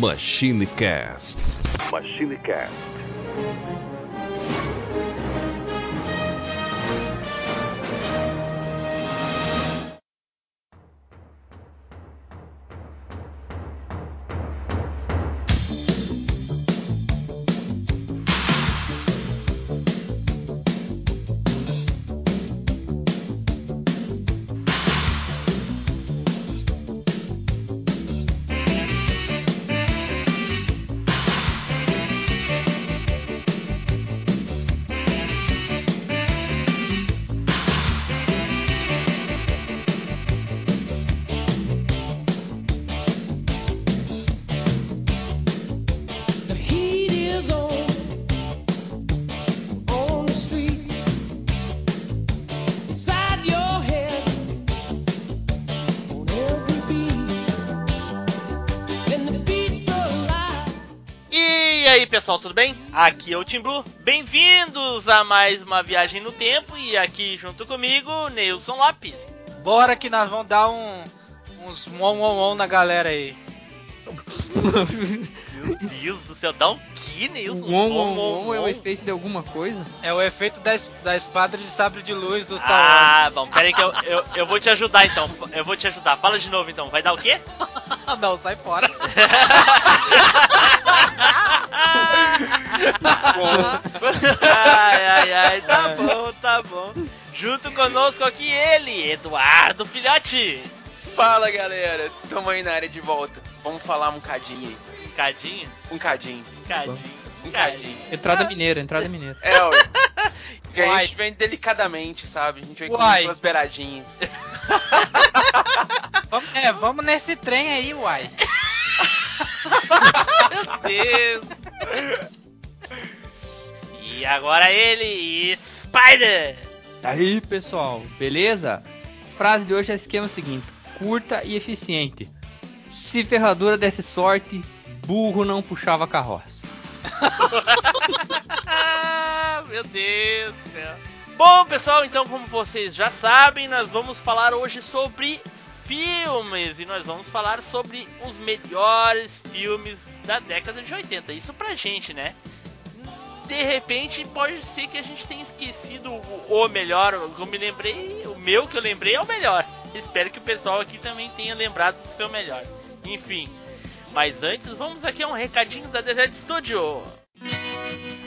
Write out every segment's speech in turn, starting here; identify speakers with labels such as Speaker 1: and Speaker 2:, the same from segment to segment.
Speaker 1: MachineCast. MachineCast.
Speaker 2: Pessoal, tudo bem? Aqui é o Tim Blue. Bem-vindos a mais uma viagem no tempo e aqui junto comigo, Neilson Lopes.
Speaker 3: Bora que nós vamos dar um, uns on on on na galera aí.
Speaker 2: Meu Deus do céu, dá um que, Neilson?
Speaker 4: O on,
Speaker 2: Bom,
Speaker 4: on,
Speaker 2: bom,
Speaker 4: on é o efeito de alguma coisa?
Speaker 3: É o efeito da, es- da espada de sabre de luz do Star
Speaker 2: Ah, bom, pera aí que eu, eu, eu vou te ajudar então. Eu vou te ajudar. Fala de novo então. Vai dar o quê?
Speaker 3: Não, sai fora.
Speaker 2: ai, ai, ai, tá bom, tá bom. Junto conosco aqui ele, Eduardo Filhote.
Speaker 5: Fala galera, tamo aí na área de volta. Vamos falar um cadinho aí.
Speaker 2: Um cadinho,
Speaker 5: Um cadinho.
Speaker 2: um cadinho,
Speaker 5: Um cadinho.
Speaker 4: Entrada mineira, entrada mineira.
Speaker 5: É, ué. Porque a gente vem delicadamente, sabe? A gente vem com
Speaker 3: Uai.
Speaker 5: pelas beiradinhas.
Speaker 3: Vamos, é, vamos nesse trem aí, uai.
Speaker 2: Meu Deus. E agora ele, Spider.
Speaker 4: Aí, pessoal, beleza? Frase de hoje é o esquema seguinte: curta e eficiente. Se ferradura desse sorte, burro não puxava carroça.
Speaker 2: Meu Deus do céu. Bom, pessoal, então como vocês já sabem, nós vamos falar hoje sobre filmes e nós vamos falar sobre os melhores filmes da década de 80. Isso pra gente, né? De repente pode ser que a gente tenha esquecido o, melhor, eu me lembrei, o meu que eu lembrei é o melhor. Espero que o pessoal aqui também tenha lembrado do seu melhor. Enfim, mas antes vamos aqui a um recadinho da Desert Studio.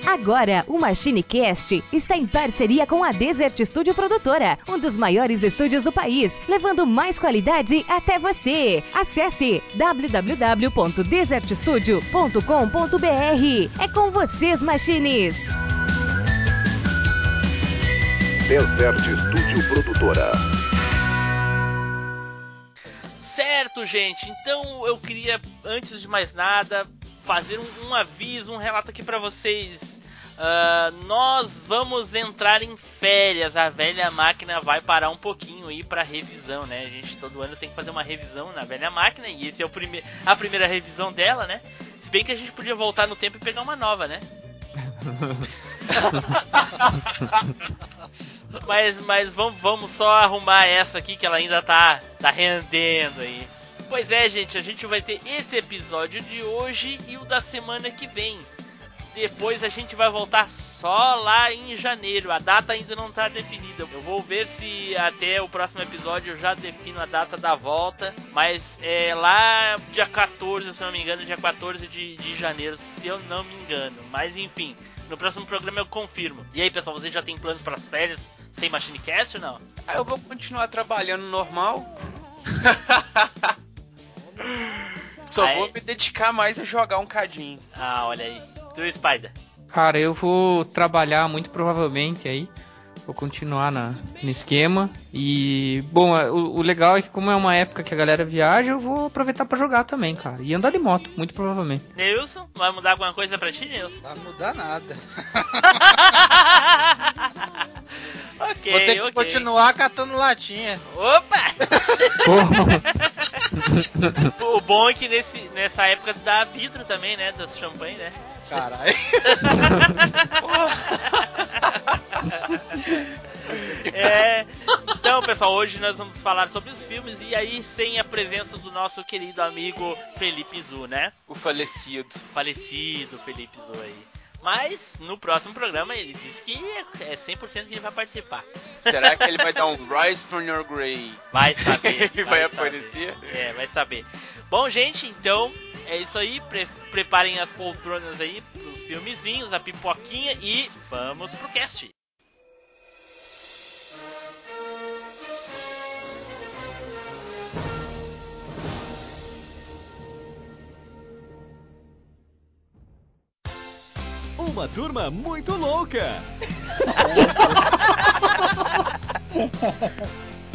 Speaker 6: Agora, o MachineCast está em parceria com a Desert Studio Produtora, um dos maiores estúdios do país, levando mais qualidade até você. Acesse www.desertstudio.com.br. É com vocês, Machines!
Speaker 1: Desert Studio Produtora.
Speaker 2: Certo, gente. Então eu queria, antes de mais nada, fazer um, um aviso, um relato aqui pra vocês. Ah, nós vamos entrar em férias. A velha máquina vai parar um pouquinho aí pra revisão, né? A gente todo ano tem que fazer uma revisão na velha máquina e esse é o prime a primeira revisão dela, né? Se bem que a gente podia voltar no tempo e pegar uma nova, né? Mas, mas vamos, vamos só arrumar essa aqui que ela ainda tá, tá rendendo aí. Pois é, gente, a gente vai ter esse episódio de hoje e o da semana que vem. Depois a gente vai voltar só lá em janeiro. A data ainda não tá definida. Eu vou ver se até o próximo episódio eu já defino a data da volta. Mas é lá dia 14, se não me engano, dia 14 de, de janeiro, se eu não me engano. Mas enfim, no próximo programa eu confirmo. E aí, pessoal, vocês já têm planos para as férias sem Machine Cast ou não?
Speaker 5: Aí eu vou continuar trabalhando normal. Só
Speaker 2: Aí-
Speaker 5: vou me dedicar mais a jogar um cadinho.
Speaker 2: Ah, olha aí. Tu, Spider.
Speaker 4: Cara, eu vou trabalhar muito provavelmente aí. Vou continuar na, no esquema. E, bom, é, o, o legal é que, como é uma época que a galera viaja, eu vou aproveitar pra jogar também, cara. E andar de moto, muito provavelmente.
Speaker 2: Nilson, vai mudar alguma coisa pra ti, Nilson?
Speaker 3: Não vai mudar nada.
Speaker 2: ok,
Speaker 3: Vou ter que
Speaker 2: ok.
Speaker 3: continuar catando latinha.
Speaker 2: Opa! O bom é que nesse, nessa época dá vidro também, né? Das champanhe, né?
Speaker 3: Caralho.
Speaker 2: É, então, pessoal, hoje nós vamos falar sobre os filmes e aí sem a presença do nosso querido amigo Felipe Zu, né?
Speaker 5: O falecido.
Speaker 2: Falecido Felipe Zu aí. Mas no próximo programa ele disse que é 100% que ele vai participar.
Speaker 5: Será que ele vai dar um Rise from Your Grey?
Speaker 2: Vai saber.
Speaker 5: Ele vai
Speaker 2: saber.
Speaker 5: aparecer?
Speaker 2: É, vai saber. Bom, gente, então é isso aí. Pre- preparem as poltronas aí pros filmezinhos, a pipoquinha e vamos pro cast.
Speaker 7: Uma turma muito louca.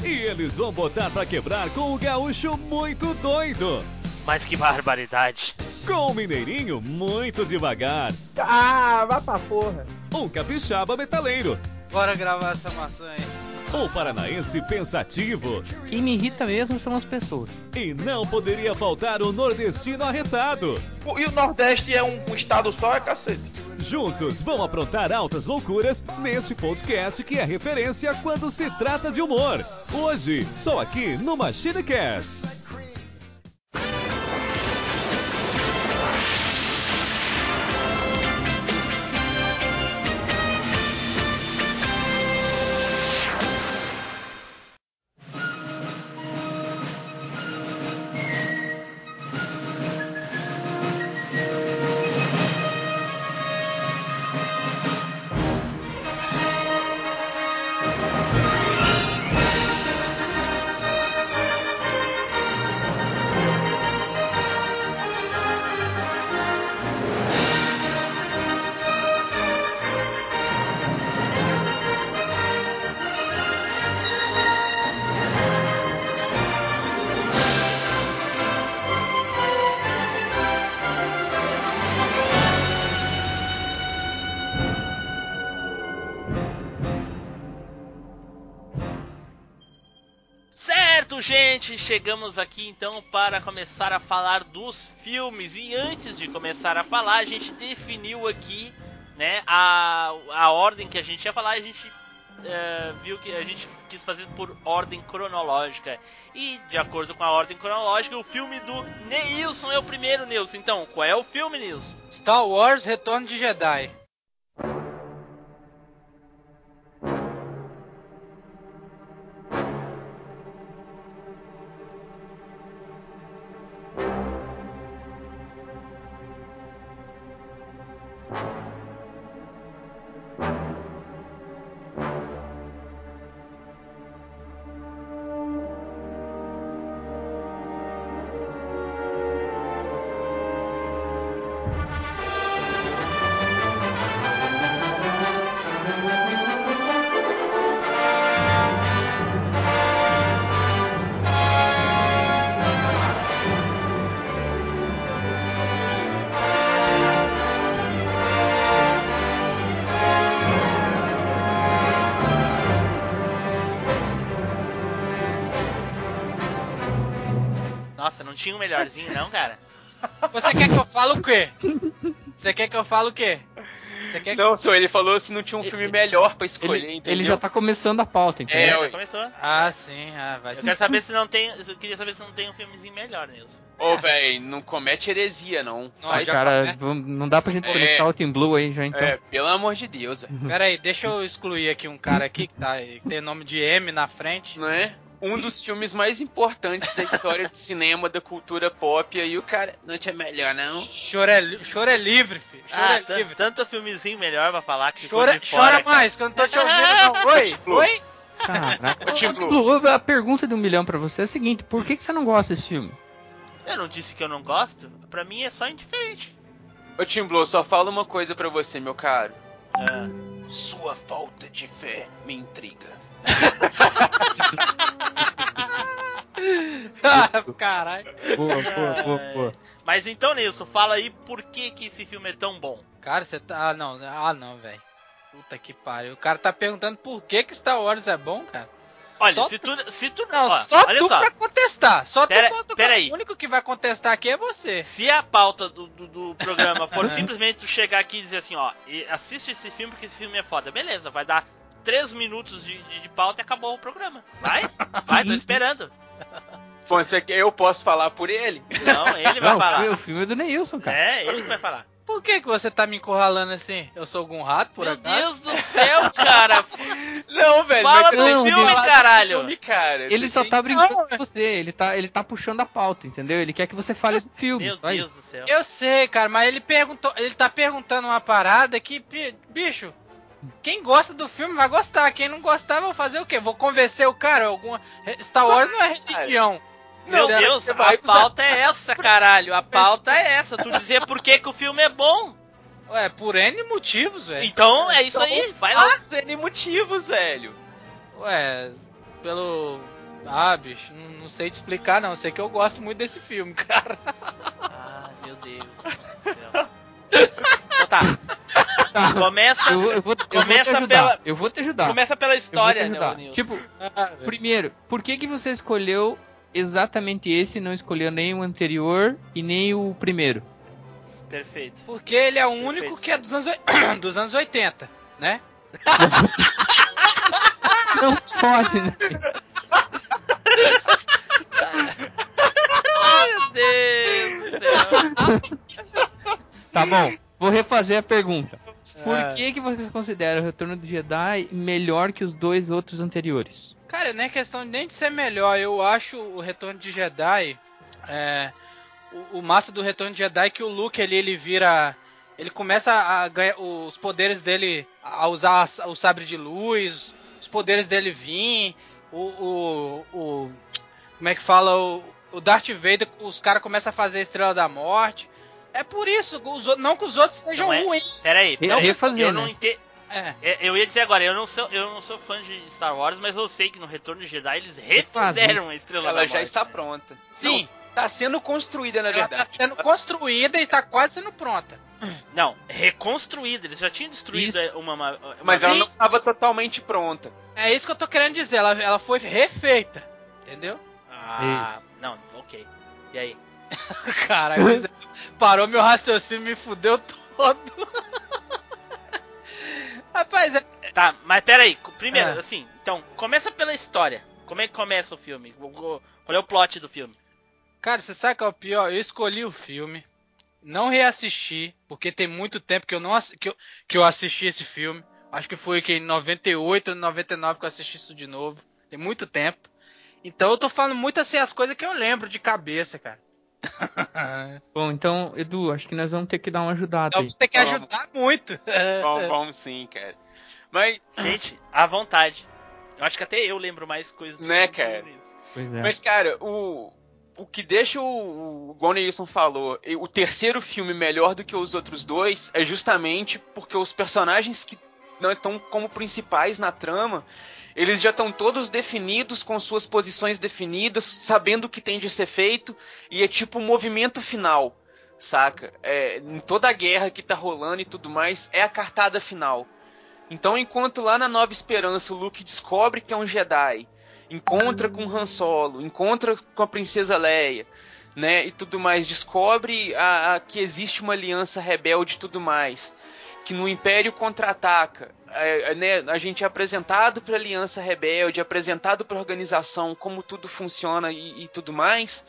Speaker 7: e eles vão botar pra quebrar com o gaúcho muito doido.
Speaker 2: Mas que barbaridade.
Speaker 7: Com o mineirinho muito devagar.
Speaker 8: Ah, vai pra porra.
Speaker 7: Um capixaba metaleiro.
Speaker 3: Bora gravar essa maçã aí.
Speaker 7: Um paranaense pensativo.
Speaker 4: Quem me irrita mesmo são as pessoas.
Speaker 7: E não poderia faltar o nordestino arretado.
Speaker 8: E o Nordeste é um, um estado só, é cacete.
Speaker 7: Juntos vão aprontar altas loucuras neste podcast que é referência quando se trata de humor. Hoje, só aqui no MachineCast.
Speaker 2: Certo, gente, chegamos aqui então para começar a falar dos filmes. E antes de começar a falar, a gente definiu aqui, né, a, a ordem que a gente ia falar. A gente eh, viu que a gente quis fazer por ordem cronológica. E de acordo com a ordem cronológica, o filme do Neilson é o primeiro, Nilson. Então, qual é o filme, Nilson?
Speaker 3: Star Wars Retorno de Jedi.
Speaker 2: Melhorzinho não, cara?
Speaker 3: Você quer que eu fale o quê? Você quer que eu fale o quê? Você quer que...
Speaker 5: Não, senhor, ele falou se não tinha um filme melhor pra escolher,
Speaker 4: Ele,
Speaker 5: entendeu?
Speaker 4: ele já tá começando a pauta, entendeu?
Speaker 5: É,
Speaker 2: Já
Speaker 5: ué.
Speaker 2: começou?
Speaker 3: Ah, sim, ah, vai
Speaker 2: Eu
Speaker 3: ser.
Speaker 2: quero saber se não tem. Eu queria saber se não tem um filmezinho melhor, Nilson.
Speaker 5: Ô, velho, não comete heresia, não.
Speaker 3: Não,
Speaker 5: Faz-
Speaker 3: já-
Speaker 4: Cara,
Speaker 3: né?
Speaker 4: vamos- não dá pra gente
Speaker 5: É.
Speaker 4: conectar o Team Blue aí já então.
Speaker 5: É, pelo amor de Deus, velho.
Speaker 3: Pera aí, deixa eu excluir aqui um cara aqui que, tá, que tem nome de M na frente.
Speaker 5: Não é? Um dos filmes mais importantes da história do cinema, da cultura pop, e aí o cara não tinha melhor, não.
Speaker 3: Choro é, choro é livre, filho. Choro
Speaker 2: Ah,
Speaker 3: é livre.
Speaker 2: tanto filmezinho melhor pra falar que ficou
Speaker 3: Chora,
Speaker 2: de fora,
Speaker 3: chora
Speaker 2: cara.
Speaker 3: mais, que eu não tô te ouvindo, não. Oi, oi?
Speaker 4: Caraca.
Speaker 5: Ô, Blue.
Speaker 4: Blue, a pergunta de um milhão pra você é a seguinte: por que, que você não gosta desse filme?
Speaker 2: Eu não disse que eu não gosto. Pra mim é só indiferente.
Speaker 5: Ô, Tim Blue, só fala uma coisa pra você, meu caro.
Speaker 2: Ah,
Speaker 5: Sua falta de fé me intriga.
Speaker 3: Caralho.
Speaker 4: Boa, boa, boa, boa.
Speaker 2: Mas então, Nilson, fala aí por que, que esse filme é tão bom.
Speaker 3: Cara, você tá. Ah, não. Ah, não, velho. Puta que pariu. O cara tá perguntando por que, que Star Wars é bom, cara.
Speaker 2: Olha,
Speaker 3: Só
Speaker 2: se tu. Se tu
Speaker 3: Não,
Speaker 2: ó,
Speaker 3: só
Speaker 2: olha
Speaker 3: tu
Speaker 2: só.
Speaker 3: pra contestar. Só
Speaker 2: Pera-
Speaker 3: tu pra
Speaker 2: pera aí.
Speaker 3: O único que vai contestar aqui é você.
Speaker 2: Se a pauta do, do, do programa for simplesmente tu chegar aqui e dizer assim, ó, assiste esse filme porque esse filme é foda, beleza, vai dar três minutos de, de, de pauta e acabou o programa. Vai, vai, tô esperando.
Speaker 5: Pô, você quer- eu posso falar por ele?
Speaker 2: Não, ele vai
Speaker 4: Não,
Speaker 2: falar.
Speaker 4: o filme é do Neilson, cara.
Speaker 2: É, ele que vai falar.
Speaker 3: Por que, que você tá me encurralando assim? Eu sou algum rato, por
Speaker 2: Meu
Speaker 3: acaso?
Speaker 2: Deus do céu, cara.
Speaker 5: Não, velho.
Speaker 2: Fala
Speaker 5: mas você
Speaker 2: do
Speaker 5: tem que
Speaker 4: filme,
Speaker 2: caralho.
Speaker 5: filme, cara.
Speaker 4: Ele
Speaker 5: Você
Speaker 4: só
Speaker 5: tem-
Speaker 4: tá brincando
Speaker 3: Não,
Speaker 4: com você, ele tá, ele tá puxando a pauta, entendeu? Ele quer que você fale do filme.
Speaker 2: Meu
Speaker 4: isso.
Speaker 2: Deus do céu.
Speaker 3: Eu sei, cara, mas ele perguntou, ele tá perguntando uma parada que, bicho, quem gosta do filme vai gostar, quem não gostar vai fazer o quê? Vou convencer o cara, alguma Star Wars não é religião.
Speaker 2: Meu
Speaker 3: Não,
Speaker 2: Deus,
Speaker 5: você vai
Speaker 2: a pauta é essa, caralho. A pauta é essa. Tu dizer por que, que o filme é bom.
Speaker 3: Ué, por N motivos, velho.
Speaker 2: Então é isso aí, vai lá.
Speaker 5: Não tem motivos, velho.
Speaker 3: Ué, pelo ah, bicho, não, não sei te explicar não, sei que eu gosto muito desse filme, cara.
Speaker 2: Ah, meu Deus do céu. Então tá. Começa,
Speaker 4: Eu, vou- eu vou, eu
Speaker 2: Começa
Speaker 4: ajudar.
Speaker 2: pela-
Speaker 4: Eu vou te ajudar.
Speaker 2: começa pela
Speaker 4: Eu
Speaker 2: história, né?
Speaker 4: Tipo,
Speaker 3: Ah,
Speaker 4: primeiro, por que que você escolheu exatamente esse e não escolheu nem o anterior e nem o primeiro?
Speaker 2: Perfeito.
Speaker 3: Porque ele é o único
Speaker 2: Perfeito.
Speaker 3: que é dos anos, dos anos 80, né?
Speaker 4: Não pode, né?
Speaker 2: Meu Deus do céu.
Speaker 4: Tá bom, vou refazer a pergunta. Por
Speaker 3: Ah.
Speaker 4: que que vocês consideram o Retorno do Jedi melhor que os dois outros anteriores?
Speaker 3: Cara, não é questão nem de ser melhor. Eu acho o Retorno de Jedi. É, o, o massa do Retorno de Jedi é que o Luke ali ele vira. Ele começa a ganhar os poderes dele a usar o sabre de luz, os poderes dele vir, o. o, o- como é que fala? O, o Darth Vader, os caras começam a fazer a Estrela da Morte. É por isso, os não que os outros sejam
Speaker 2: Não é-
Speaker 3: ruins.
Speaker 2: Peraí, peraí. eu não
Speaker 4: né?
Speaker 2: entendo.
Speaker 3: É.
Speaker 2: Eu ia dizer agora, eu não sou, eu não sou fã de Star Wars, mas eu sei que no Retorno de Jedi eles refizeram a Estrela
Speaker 5: Ela
Speaker 2: da
Speaker 5: já
Speaker 2: Morte.
Speaker 5: está pronta.
Speaker 3: Sim,
Speaker 5: Não, tá sendo construída, na
Speaker 3: ela
Speaker 5: verdade.
Speaker 3: está sendo construída e está quase sendo pronta.
Speaker 2: Não, reconstruída. Eles já tinham destruído uma, uma, uma
Speaker 5: Mas ela não estava totalmente pronta.
Speaker 3: É isso que eu tô querendo dizer, ela, ela foi refeita. Entendeu?
Speaker 2: Ah, não, ok. E aí?
Speaker 3: Caralho, parou meu raciocínio e me fudeu todo. Rapaz, é-
Speaker 2: Tá, mas peraí. Primeiro,
Speaker 3: Ah.
Speaker 2: assim, então, começa pela história. Como é que começa o filme? Qual é o plot do filme?
Speaker 3: cara, você sabe qual é o pior? Eu escolhi o filme, não reassisti, porque tem muito tempo que eu não que eu, que eu assisti esse filme. Acho que foi que em 98, 99 que eu assisti isso de novo. Tem muito tempo. Então eu tô falando muito assim as coisas que eu lembro de cabeça, cara.
Speaker 4: Bom, então, Edu, acho que nós vamos ter que dar uma ajudada
Speaker 3: você tem que
Speaker 5: Vamos.
Speaker 3: ajudar muito.
Speaker 5: Vamos, vamos sim, cara. Mas,
Speaker 2: Gente, à vontade. Eu acho que até eu lembro mais coisas do
Speaker 5: Né,
Speaker 2: que
Speaker 5: cara?
Speaker 4: é.
Speaker 5: mas cara, o, o que deixa o, o igual o falou, o terceiro filme melhor do que os outros dois é justamente porque os personagens que não estão como principais na trama, eles já estão todos definidos, com suas posições definidas, sabendo o que tem de ser feito, e é tipo um movimento final, saca? É, em toda a guerra que tá rolando e tudo mais, é a cartada final. Então, enquanto lá na Nova Esperança o Luke descobre que é um Jedi, encontra com Han Solo, encontra com a Princesa Leia, né, e tudo mais, descobre a, a- que existe uma aliança rebelde e tudo mais, que no Império contra-ataca, é, é, né, a gente é apresentado para a aliança rebelde, apresentado para organização, como tudo funciona e, e tudo mais.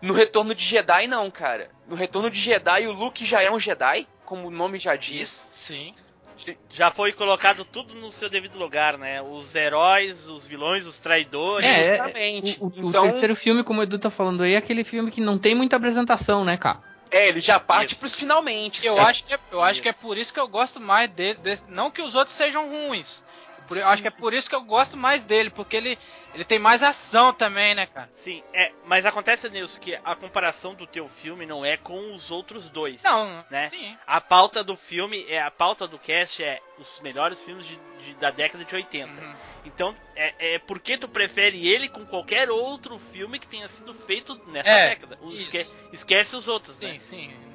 Speaker 5: No Retorno de Jedi não, cara. No Retorno de Jedi o Luke já é um Jedi, como o nome já diz.
Speaker 3: Sim.
Speaker 2: Já foi colocado tudo no seu devido lugar, né? Os heróis, os vilões, os traidores.
Speaker 4: É, é,
Speaker 5: Justamente.
Speaker 4: O, o- o
Speaker 5: então,
Speaker 4: terceiro filme, como o Edu tá falando aí, é aquele filme que não tem muita apresentação, né, cara?
Speaker 5: É, ele já parte
Speaker 2: Isso.
Speaker 5: pros finalmente.
Speaker 3: Eu
Speaker 5: cara.
Speaker 3: acho que é, eu acho que é por isso que eu gosto mais dele. desse- não que os outros sejam ruins. Por- eu acho que é por isso que eu gosto mais dele, porque ele, ele tem mais ação também, né, cara?
Speaker 2: Sim, é, mas acontece, Nilson, que a comparação do teu filme não é com os outros dois.
Speaker 3: Não,
Speaker 2: Né?
Speaker 3: sim.
Speaker 2: A pauta do filme, é a pauta do cast é os melhores filmes de- de- da década de 80.
Speaker 3: Uhum.
Speaker 2: Então, é, é porque tu prefere ele com qualquer outro filme que tenha sido feito nessa
Speaker 3: É,
Speaker 2: década. Os- esque- esquece os outros,
Speaker 3: Sim,
Speaker 2: né?
Speaker 3: sim. não-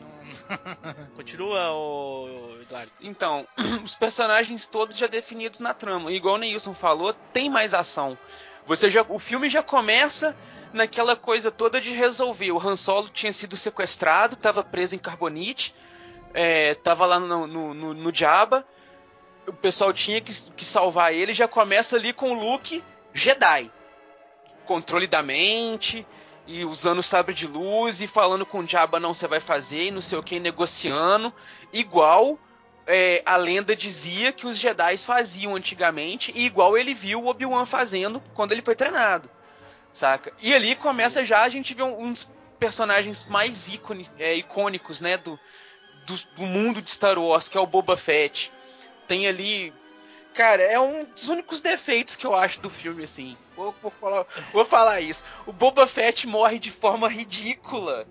Speaker 2: Continua, o Eduardo.
Speaker 5: Então, os personagens todos já definidos na trama. Igual o Neilson falou, tem mais ação. Você já, o filme já começa naquela coisa toda de resolver. O Han Solo tinha sido sequestrado, estava preso em Carbonite, é, tava lá no, no, no, no o pessoal tinha que, que salvar ele, já começa ali com o Luke Jedi. Controle da mente, e usando o sabre de luz, e falando com o Jabba não você vai fazer, e não sei o que, negociando, igual é, a lenda dizia que os Jedi faziam antigamente, e igual ele viu o Obi-Wan fazendo quando ele foi treinado, saca? E ali começa já a gente ver um dos personagens mais ícone, é, icônicos, né, do, do, do mundo de Star Wars, que é o Boba Fett. Tem ali Cara, é um dos únicos defeitos que eu acho do filme, assim. Vou, vou falar, vou falar isso. O Boba Fett morre de forma ridícula.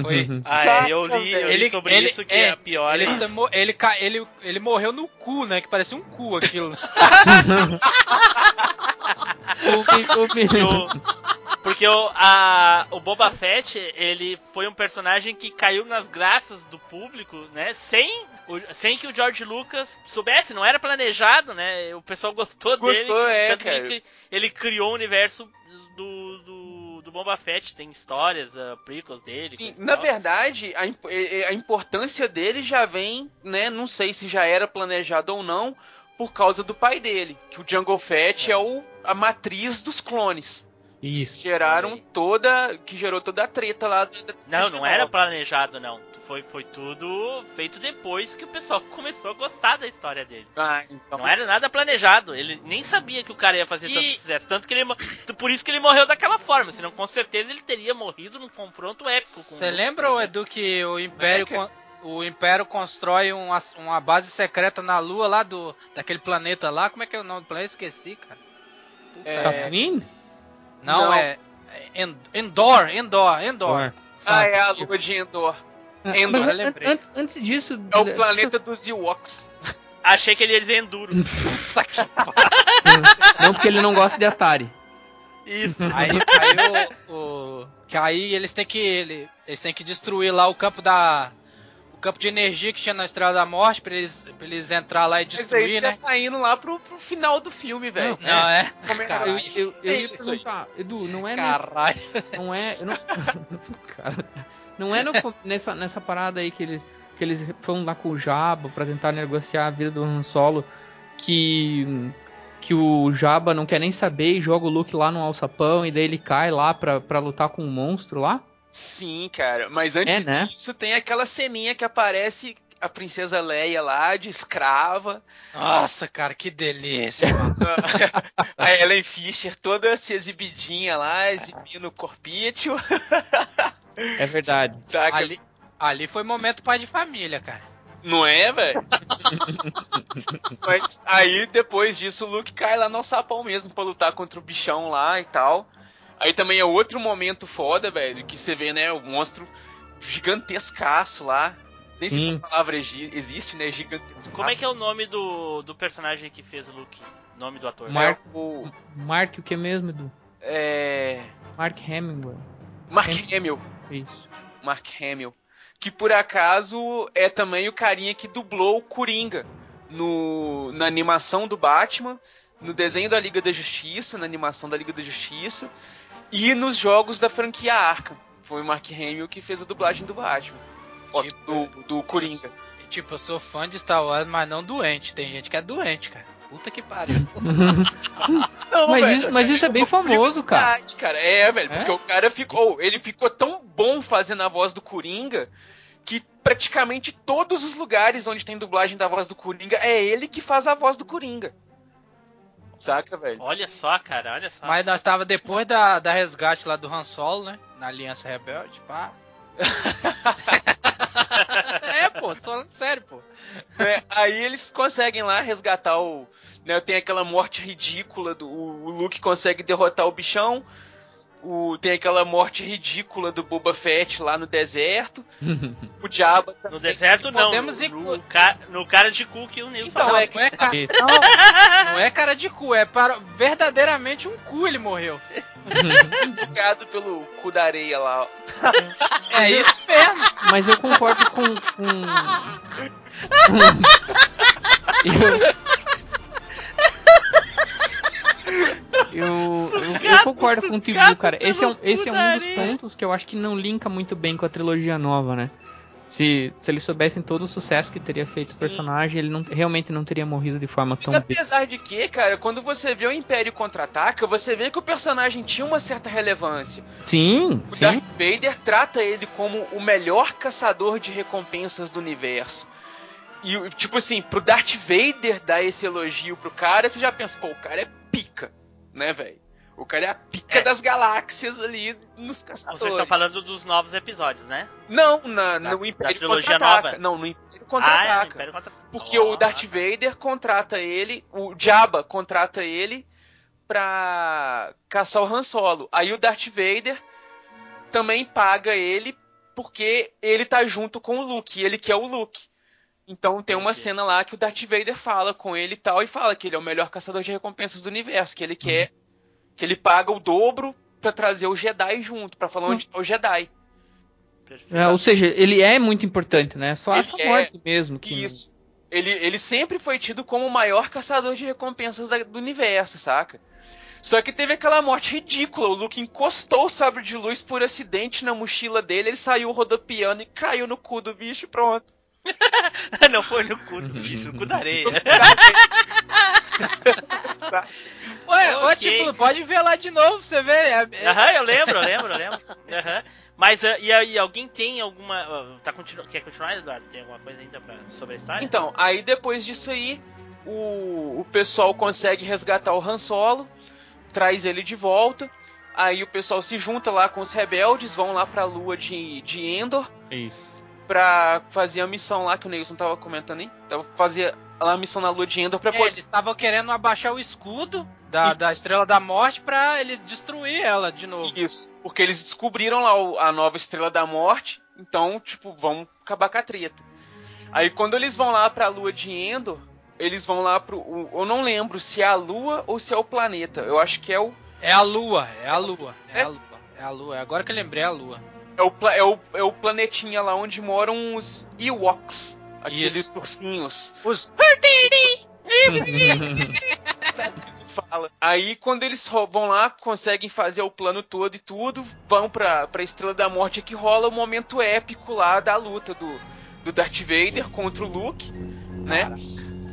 Speaker 3: Foi.
Speaker 2: Ah,
Speaker 5: Saca,
Speaker 2: é, eu li, eu li
Speaker 3: Ele-
Speaker 2: sobre
Speaker 3: ele-
Speaker 2: isso que
Speaker 3: é,
Speaker 2: é, a pior.
Speaker 3: Ele, tomou- ele, ele, ele morreu no cu, né? Que parecia um cu aquilo.
Speaker 2: Porque o- Porque o, a, o Boba Fett, ele foi um personagem que caiu nas graças do público, né? Sem, o- sem que o George Lucas soubesse, não era planejado, né? O pessoal gostou, dele.
Speaker 5: Gostou, é,
Speaker 2: tanto que
Speaker 5: cara.
Speaker 2: Ele, ele criou o universo do, do, do Boba Fett, tem histórias, uh, prequels dele.
Speaker 5: Sim, na
Speaker 2: tal.
Speaker 5: verdade, a, a importância dele já vem, né? Não sei se já era planejado ou não, por causa do pai dele. Que o Jungle Fett é, o, a matriz dos clones.
Speaker 4: Isso.
Speaker 5: Geraram toda. Que gerou toda a treta lá da, da
Speaker 2: Não, não era planejado, não. Foi, foi tudo feito depois que o pessoal começou a gostar da história dele.
Speaker 5: Ah, então.
Speaker 2: Não era nada planejado. Ele nem sabia que o cara ia fazer tanto
Speaker 3: E-
Speaker 2: sucesso. Tanto que ele. Por isso que ele morreu daquela forma. Senão, com certeza, ele teria morrido num confronto épico com
Speaker 3: Você
Speaker 2: o
Speaker 3: lembra, ô, Edu, que o Império, con- o Império constrói uma, uma base secreta na Lua lá do daquele planeta lá? Como é que é o nome do planeta? Esqueci, cara. Puta,
Speaker 5: É,
Speaker 4: Tatooine?
Speaker 3: Não,
Speaker 5: não.
Speaker 3: é. é End- Endor, Endor, Endor.
Speaker 5: Ah, é a lua de Endor. Endor,
Speaker 4: Mas
Speaker 3: eu
Speaker 4: an-
Speaker 3: lembrei.
Speaker 4: antes, antes disso.
Speaker 5: É o planeta dos Ewoks.
Speaker 2: Achei que ele ia dizer Enduro.
Speaker 4: Não, porque ele não gosta de Atari.
Speaker 2: Isso.
Speaker 3: Aí, aí o, o- que aí eles têm que ele- eles têm que destruir lá o campo da campo de energia que tinha na Estrela da Morte pra eles, pra eles entrar lá e
Speaker 5: Mas aí
Speaker 3: destruir,
Speaker 5: você já
Speaker 3: né?
Speaker 5: tá indo lá pro, pro final do filme, velho.
Speaker 3: Não, é.
Speaker 5: Como é-
Speaker 4: Eu,
Speaker 3: Caralho.
Speaker 4: eu, eu
Speaker 5: É
Speaker 4: ia
Speaker 5: isso aí.
Speaker 4: perguntar, Edu, não é.
Speaker 3: Caralho.
Speaker 4: Não é. eu Não, Cara, não é no- nessa, nessa parada aí que eles, que eles foram lá com o Jabba pra tentar negociar a vida do Han Solo que. Que o Jabba não quer nem saber e joga o Luke lá no alçapão e daí ele cai lá pra, pra lutar com o monstro lá.
Speaker 5: Sim, cara. Mas antes
Speaker 4: É, né?
Speaker 5: disso tem aquela ceninha que aparece a princesa Leia lá, de escrava.
Speaker 3: Nossa, cara, que delícia,
Speaker 5: a Ellen Fisher toda se exibidinha lá, exibindo o corpício.
Speaker 4: É verdade.
Speaker 5: Saca?
Speaker 3: Ali, ali foi momento pai de família, cara.
Speaker 5: Não é, velho? Mas aí, depois disso, o Luke cai lá no sapão mesmo pra lutar contra o bichão lá e tal. Aí também é outro momento foda, velho, que você vê, né, o monstro gigantescaço lá. Nem sei se
Speaker 4: Sim.
Speaker 5: a palavra exi- existe, né, gigantescaço.
Speaker 2: Como é que é o nome do, do personagem que fez o Luke? Nome do ator?
Speaker 4: Mar-
Speaker 5: É o...
Speaker 4: Mark o que mesmo, Edu?
Speaker 5: É...
Speaker 4: Mark Hemingway.
Speaker 5: Mark
Speaker 4: Hem-
Speaker 5: Hamill.
Speaker 4: Isso.
Speaker 5: Mark Hamill. Que por acaso é também o carinha que dublou o Coringa no, na animação do Batman, no desenho da Liga da Justiça, na animação da Liga da Justiça e nos jogos da franquia Arkham. Foi o Mark Hamill que fez a dublagem do Batman.
Speaker 3: Tipo,
Speaker 5: do, do Coringa.
Speaker 3: Tipo, eu sou fã de Star Wars, mas não doente. Tem gente que é doente, cara. Puta que pariu.
Speaker 5: Não,
Speaker 4: Mas
Speaker 5: velho,
Speaker 4: isso- mas isso é bem famoso, cara.
Speaker 5: cara. É, velho,
Speaker 4: É?
Speaker 5: porque o cara ficou. Ele ficou tão bom fazendo a voz do Coringa que praticamente todos os lugares onde tem dublagem da voz do Coringa é ele que faz a voz do Coringa. Saca, velho?
Speaker 2: Olha só, cara, olha só.
Speaker 3: mas nós tava depois da, da resgate lá do Han Solo, né? Na Aliança Rebelde, pá. é, pô, tô falando sério, pô.
Speaker 5: É, aí eles conseguem lá resgatar o. Né, tem aquela morte ridícula do. O, o Luke consegue derrotar o bichão. O, tem aquela morte ridícula do Boba Fett lá no deserto. O Diaba
Speaker 2: No
Speaker 5: também.
Speaker 2: deserto não,
Speaker 3: podemos
Speaker 2: no,
Speaker 3: inclu-
Speaker 2: no, ca- no cara de cu que o Nilson
Speaker 5: Então,
Speaker 2: falou.
Speaker 5: é
Speaker 3: Não é, ca-
Speaker 4: Isso.
Speaker 3: não, não é cara de cu, é para verdadeiramente um cu ele morreu.
Speaker 5: sugado pelo cu da areia lá. ó.
Speaker 3: É isso mesmo.
Speaker 4: Mas eu concordo com. com... eu... Eu, eu, eu concordo contigo,
Speaker 2: sugado
Speaker 4: cara. Esse é um, esse é um dos pontos que eu acho que não linka muito bem com a trilogia nova, né? Se, se eles soubessem todo o sucesso que teria feito
Speaker 5: Sim.
Speaker 4: o personagem, ele não, realmente não teria morrido de forma
Speaker 5: Mas
Speaker 4: tão
Speaker 5: apesar de que, cara, quando você vê o Império Contra-Ataca, você vê que o personagem tinha uma certa relevância.
Speaker 4: Sim,
Speaker 5: O
Speaker 4: sim.
Speaker 5: Darth Vader trata ele como o melhor caçador de recompensas do universo. E, o- tipo assim, pro Darth Vader dar esse elogio pro cara, você já pensa, pô, o cara é pica, né, velho? O cara é a pica
Speaker 2: É.
Speaker 5: das galáxias ali nos caçadores.
Speaker 2: Vocês estão falando dos novos episódios, né?
Speaker 5: Não, na,
Speaker 2: Da-
Speaker 5: no Império Contra-Ataca. Não, no Império
Speaker 2: Ah, é,
Speaker 5: Contra-Ataca.
Speaker 2: Império Contra...
Speaker 5: Porque
Speaker 2: Oh,
Speaker 5: o Darth. Vader contrata ele, o Jabba contrata ele pra caçar o Han Solo. Aí o Darth Vader também paga ele porque ele tá junto com o Luke, ele quer o Luke. Então tem uma
Speaker 2: Entendi.
Speaker 5: cena lá que o Darth Vader fala com ele e tal, e fala que ele é o melhor caçador de recompensas do universo, que ele quer, que ele paga o dobro pra trazer o Jedi junto, pra falar onde tá o Jedi.
Speaker 4: É, ou seja, ele é muito importante, né? Só
Speaker 5: Ele
Speaker 4: essa
Speaker 5: é.
Speaker 4: morte mesmo. Que
Speaker 5: Isso. Ele, ele sempre foi tido como o maior caçador de recompensas da- do universo, saca? Só que teve aquela morte ridícula. O Luke encostou o sabre de luz por acidente na mochila dele, ele saiu rodopiando e caiu no cu do bicho e pronto.
Speaker 2: Não foi no cu do bicho, no cu da areia.
Speaker 3: Ué, ô,
Speaker 2: Ok.
Speaker 3: tipo, pode ver lá de novo pra você ver. É- é-
Speaker 2: Aham, eu lembro, eu lembro, eu lembro. Mas ah, e aí, alguém tem alguma. ah, Tá continu... Quer continuar, Eduardo? Tem alguma coisa ainda pra... sobre a história?
Speaker 5: Então, aí depois disso aí, o, o pessoal consegue resgatar o Han Solo, traz ele de volta. Aí o pessoal se junta lá com os rebeldes, vão lá pra lua de, de Endor.
Speaker 4: Isso.
Speaker 5: Pra fazer a missão lá que o Neilson tava comentando aí. Tava fazer lá a missão na lua de Endor pra
Speaker 3: é,
Speaker 5: poder.
Speaker 3: eles estavam querendo abaixar o escudo da, da. Estrela da Morte pra eles destruir ela de novo.
Speaker 5: Isso. Porque eles descobriram lá o- a nova Estrela da Morte. Então, tipo, vão acabar com a treta. Aí quando eles vão lá pra lua de Endor, eles vão lá pro. o- eu não lembro se é a lua ou se é o planeta. Eu acho que é o.
Speaker 3: É a lua, é a lua, é
Speaker 5: É?
Speaker 3: a lua, é a lua. Agora que eu lembrei, é a lua.
Speaker 5: É o, é o, é o planetinha lá onde moram os Ewoks. Aqueles
Speaker 3: Isso.
Speaker 5: ursinhos.
Speaker 3: Os.
Speaker 5: fala. Aí quando eles vão lá, conseguem fazer o plano todo e tudo, vão pra, pra Estrela da Morte é que rola o momento épico lá da luta do, do Darth Vader contra o Luke, né?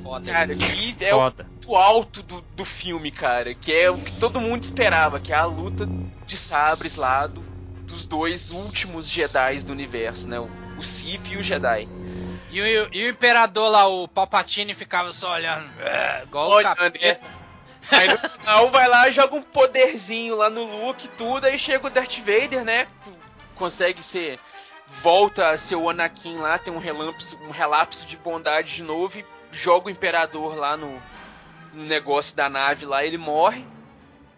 Speaker 3: Foda.
Speaker 5: Cara, que é o
Speaker 4: Foda.
Speaker 5: ponto alto do, do filme, cara, que é o que todo mundo esperava, que é a luta de sabres lá do- dos dois últimos Jedi do universo, né? O, o Sith e o Jedi.
Speaker 3: E o, e o imperador lá, o Palpatine, ficava só olhando. é, igual o
Speaker 5: Olhando,
Speaker 3: capeta.
Speaker 5: é. Aí no final vai lá, joga um poderzinho lá no Luke e tudo, aí chega o Darth Vader, né? Consegue ser. Volta a ser o Anakin lá, tem um relapso, um relapso de bondade de novo e joga o Imperador lá no, no negócio da nave lá, ele morre.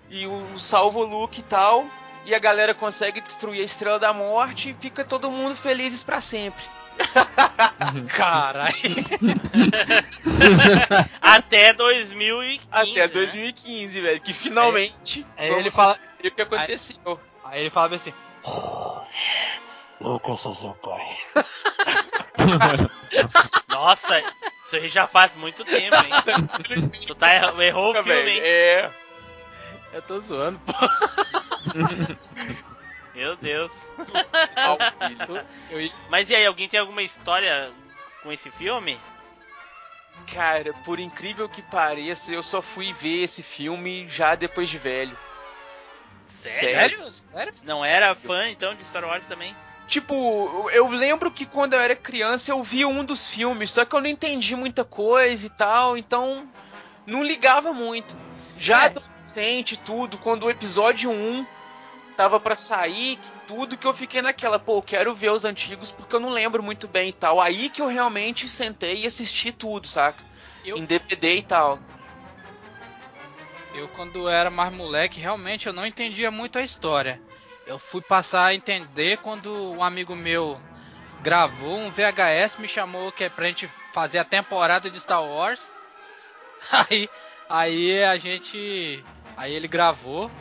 Speaker 5: E o salva o Luke e tal. E a galera consegue destruir a Estrela da Morte e fica todo mundo felizes pra sempre.
Speaker 3: Caralho.
Speaker 2: Até 2015.
Speaker 5: Até
Speaker 2: né?
Speaker 5: 2015, velho. Que finalmente.
Speaker 3: Aí
Speaker 5: vamos
Speaker 3: ele fala-
Speaker 5: o que aconteceu.
Speaker 3: Aí ele falava assim.
Speaker 2: Nossa, isso aí já faz muito tempo, hein? tu tá errou, o filme,
Speaker 5: velho,
Speaker 2: hein?
Speaker 5: É.
Speaker 3: Eu tô zoando, pô.
Speaker 2: Meu Deus. Mas e aí, alguém tem alguma história com esse filme?
Speaker 5: Cara, por incrível que pareça, eu só fui ver esse filme já depois de velho.
Speaker 2: Sério?
Speaker 3: Sério? Sério?
Speaker 2: Não era fã então de Star Wars também?
Speaker 5: Tipo, eu lembro que quando eu era criança eu vi um dos filmes, só que eu não entendi muita coisa e tal, então não ligava muito. Já
Speaker 3: É.
Speaker 5: adolescente e tudo, quando o episódio 1 tava pra sair, tudo que eu fiquei naquela, pô, quero ver os antigos porque eu não lembro muito bem e tal. Aí que eu realmente sentei e assisti tudo, saca?
Speaker 3: Eu-
Speaker 5: Em DVD e tal.
Speaker 3: Eu, quando era mais moleque, realmente eu não entendia muito a história. Eu fui passar a entender quando um amigo meu gravou um VHS, me chamou que é pra gente fazer a temporada de Star Wars. Aí, aí a gente. Aí ele gravou.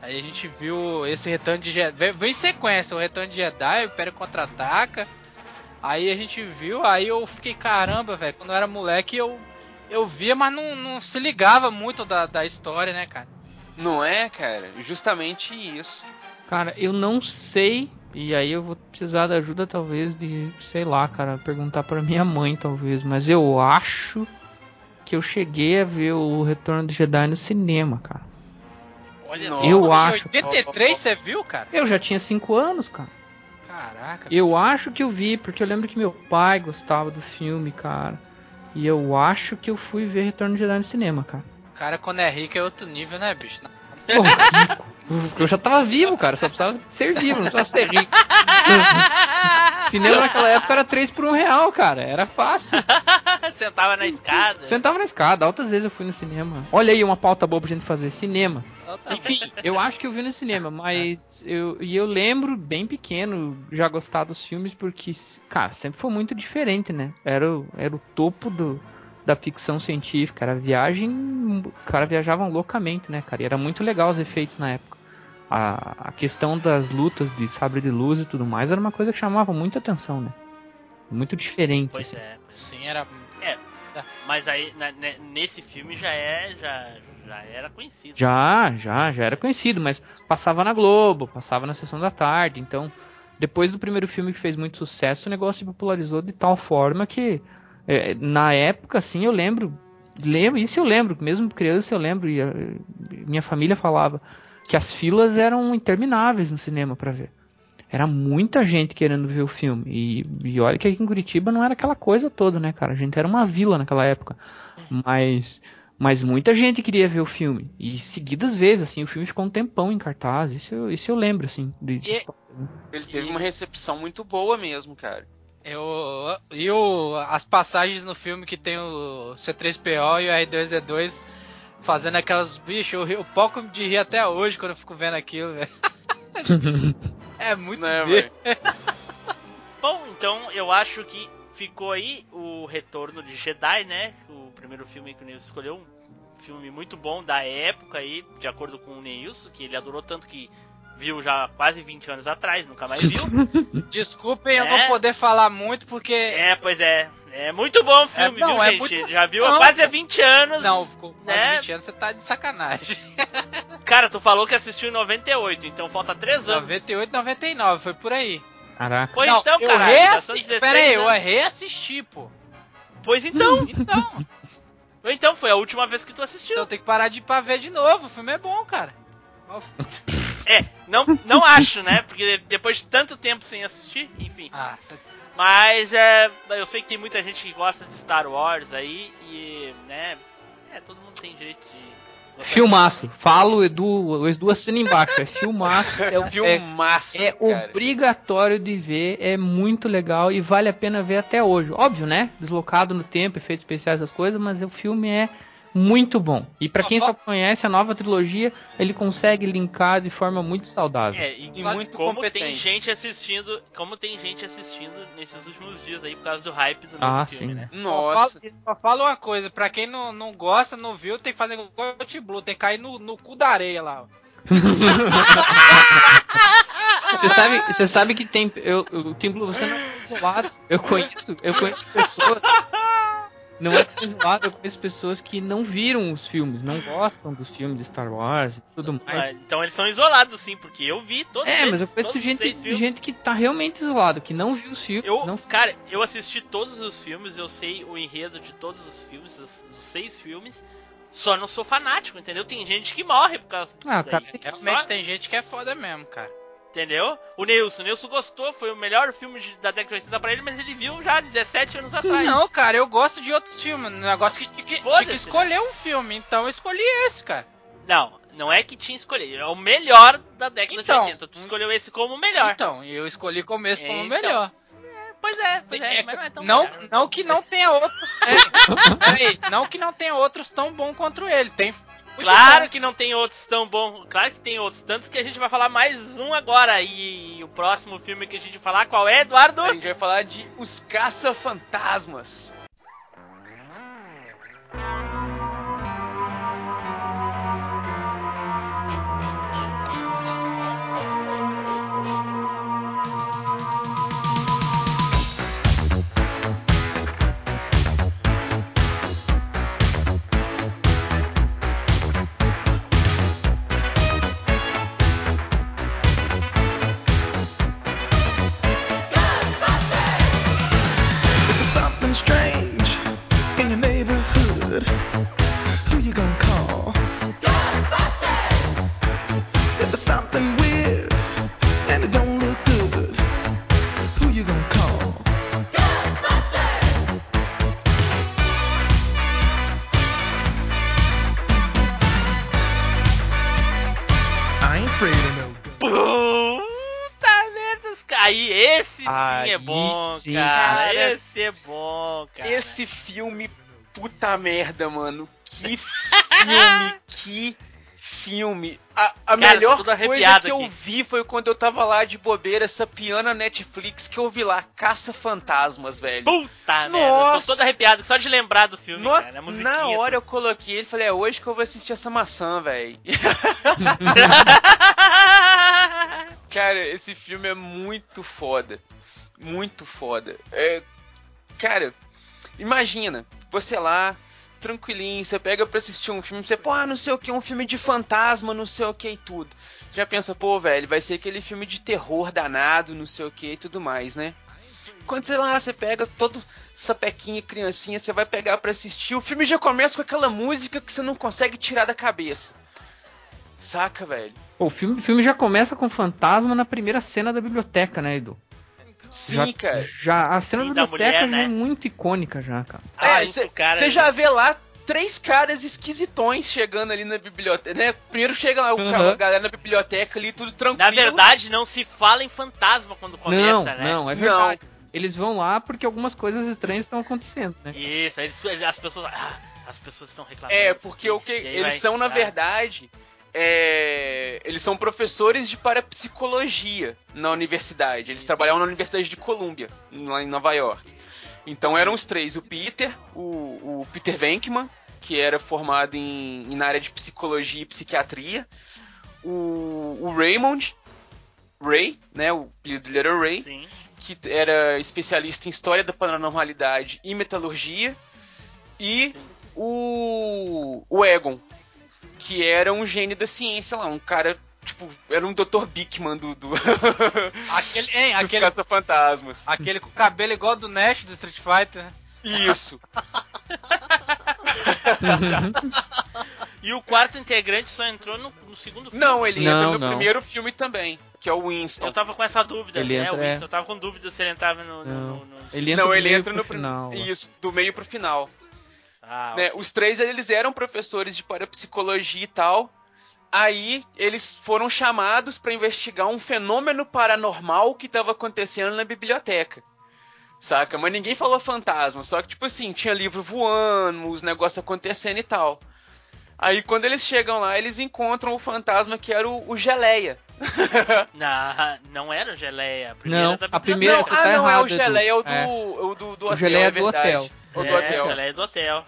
Speaker 3: Aí a gente viu esse retorno de Jedi. Veio veio em sequência, o retorno de Jedi, o Império Contra-Ataca. Aí a gente viu, aí eu fiquei, caramba, velho. Quando eu era moleque, eu, eu via, mas não, não se ligava muito da, da história, né, cara?
Speaker 5: Não é, cara? Justamente isso.
Speaker 4: Cara, eu não sei E aí eu vou precisar da ajuda, talvez, de, sei lá, cara, perguntar pra minha mãe, talvez. Mas eu acho que eu cheguei a ver o Retorno do Jedi no cinema, cara.
Speaker 2: Olha
Speaker 5: Nossa.
Speaker 2: só.
Speaker 4: Eu
Speaker 3: Em
Speaker 4: acho.
Speaker 3: 83 você viu, cara?
Speaker 4: Eu já tinha 5 anos, cara.
Speaker 3: Caraca.
Speaker 4: Eu acho que eu vi, porque eu lembro que meu pai gostava do filme, cara. E eu acho que eu fui ver Retorno do Jedi no cinema, cara.
Speaker 3: O cara, quando é rico, é outro nível, né, bicho?
Speaker 4: Pô, rico. Eu já tava vivo, cara. Só precisava ser vivo, não precisava ser rico. Cinema naquela época era 3 por 1 real, cara. Era fácil.
Speaker 2: Sentava na escada.
Speaker 4: Sentava na escada, altas vezes eu fui no cinema. Olha aí uma pauta boa pra gente fazer, cinema. Enfim, eu acho que eu vi no cinema, mas eu, e eu lembro bem pequeno já gostar dos filmes porque, cara, sempre foi muito diferente, né? Era, o- era o topo do, da ficção científica, era viagem, cara viajavam loucamente, né, cara? E era muito legal os efeitos na época. A, a questão das lutas de sabre de luz e tudo mais era uma coisa que chamava muita atenção, né? Muito diferente.
Speaker 2: Pois
Speaker 4: assim.
Speaker 2: é.
Speaker 3: Sim, era.
Speaker 2: Mas aí, na- ne- nesse filme já é. Já, já era conhecido.
Speaker 4: Já, já, já era conhecido, mas passava na Globo, passava na sessão da tarde, então depois do primeiro filme que fez muito sucesso, o negócio se popularizou de tal forma que é, na época, assim, eu lembro, lembro, isso eu lembro, mesmo criança eu lembro, e a- minha família falava que as filas eram intermináveis no cinema pra ver. Era muita gente querendo ver o filme. E, e olha que aqui em Curitiba não era aquela coisa toda, né, cara? A gente era uma vila naquela época. Mas mas muita gente queria ver o filme. E seguidas vezes, assim, o filme ficou um tempão em cartaz. Isso eu, isso eu lembro, assim. de- de história, né?
Speaker 5: Ele teve uma recepção muito boa mesmo, cara.
Speaker 3: Eu, e o, as passagens no filme que tem o C3PO e o R2D2 fazendo aquelas. Bicho, eu, ri- eu pouco de rir até hoje quando eu fico vendo aquilo, velho. É muito
Speaker 5: Né,
Speaker 3: bem.
Speaker 5: velho?
Speaker 2: Bom, então eu acho que ficou aí o Retorno de Jedi, né? O primeiro filme que o Neilson escolheu. Um filme muito bom da época aí, de acordo com o Neilson, que ele adorou tanto que viu já quase 20 anos atrás, nunca mais viu.
Speaker 3: Desculpem eu
Speaker 2: É.
Speaker 3: não poder falar muito porque.
Speaker 2: É, pois é. É muito bom o filme,
Speaker 3: É, não,
Speaker 2: viu,
Speaker 3: é
Speaker 2: gente?
Speaker 3: muito-
Speaker 2: Já viu há
Speaker 3: Não.
Speaker 2: quase há 20 anos.
Speaker 3: Não, com quase
Speaker 2: né?
Speaker 3: 20 anos você tá de sacanagem.
Speaker 2: Cara, tu falou que assistiu em 98, então falta 3 anos.
Speaker 3: 98, 99, foi por aí.
Speaker 4: Caraca.
Speaker 2: Pois
Speaker 3: não,
Speaker 2: então, são
Speaker 3: reassi...
Speaker 2: 16
Speaker 3: Pera aí, eu reassisti, pô.
Speaker 2: Pois então.
Speaker 3: Então,
Speaker 2: então, foi a última vez que tu assistiu.
Speaker 3: então tem que parar de ir pra ver de novo. O filme é bom, cara.
Speaker 2: É, não, não acho, né? Porque depois de tanto tempo sem assistir, enfim.
Speaker 3: Ah,
Speaker 2: Mas é, eu sei que tem muita gente que gosta de Star Wars aí e, né? É, todo mundo tem direito de.
Speaker 4: Filmaço. Falo, Edu, o Edu assina embaixo. É filmaço.
Speaker 5: É um filmaço,
Speaker 4: É
Speaker 5: cara.
Speaker 4: obrigatório de ver, é muito legal e vale a pena ver até hoje. Óbvio, né? Deslocado no tempo, efeitos especiais, as coisas, mas o filme é muito bom. E pra
Speaker 3: Só
Speaker 4: quem só conhece a nova trilogia, ele consegue linkar de forma muito saudável.
Speaker 2: É, e,
Speaker 5: E muito
Speaker 2: como
Speaker 5: competente.
Speaker 2: tem gente assistindo, como tem gente assistindo nesses últimos dias aí por causa do hype do novo
Speaker 4: Ah,
Speaker 2: filme,
Speaker 4: sim.
Speaker 2: né?
Speaker 3: Só
Speaker 5: Nossa.
Speaker 3: falo, só falo uma coisa, pra quem não, não gosta, não viu, tem que fazer igual o Blue, tem que cair no, no cu da areia lá. ó.
Speaker 4: Você sabe, você sabe que tem. Eu, eu, Tim Blue, você não é isolado. Eu conheço, eu conheço pessoas. Não é isolado, eu conheço pessoas que não viram os filmes, não gostam dos filmes de Star Wars e tudo mais.
Speaker 2: Mas, então eles são isolados sim, porque eu vi todos
Speaker 4: É,
Speaker 2: eles,
Speaker 4: mas eu conheço gente, gente que tá realmente isolado, que não viu os filmes.
Speaker 2: Eu,
Speaker 4: não...
Speaker 2: cara, eu assisti todos os filmes, eu sei o enredo de todos os filmes, os, os seis filmes. Só não sou fanático, entendeu? Tem gente que morre por causa disso
Speaker 4: Ah,
Speaker 2: daí.
Speaker 4: cara, tem-
Speaker 3: Realmente
Speaker 2: Só-
Speaker 3: tem gente que é foda mesmo, cara.
Speaker 2: Entendeu? O Nilson, o Nilson gostou, foi o melhor filme de- da década de 80 pra ele, mas ele viu já 17 anos atrás.
Speaker 3: Não, cara, eu gosto de outros filmes. Negócio que tinha que, tinha que escolher um filme, então eu escolhi esse, cara.
Speaker 2: Não, não é que tinha escolhido, é o melhor da década
Speaker 3: Então,
Speaker 2: de 80. Tu escolheu esse como o melhor.
Speaker 3: Então, eu escolhi começo como o
Speaker 2: Então,
Speaker 3: melhor.
Speaker 2: Pois é, pois é,
Speaker 3: É,
Speaker 2: mas não é tão
Speaker 3: não,
Speaker 2: melhor.
Speaker 3: não que não tenha outros. É, peraí, não que não tenha outros tão bom quanto ele. Tem. Muito
Speaker 2: Claro
Speaker 3: bom.
Speaker 2: que não tem outros tão bons. Claro que tem outros. Tantos que a gente vai falar mais um agora. E o próximo filme que a gente falar, qual é, Eduardo?
Speaker 5: A gente vai falar de Os Caça-Fantasmas.
Speaker 2: Esse
Speaker 5: filme, puta merda, mano. Que filme, que filme. A, a
Speaker 2: Cara,
Speaker 5: melhor coisa que eu
Speaker 2: aqui.
Speaker 5: vi foi quando eu tava lá de bobeira, essa piana Netflix, que eu vi lá, Caça Fantasmas, velho.
Speaker 2: Puta merda, eu tô
Speaker 5: Nossa.
Speaker 2: todo arrepiado só de lembrar do filme,
Speaker 5: No-
Speaker 2: cara.
Speaker 5: Na hora eu coloquei ele e falei, é hoje que eu vou assistir essa maçã, velho. Cara, esse filme é muito foda. Muito foda. É, cara, imagina, você lá, tranquilinho, você pega pra assistir um filme, você, pô, ah, não sei o que, um filme de fantasma, não sei o que e tudo. Já pensa, pô, velho, vai ser aquele filme de terror danado, não sei o que e tudo mais, né? Quando você lá, você pega todo sapequinha, criancinha, você vai pegar pra assistir, o filme já começa com aquela música que você não consegue tirar da cabeça. Saca, velho?
Speaker 4: O filme, o filme já começa com fantasma na primeira cena da biblioteca, né, Edu?
Speaker 5: Sim,
Speaker 4: já,
Speaker 5: cara.
Speaker 4: Já, a cena
Speaker 2: Sim,
Speaker 4: da biblioteca
Speaker 2: mulher,
Speaker 4: é
Speaker 2: né?
Speaker 4: muito icônica já, cara.
Speaker 2: Ah,
Speaker 5: É,
Speaker 2: cara,
Speaker 5: você já vê lá três caras esquisitões chegando ali na biblioteca, né? Primeiro chega lá o
Speaker 4: Uhum.
Speaker 5: a galera na biblioteca ali, tudo tranquilo.
Speaker 2: Na verdade, não se fala em fantasma quando começa,
Speaker 4: não,
Speaker 2: né?
Speaker 4: não, é
Speaker 5: Não.
Speaker 4: verdade. Eles vão lá porque algumas coisas estranhas estão acontecendo, né?
Speaker 2: Isso, eles, as pessoas. Ah, as pessoas estão reclamando.
Speaker 5: É, porque o que
Speaker 2: aí
Speaker 5: eles
Speaker 2: vai-
Speaker 5: são, na
Speaker 2: ah,
Speaker 5: verdade, é, eles são professores de parapsicologia na universidade. Eles trabalhavam na Universidade de Columbia, lá em Nova York. Então eram os três, o Peter, o, o Peter Venkman, que era formado em, na área de psicologia e psiquiatria, o, o Raymond, Ray, né, o era Ray,
Speaker 2: Sim.
Speaker 5: que era especialista em história da paranormalidade e metalurgia, e
Speaker 2: Sim.
Speaker 5: o, o Egon, que era um gênio da ciência lá, um cara, tipo, era um Dr. Bickman do, do
Speaker 3: Aquele, hein,
Speaker 5: dos
Speaker 3: aquele,
Speaker 5: caça-fantasmas.
Speaker 3: aquele com o cabelo igual do Nash do Street Fighter. né?
Speaker 5: Isso.
Speaker 2: E o quarto integrante só entrou no, no segundo filme.
Speaker 5: Não, ele
Speaker 4: Não,
Speaker 5: entra no
Speaker 4: não.
Speaker 5: primeiro filme também, que é o Winston.
Speaker 2: Eu tava com essa dúvida,
Speaker 4: Ele
Speaker 2: né?
Speaker 4: entra,
Speaker 2: o Winston,
Speaker 4: é.
Speaker 2: eu tava com dúvida se ele entrava no.
Speaker 4: Não.
Speaker 2: no- no-
Speaker 4: Ele entra
Speaker 5: Não, ele entra no
Speaker 4: final.
Speaker 5: Isso, do meio pro final.
Speaker 2: Ah,
Speaker 5: né? Os três eles eram professores de parapsicologia e tal. Aí eles foram chamados para investigar um fenômeno paranormal que estava acontecendo na biblioteca. Saca? Mas ninguém falou fantasma, só que tipo assim, tinha livro voando, os negócios acontecendo e tal. Aí quando eles chegam lá, eles encontram o fantasma que era o, o Geleia.
Speaker 2: Não, não era o Geleia. A primeira
Speaker 4: Não,
Speaker 2: da
Speaker 4: a primeira-
Speaker 5: não,
Speaker 4: você
Speaker 5: ah,
Speaker 4: tá
Speaker 5: não, é o Geleia, é o do, é o do, do
Speaker 4: O
Speaker 5: hotel,
Speaker 4: Geleia
Speaker 5: é
Speaker 4: é do
Speaker 5: verdade.
Speaker 4: hotel.
Speaker 5: O do
Speaker 2: é,
Speaker 5: hotel.
Speaker 2: o Geleia do hotel.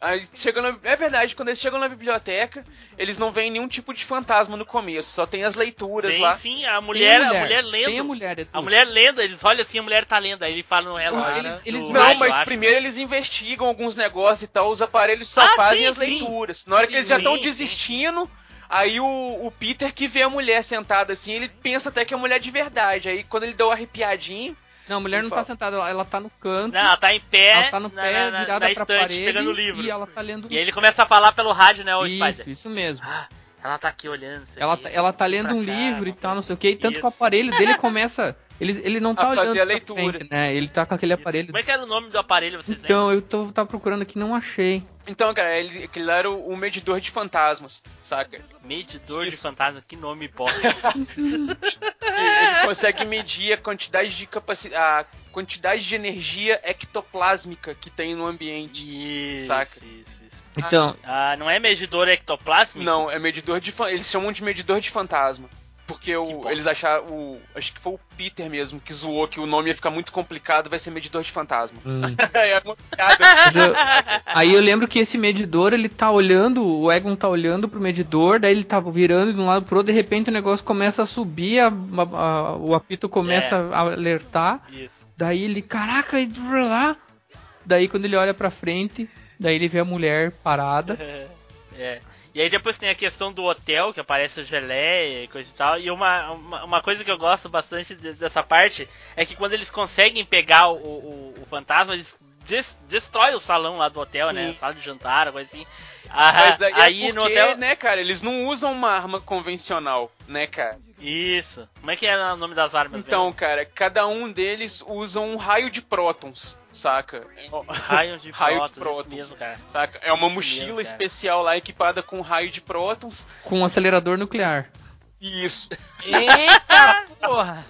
Speaker 5: Aí chegam na- é verdade, quando eles chegam na biblioteca, eles não veem nenhum tipo de fantasma no começo, só tem as leituras
Speaker 2: Tem
Speaker 5: lá.
Speaker 2: sim, a mulher,
Speaker 4: Tem
Speaker 2: a mulher lendo.
Speaker 4: Tem a mulher, Edu.
Speaker 2: A mulher lendo, eles olham assim, a mulher tá lendo, aí ele fala no relógio.
Speaker 4: Eles- eles
Speaker 5: Não,
Speaker 2: rádio,
Speaker 5: mas primeiro eles investigam alguns negócios e tal, os aparelhos só
Speaker 2: Ah,
Speaker 5: fazem
Speaker 2: sim,
Speaker 5: as
Speaker 2: sim.
Speaker 5: leituras. Na hora que eles já estão desistindo, aí o, o Peter que vê a mulher sentada assim, ele pensa até que é mulher de verdade. Aí quando ele dá o arrepiadinho,
Speaker 4: Não, a mulher não tá sentada, ela- tá no canto.
Speaker 2: Não, ela tá em pé,
Speaker 4: ela tá no
Speaker 2: na,
Speaker 4: pé,
Speaker 2: na,
Speaker 4: virada
Speaker 2: na
Speaker 4: pra
Speaker 2: estante,
Speaker 4: parede
Speaker 2: pegando o livro.
Speaker 4: e ela tá lendo.
Speaker 2: E aí ele começa a falar pelo rádio, né, o Spider?
Speaker 4: Isso, isso mesmo.
Speaker 2: Ah, ela tá aqui olhando.
Speaker 4: Ela,
Speaker 2: aqui,
Speaker 4: tá- ela tá lendo um
Speaker 2: cá,
Speaker 4: livro e tal, não sei o que, e tanto
Speaker 2: Isso.
Speaker 4: que o aparelho dele começa. Ele, ele não tá
Speaker 5: A
Speaker 4: olhando
Speaker 5: fazer a
Speaker 4: pra
Speaker 5: leitura.
Speaker 4: frente, né? Ele tá com aquele
Speaker 2: Isso.
Speaker 4: aparelho.
Speaker 2: Como é que era o nome do aparelho, vocês lembram?
Speaker 4: Então, eu tô tava procurando aqui não achei.
Speaker 5: então, cara, ele, aquele era o, o medidor de fantasmas, saca?
Speaker 2: Medidor de
Speaker 5: Isso.
Speaker 2: fantasma, que nome bosta.
Speaker 5: Ele consegue medir a quantidade de capaci a quantidade de energia ectoplásmica que tem no ambiente.
Speaker 2: Isso,
Speaker 5: Saca.
Speaker 2: isso, isso.
Speaker 4: Então,
Speaker 2: Ah, não é medidor ectoplásmico?
Speaker 5: Não, é medidor de eles chamam de medidor de fantasma. Porque o, eles acharam. O, acho que foi o Peter mesmo que zoou que o nome ia ficar muito complicado, vai ser medidor de fantasma.
Speaker 4: hum.
Speaker 5: é uma piada.
Speaker 4: Mas eu- aí eu lembro que esse medidor, ele tá olhando, o Egon tá olhando pro medidor, daí ele tá virando de um lado pro outro, de repente o negócio começa a subir, a- a- a- o apito começa
Speaker 2: É.
Speaker 4: a alertar,
Speaker 2: Isso.
Speaker 4: daí ele, caraca, e lá. Daí quando ele olha pra frente, daí ele vê a mulher parada.
Speaker 2: É. E aí depois tem a questão do hotel, que aparece o geleia e coisa e tal. E uma, uma, uma coisa que eu gosto bastante de- dessa parte é que quando eles conseguem pegar o, o, o fantasma, eles des, destroem o salão lá do hotel,
Speaker 5: Sim.
Speaker 2: né? Sala de jantar, coisa assim. Ah,
Speaker 5: Mas aí,
Speaker 2: aí
Speaker 5: é
Speaker 2: no
Speaker 5: porque,
Speaker 2: hotel.
Speaker 5: né, cara, eles não usam uma arma convencional, né, cara?
Speaker 2: Isso. Como é que é o nome das armas?
Speaker 5: Então, cara, cada um deles usa um raio de prótons, saca?
Speaker 2: raio de
Speaker 5: raio de
Speaker 2: prótons, isso
Speaker 5: prótons.
Speaker 2: mesmo, cara.
Speaker 5: Saca? É uma
Speaker 2: Isso
Speaker 5: mochila
Speaker 2: mesmo,
Speaker 5: especial lá equipada com raio de prótons.
Speaker 4: Com um acelerador nuclear.
Speaker 5: Isso.
Speaker 3: Eita porra!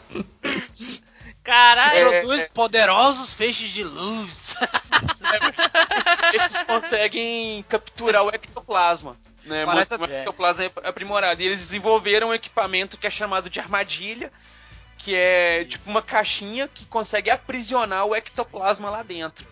Speaker 2: Caralho!
Speaker 5: É,
Speaker 3: Produz poderosos feixes de luz.
Speaker 5: Eles conseguem capturar o ectoplasma. Né?
Speaker 3: Parece
Speaker 2: até-
Speaker 5: ectoplasma aprimorado. E eles desenvolveram um equipamento que é chamado de armadilha, que é tipo uma caixinha que consegue aprisionar o ectoplasma lá dentro.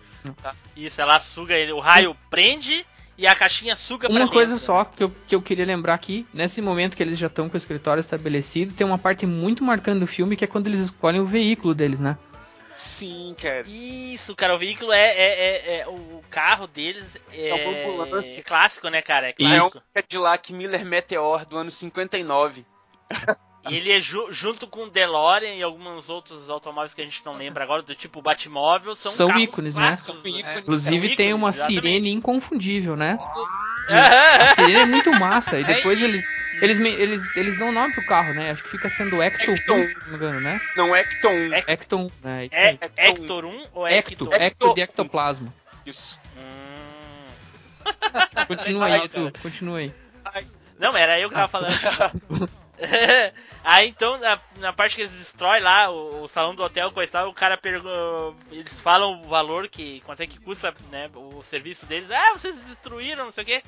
Speaker 2: Isso, ela suga ele. O raio prende e a caixinha suga pra
Speaker 4: Uma coisa
Speaker 2: dentro.
Speaker 4: só que eu, que eu queria lembrar aqui, nesse momento que eles já estão com o escritório estabelecido, tem uma parte muito marcante do filme que é quando eles escolhem o veículo deles, né?
Speaker 5: Sim, cara.
Speaker 2: Isso, cara, o veículo é, é, é- é- o carro deles é,
Speaker 5: É
Speaker 2: é clássico, né, cara? É
Speaker 5: É um
Speaker 2: clássico.
Speaker 5: Cadillac Miller Meteor do ano 59.
Speaker 2: E ele é ju- junto com o DeLorean e alguns outros automóveis que a gente não lembra agora, do tipo Batmóvel, são,
Speaker 4: São ícones, né?
Speaker 5: São ícones.
Speaker 4: Inclusive
Speaker 2: É um
Speaker 4: tem uma
Speaker 2: exatamente.
Speaker 4: sirene inconfundível, né?
Speaker 2: Aham.
Speaker 4: A sirene é muito massa. E depois eles, eles, eles, eles dão nome pro carro, né? Acho que fica sendo Ecto,
Speaker 5: Ecton.
Speaker 4: se não me engano, né?
Speaker 5: Não, Ecton 1.
Speaker 2: É-
Speaker 4: Ecton, né?
Speaker 2: É
Speaker 4: aí.
Speaker 2: Hector 1 ou
Speaker 4: Ecto,
Speaker 2: Hector?
Speaker 4: Ecto de ectoplasma.
Speaker 5: Isso.
Speaker 2: Hum.
Speaker 4: Continua aí, tu, continua aí.
Speaker 2: Não, era eu que tava falando. Aí então, na, na parte que eles destroem lá o, o salão do hotel, coisa e tal, o cara pergunta. Eles falam o valor que. quanto é que custa né, o serviço deles. Ah, vocês destruíram, não sei o quê.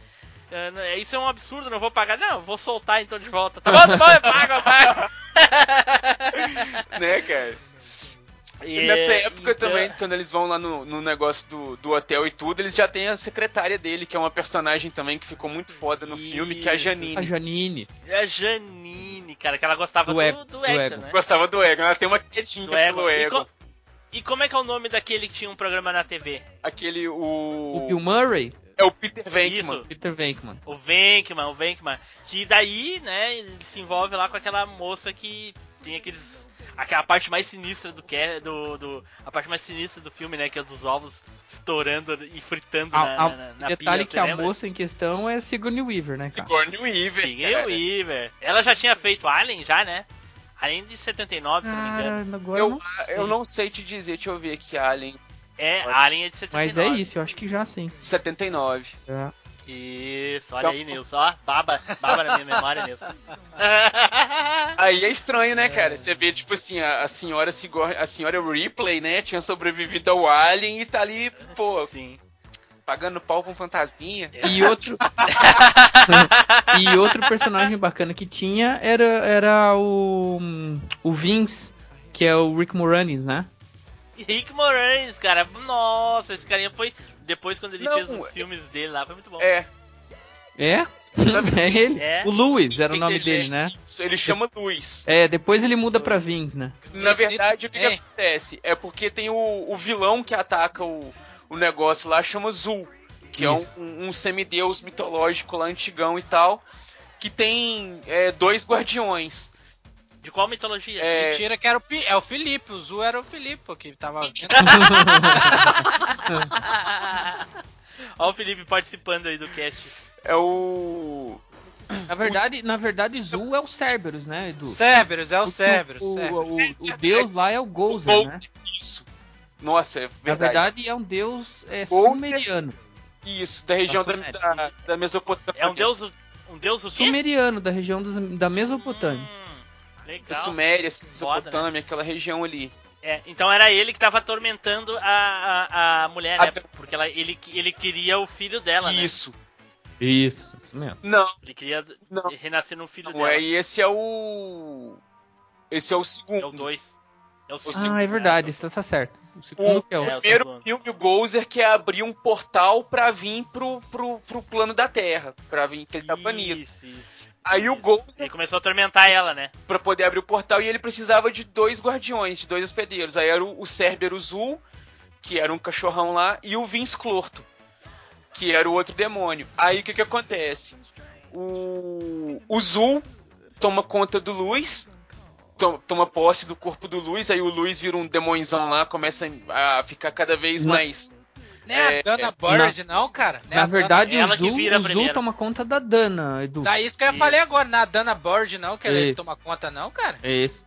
Speaker 2: Ah, Isso é um absurdo, não vou pagar. Não, vou soltar então de volta. Tá bom, tá bom, eu pago, eu pago.
Speaker 5: né, cara?
Speaker 2: E,
Speaker 5: E nessa época
Speaker 2: então-
Speaker 5: também, quando eles vão lá no, no negócio do, do hotel e tudo, eles já têm a secretária dele, que é uma personagem também que ficou muito foda no filme, que é a
Speaker 2: Isso.
Speaker 5: Janine.
Speaker 4: A Janine.
Speaker 2: E a Janine, cara, que ela gostava
Speaker 4: Do
Speaker 2: do,
Speaker 4: Ego,
Speaker 2: do,
Speaker 4: do
Speaker 2: Hector,
Speaker 4: Ego.
Speaker 2: né?
Speaker 5: Gostava do Ego, ela tem uma quietinha
Speaker 2: Do Ego.
Speaker 5: pelo
Speaker 2: E,
Speaker 5: Ego.
Speaker 2: co- e como é que é o nome daquele que tinha um programa na TV?
Speaker 5: Aquele, o...
Speaker 4: O Bill Murray,
Speaker 5: É o Peter Venkman.
Speaker 2: Isso.
Speaker 4: Peter Venkman.
Speaker 2: O Venkman, o Venkman. Que daí, né, ele se envolve lá com aquela moça que tem aqueles. Aquela parte mais sinistra do que do, do. A parte mais sinistra do filme, né? Que é dos ovos estourando e fritando
Speaker 4: A-
Speaker 2: na,
Speaker 4: a-
Speaker 2: na, na,
Speaker 4: detalhe
Speaker 2: pia,
Speaker 4: que a
Speaker 2: lembra?
Speaker 4: moça em questão é Sigourney Weaver, né, cara?
Speaker 5: Sigourney Weaver.
Speaker 2: Sigourney
Speaker 5: cara.
Speaker 2: Weaver. Ela já tinha feito Alien, já, né? Alien de 79, se não me engano.
Speaker 4: Cara, agora
Speaker 5: Eu,
Speaker 4: não
Speaker 5: eu não sei te dizer, deixa eu ver aqui, Alien,
Speaker 2: É, Alien é de 79.
Speaker 4: Mas é isso, eu acho que já sim.
Speaker 5: 79.
Speaker 4: É.
Speaker 2: Isso, olha
Speaker 5: Então-
Speaker 2: aí, Nilson. Ó, baba, baba na minha memória, Nilson.
Speaker 5: Aí é estranho, né, cara? Você vê, tipo assim, a, a senhora a senhora Ripley, né, tinha sobrevivido ao Alien e tá ali, pô,
Speaker 2: Sim.
Speaker 5: pagando pau com fantasminha.
Speaker 4: E outro. e outro personagem bacana que tinha era, era o. O Vince, que é o Rick Moranis, né?
Speaker 2: Rick Moranis, cara. Nossa, esse carinha foi. Depois, quando ele
Speaker 5: Não,
Speaker 2: fez os
Speaker 5: é-
Speaker 2: filmes dele lá, foi muito bom.
Speaker 5: É,
Speaker 4: É? é ele?
Speaker 2: É.
Speaker 4: O Louis era o nome dele, né?
Speaker 5: isso, ele chama Luz.
Speaker 4: É, depois ele muda pra Vince, né?
Speaker 5: Na verdade, o que, que
Speaker 3: Ei.
Speaker 5: acontece? É porque tem o, o vilão que ataca o, o negócio lá, chama Zul, que é um,
Speaker 4: Isso.
Speaker 5: um semideus mitológico lá antigão e tal, que tem é, dois guardiões.
Speaker 2: De qual mitologia?
Speaker 5: É,
Speaker 3: Mentira que era o, Pi- é o Felipe, o Zu era o Felipe que tava vendo.
Speaker 2: Olha o Felipe participando aí do cast.
Speaker 5: é o.
Speaker 4: Na verdade, na verdade, Zul é o Cerberus, né, Edu?
Speaker 3: Cerberus, é o
Speaker 4: O-
Speaker 3: Cerberus.
Speaker 4: O,
Speaker 3: Cerberus.
Speaker 4: o, o deus lá é o Gozer,
Speaker 5: Gol-
Speaker 4: né?
Speaker 5: Isso. Nossa, é
Speaker 4: Na
Speaker 5: verdade.
Speaker 4: verdade, é um deus é, sumeriano.
Speaker 5: Isso, da região da,
Speaker 4: Nossa,
Speaker 5: da, da Mesopotâmia.
Speaker 2: É um deus. Um deus o quê?
Speaker 4: Sumeriano, da região dos- da Mesopotâmia.
Speaker 2: Hum,
Speaker 5: Da
Speaker 2: legal.
Speaker 5: Suméria,
Speaker 2: Foda,
Speaker 5: Mesopotâmia, aquela região ali.
Speaker 2: É, então era ele que tava atormentando a, a, a mulher,
Speaker 5: A
Speaker 2: né? Porque ela, ele, ele queria o filho dela, né?
Speaker 5: Isso.
Speaker 4: Isso, isso mesmo.
Speaker 5: Não,
Speaker 2: Ele queria
Speaker 5: não.
Speaker 2: renascer no filho
Speaker 5: não
Speaker 2: dela.
Speaker 5: é, e esse é o. Esse é o segundo.
Speaker 2: É o 2. É o
Speaker 5: segundo,
Speaker 2: segundo.
Speaker 4: Ah, é verdade, isso tá certo. O segundo que é o.
Speaker 2: É, o
Speaker 5: primeiro
Speaker 2: segundo.
Speaker 5: filme, o Gozer, que é abrir um portal pra vir pro, pro, pro plano da Terra. Pra vir, que ele tá banido.
Speaker 2: Isso, isso.
Speaker 5: Aí o. Gozer,
Speaker 2: Ele começou a atormentar ela, né?
Speaker 5: pra poder abrir o portal, e ele precisava de dois guardiões, de dois hospedeiros. Aí era o, o Cerberus Zul, que era um cachorrão lá, e o Vince Clorto, que era o outro demônio. Aí o que que acontece? O, o Zul toma conta do Luiz, to- toma posse do corpo do Luiz, aí o Luiz vira um demôniozão lá, começa a ficar cada vez
Speaker 4: Não.
Speaker 5: mais...
Speaker 3: Nem a
Speaker 5: É,
Speaker 3: Dana
Speaker 5: é.
Speaker 3: Bird, não, cara. Nem
Speaker 4: Na
Speaker 3: a Dana-
Speaker 4: verdade,
Speaker 2: ela
Speaker 4: o
Speaker 2: que
Speaker 4: Zu,
Speaker 2: vira
Speaker 4: o Zu toma conta da Dana, Edu.
Speaker 3: Daí isso que eu
Speaker 2: Isso.
Speaker 3: falei agora, na Dana Bird, não, que ele
Speaker 4: Isso.
Speaker 3: toma conta, não, cara.
Speaker 4: É esse.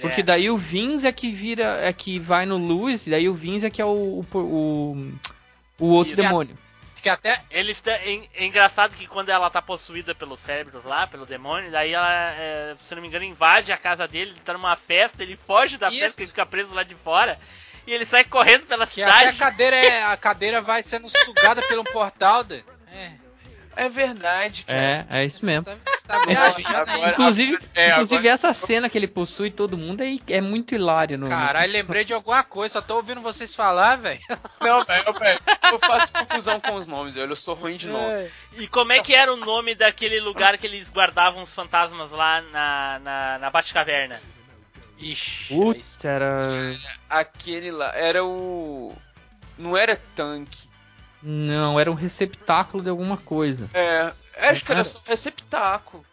Speaker 4: Porque
Speaker 2: É.
Speaker 4: daí o Vince é que vira, é que vai no Lewis, e daí o Vince é que é o, o, o, o outro
Speaker 2: Isso.
Speaker 4: demônio.
Speaker 3: Que até.
Speaker 2: Eles é, é engraçado que quando ela tá possuída pelos cérebros lá, pelo demônio, daí ela, é, se não me engano, invade a casa dele, ele tá numa festa, ele foge da
Speaker 3: Isso.
Speaker 2: festa, ele fica preso lá de fora, e ele sai correndo pela
Speaker 3: Que até a
Speaker 2: cidade.
Speaker 3: cadeira, é, a cadeira vai sendo sugada pelo portal. De... É.
Speaker 5: É verdade, cara.
Speaker 4: É, é isso mesmo.
Speaker 3: Tá, tá
Speaker 4: É,
Speaker 3: viajando
Speaker 5: agora-
Speaker 4: Inclusive,
Speaker 5: É,
Speaker 4: inclusive essa cena que ele possui todo mundo é, é muito hilário. No...
Speaker 3: Caralho, lembrei de alguma coisa, só tô ouvindo vocês falar, velho.
Speaker 5: Não, velho, velho, eu faço confusão com os nomes, velho. Eu sou ruim de nome.
Speaker 2: E como é que era o nome daquele lugar que eles guardavam os fantasmas lá na, na, na Batcaverna?
Speaker 3: Ixi.
Speaker 4: Putz, era.
Speaker 5: Aquele lá era o. Não era tanque.
Speaker 4: Não, era um receptáculo de alguma coisa.
Speaker 5: É. Acho que era só receptáculo.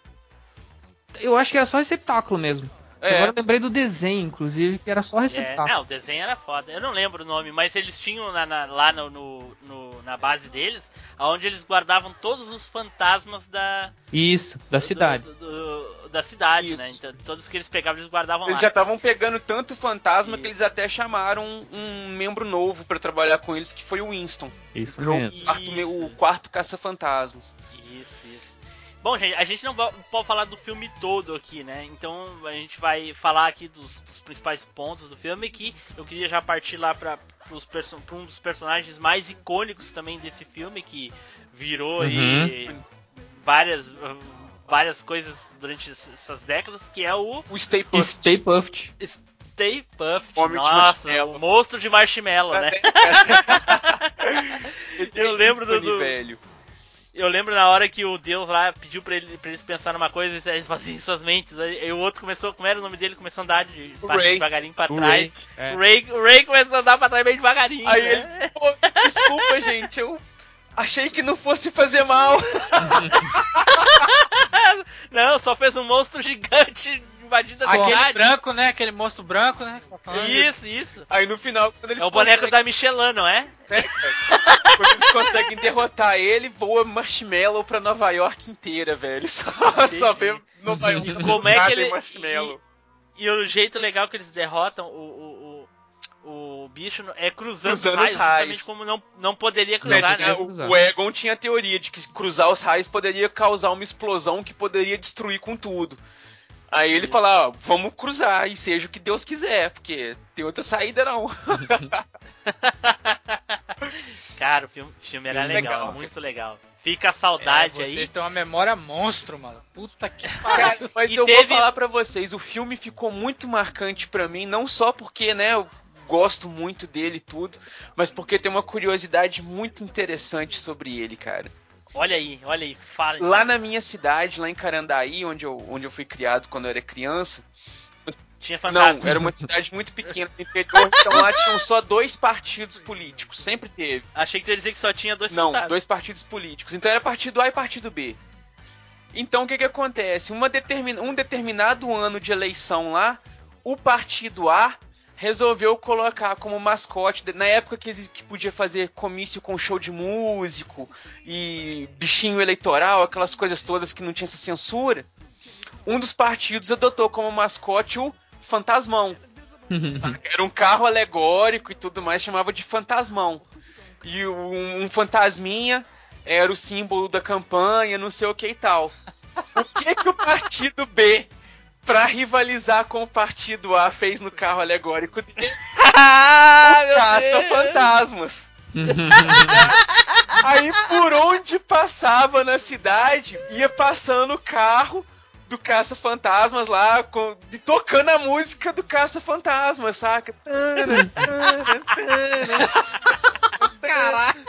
Speaker 4: Eu acho que era só receptáculo mesmo.
Speaker 5: É.
Speaker 4: Agora eu lembrei do desenho, inclusive, que era só
Speaker 2: É,
Speaker 4: receptáculo.
Speaker 2: não, o desenho era foda. Eu não lembro o nome, mas eles tinham na- na- lá no, no- no- na base deles, onde eles guardavam todos os fantasmas da
Speaker 4: Isso, da
Speaker 2: do-
Speaker 4: cidade.
Speaker 2: do- do- da cidade,
Speaker 5: Isso.
Speaker 2: né? Então, todos que eles pegavam, eles guardavam
Speaker 5: Eles
Speaker 2: lá.
Speaker 5: já estavam pegando tanto fantasma
Speaker 2: Isso.
Speaker 5: que eles até chamaram um membro novo pra trabalhar com eles, que foi o Winston.
Speaker 4: Isso mesmo.
Speaker 5: o quarto, o quarto caça-fantasmas.
Speaker 2: Isso, isso. Bom, gente, a gente não pode falar do filme todo aqui, né? Então a gente vai falar aqui dos, dos principais pontos do filme que eu queria já partir lá para um dos personagens mais icônicos também desse filme que virou aí várias várias coisas durante essas décadas, que é o
Speaker 5: O Stay Puft.
Speaker 4: Stay Puft.
Speaker 2: Stay Puft.
Speaker 5: Homem de
Speaker 2: Nossa,
Speaker 5: marshmallow.
Speaker 2: o monstro de marshmallow, né? Eu lembro do- do-
Speaker 5: velho.
Speaker 2: Eu lembro na hora que o Deus lá pediu pra, ele, pra eles pensar numa coisa e eles faziam suas mentes. Aí, o outro começou, como era o nome dele? Começou a andar de,
Speaker 5: O
Speaker 2: baixo, devagarinho pra
Speaker 4: O
Speaker 2: trás.
Speaker 4: Ray, é.
Speaker 2: O, Ray, o Ray começou a andar pra trás bem devagarinho.
Speaker 5: Aí
Speaker 2: né?
Speaker 5: ele, pô, desculpa, gente, eu achei que não fosse fazer mal.
Speaker 2: Não, só fez um monstro gigante invadindo a
Speaker 3: Aquele
Speaker 2: cidade.
Speaker 3: branco, né? Aquele monstro branco, né? tá.
Speaker 2: Isso, isso.
Speaker 5: Aí no final, quando eles
Speaker 2: É o boneco
Speaker 5: conseguem-
Speaker 2: da Michelin, não é?
Speaker 5: Quando eles conseguem derrotar ele, voa marshmallow pra Nova York inteira, velho. Só, só vê Nova York.
Speaker 2: E como é que ele-
Speaker 5: marshmallow.
Speaker 2: E o jeito legal que eles derrotam o, o, o, o bicho é cruzando,
Speaker 5: Cruzando
Speaker 2: os raios,
Speaker 5: os raios.
Speaker 2: como não, não poderia
Speaker 5: Né,
Speaker 2: cruzar,
Speaker 5: diz-
Speaker 2: né?
Speaker 5: o, o Egon tinha a teoria de que cruzar os raios poderia causar uma explosão que poderia destruir com tudo. Aí ele fala, ó, vamos cruzar e seja o que Deus quiser, porque tem outra saída não.
Speaker 2: Cara, o filme, filme era
Speaker 5: Filme
Speaker 2: legal,
Speaker 5: legal.
Speaker 2: muito legal. Fica a saudade
Speaker 3: É,
Speaker 2: aí.
Speaker 3: Vocês têm uma memória monstro, mano. Puta que pariu.
Speaker 5: Mas
Speaker 2: E
Speaker 5: eu
Speaker 2: teve-
Speaker 5: vou falar pra vocês, o filme ficou muito marcante pra mim, não só porque, né, eu gosto muito dele e tudo, mas porque tem uma curiosidade muito interessante sobre ele, cara.
Speaker 2: Olha aí, olha aí, fala.
Speaker 5: Lá na minha cidade, lá em Carandaí, onde eu, onde eu fui criado quando eu era criança,
Speaker 2: Tinha fantasma.
Speaker 5: não, era uma cidade muito pequena interior, então lá tinham só dois partidos políticos, sempre teve.
Speaker 2: Achei que tu ia dizer que só tinha dois
Speaker 5: Não,
Speaker 2: fantasmas.
Speaker 5: dois partidos políticos. Então era partido A e partido B. Então o que que acontece? Uma determin... Um determinado ano de eleição lá, o partido A resolveu colocar como mascote, na época que, que podia fazer comício com show de músico e bichinho eleitoral, aquelas coisas todas que não tinha essa censura, um dos partidos adotou como mascote o Fantasmão. Era um carro alegórico e tudo mais, chamava de Fantasmão. E um, um fantasminha era o símbolo da campanha, não sei o que e tal. O que que o partido B, pra rivalizar com o partido A, fez no carro alegórico dele?
Speaker 2: Ah,
Speaker 5: Caça
Speaker 2: Deus!
Speaker 5: fantasmas. Aí por onde passava na cidade, ia passando o carro do caça-fantasmas lá, com, e tocando a música do caça-fantasmas, saca? Tana, tana, tana.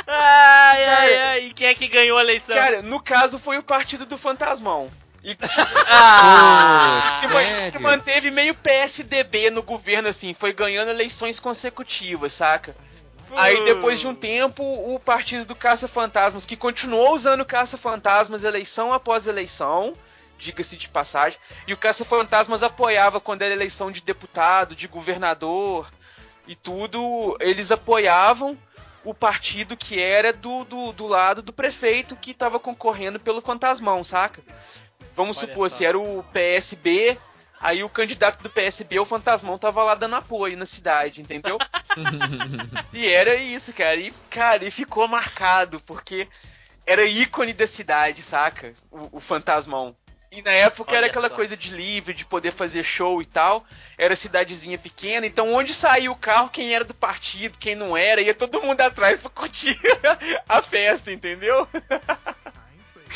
Speaker 2: Ai, ai, ai. E quem é que ganhou a eleição?
Speaker 5: Cara, no caso foi o partido do Fantasmão. E
Speaker 2: ah,
Speaker 5: se, ma-
Speaker 4: sério?
Speaker 5: se manteve meio PSDB no governo, assim, foi ganhando eleições consecutivas, saca? Aí depois de um tempo, o partido do Caça-Fantasmas, que continuou usando Caça-Fantasmas eleição após eleição, diga-se de passagem, e o Caça-Fantasmas apoiava quando era eleição de deputado, de governador e tudo, eles apoiavam o partido que era do, do, do lado do prefeito que tava concorrendo pelo Fantasmão, saca? Vamos
Speaker 2: Olha
Speaker 5: supor,
Speaker 2: só.
Speaker 5: se era o PSB, aí o candidato do PSB, o Fantasmão, tava lá dando apoio na cidade, entendeu? E era isso, cara. E, cara, e ficou marcado, porque era ícone da cidade, saca? O, o Fantasmão. E na época
Speaker 2: Olha
Speaker 5: era aquela
Speaker 2: só.
Speaker 5: coisa de livre, de poder fazer show e tal. Era cidadezinha pequena, então onde saía o carro, quem era do partido, quem não era, ia todo mundo atrás pra curtir a festa, entendeu?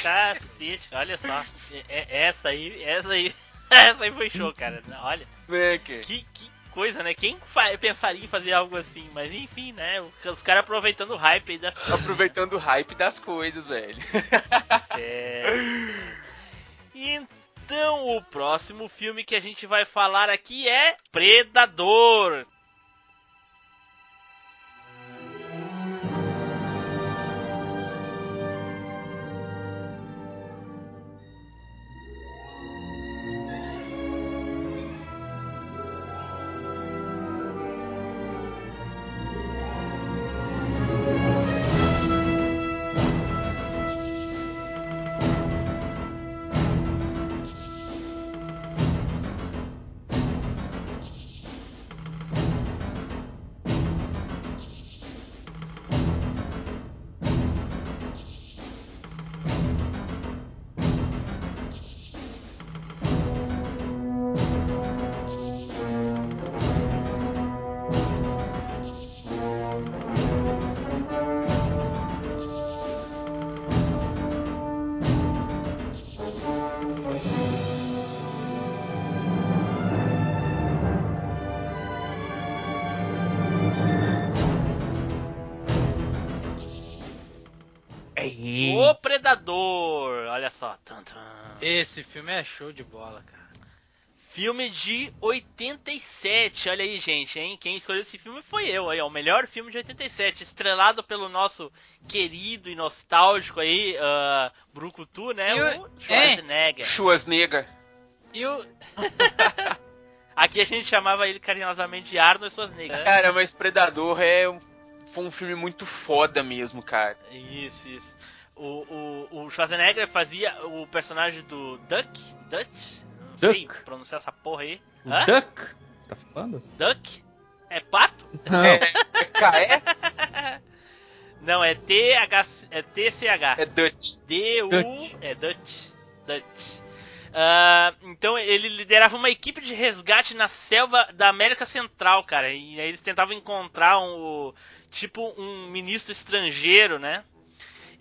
Speaker 2: Cacete, olha só. É- é- essa aí, essa aí, essa aí foi show, cara. Olha,
Speaker 5: Né,
Speaker 2: que, que coisa, né? Quem pensaria em fazer algo assim? Mas enfim, né? Os caras aproveitando o hype aí das
Speaker 5: Aproveitando o hype das coisas, velho.
Speaker 2: Certo. Então, o próximo filme que a gente vai falar aqui é Predador.
Speaker 3: Esse filme é show de bola, cara.
Speaker 2: Filme de 87. Olha aí, gente, hein? Quem escolheu esse filme foi eu, aí, ó. O melhor filme de 87, estrelado pelo nosso querido e nostálgico aí, uh, Brucutu, né?
Speaker 3: E o-
Speaker 2: o Schwarzenegger.
Speaker 5: Schwarzenegger.
Speaker 3: E o.
Speaker 2: Aqui a gente chamava ele carinhosamente de Arnold Schwarzenegger.
Speaker 5: Cara, mas Predador é um, foi um filme muito foda mesmo, cara.
Speaker 2: Isso, isso. O, o, o Schwarzenegger fazia o personagem do Duck? Dutch? Não sei
Speaker 4: Duck.
Speaker 2: pronunciar essa porra aí. Hã?
Speaker 4: Duck? Tá falando?
Speaker 2: Duck? É pato?
Speaker 4: Não.
Speaker 5: É KE?
Speaker 2: Não, é TH, é TCH.
Speaker 5: É Dutch.
Speaker 2: D-U.
Speaker 4: Dutch.
Speaker 2: É Dutch. Dutch. Ah, então ele liderava uma equipe de resgate na selva da América Central, cara. E aí eles tentavam encontrar um. Tipo um ministro estrangeiro, né?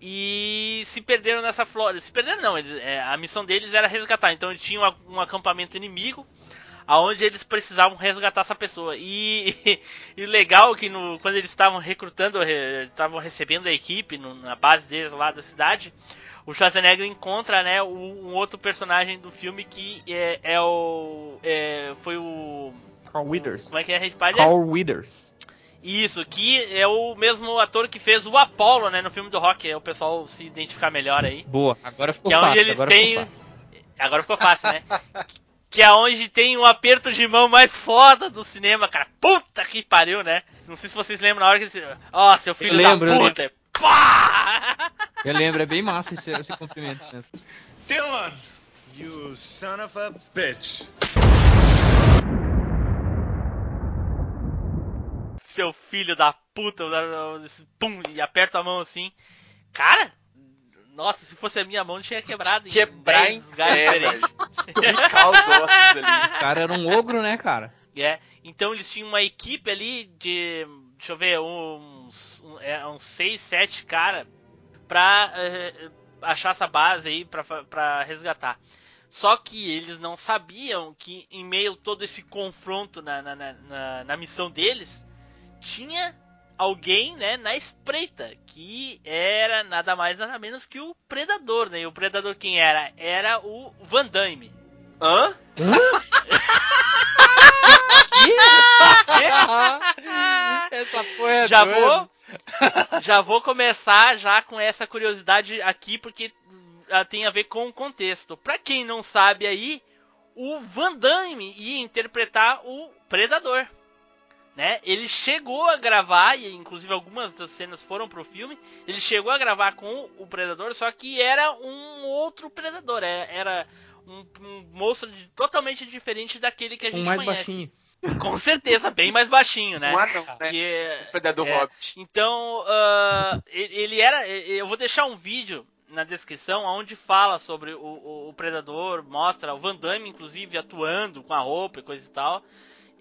Speaker 2: E se perderam nessa floresta. Se perderam não, eles- é, a missão deles era resgatar. Então eles tinham um, acampamento inimigo. Aonde eles precisavam resgatar essa pessoa. E, o legal é que no, quando eles estavam recrutando, re- estavam recebendo a equipe no- na base deles lá da cidade, o Schwarzenegger encontra, né, um, um outro personagem do filme que é, é o. é, foi o.
Speaker 4: Carl Withers.
Speaker 2: Como é que é, Spider?
Speaker 4: Carl Withers.
Speaker 2: Isso, que é o mesmo ator que fez o Apollo, né, no filme do Rock. É o pessoal se identificar melhor aí.
Speaker 4: Boa, agora ficou
Speaker 2: Que é onde
Speaker 4: fácil.
Speaker 2: eles
Speaker 4: agora
Speaker 2: têm.
Speaker 4: ficou fácil.
Speaker 2: Agora ficou fácil, né? que é onde tem o aperto de mão mais foda do cinema, cara. Puta que pariu, né? Não sei se vocês lembram na hora que eles. Ó, seu filho
Speaker 4: Eu lembro,
Speaker 2: da
Speaker 4: eu
Speaker 2: puta! Pá!
Speaker 4: Eu lembro, é bem massa esse, esse cumprimento mesmo.
Speaker 9: Dylan, you son of a bitch.
Speaker 2: Seu filho da puta, pum, e aperta a mão assim. Cara, nossa, se fosse a minha mão, tinha quebrado.
Speaker 5: Quebrar
Speaker 2: em
Speaker 5: em
Speaker 2: 10 lugares
Speaker 5: é,
Speaker 2: diferentes.
Speaker 5: velho. Estricar os ossos ali.
Speaker 4: O cara era um ogro, né, cara?
Speaker 2: É, então eles tinham uma equipe ali de, deixa eu ver, uns, um, é, uns 6, 7 cara pra eh, achar essa base aí, pra, pra resgatar. Só que eles não sabiam que em meio a todo esse confronto na, na, na- na missão deles, tinha alguém, né, na espreita, que era nada mais nada menos que o Predador, né? E o Predador quem era? Era o Van Damme.
Speaker 5: Hã?
Speaker 3: Essa porra é
Speaker 2: já
Speaker 3: doida.
Speaker 2: vou já vou começar já com essa curiosidade aqui porque ah, tem a ver com o contexto. Pra quem não sabe aí, o Van Damme ia interpretar o Predador. Né? Ele chegou a gravar, e inclusive algumas das cenas foram pro filme. Ele chegou a gravar com o Predador, só que era um outro Predador. Era, era um, um monstro de- totalmente diferente daquele que a gente
Speaker 4: Um mais
Speaker 2: conhece.
Speaker 4: baixinho.
Speaker 2: Com certeza, bem mais baixinho, né?
Speaker 5: Um anão, né?
Speaker 2: Porque-
Speaker 5: O Predador
Speaker 2: é,
Speaker 5: Hobbit.
Speaker 2: Então, ele ele era. Eu vou deixar um vídeo na descrição onde fala sobre o, o- o Predador, mostra o Van Damme, inclusive, atuando com a roupa e coisa e tal.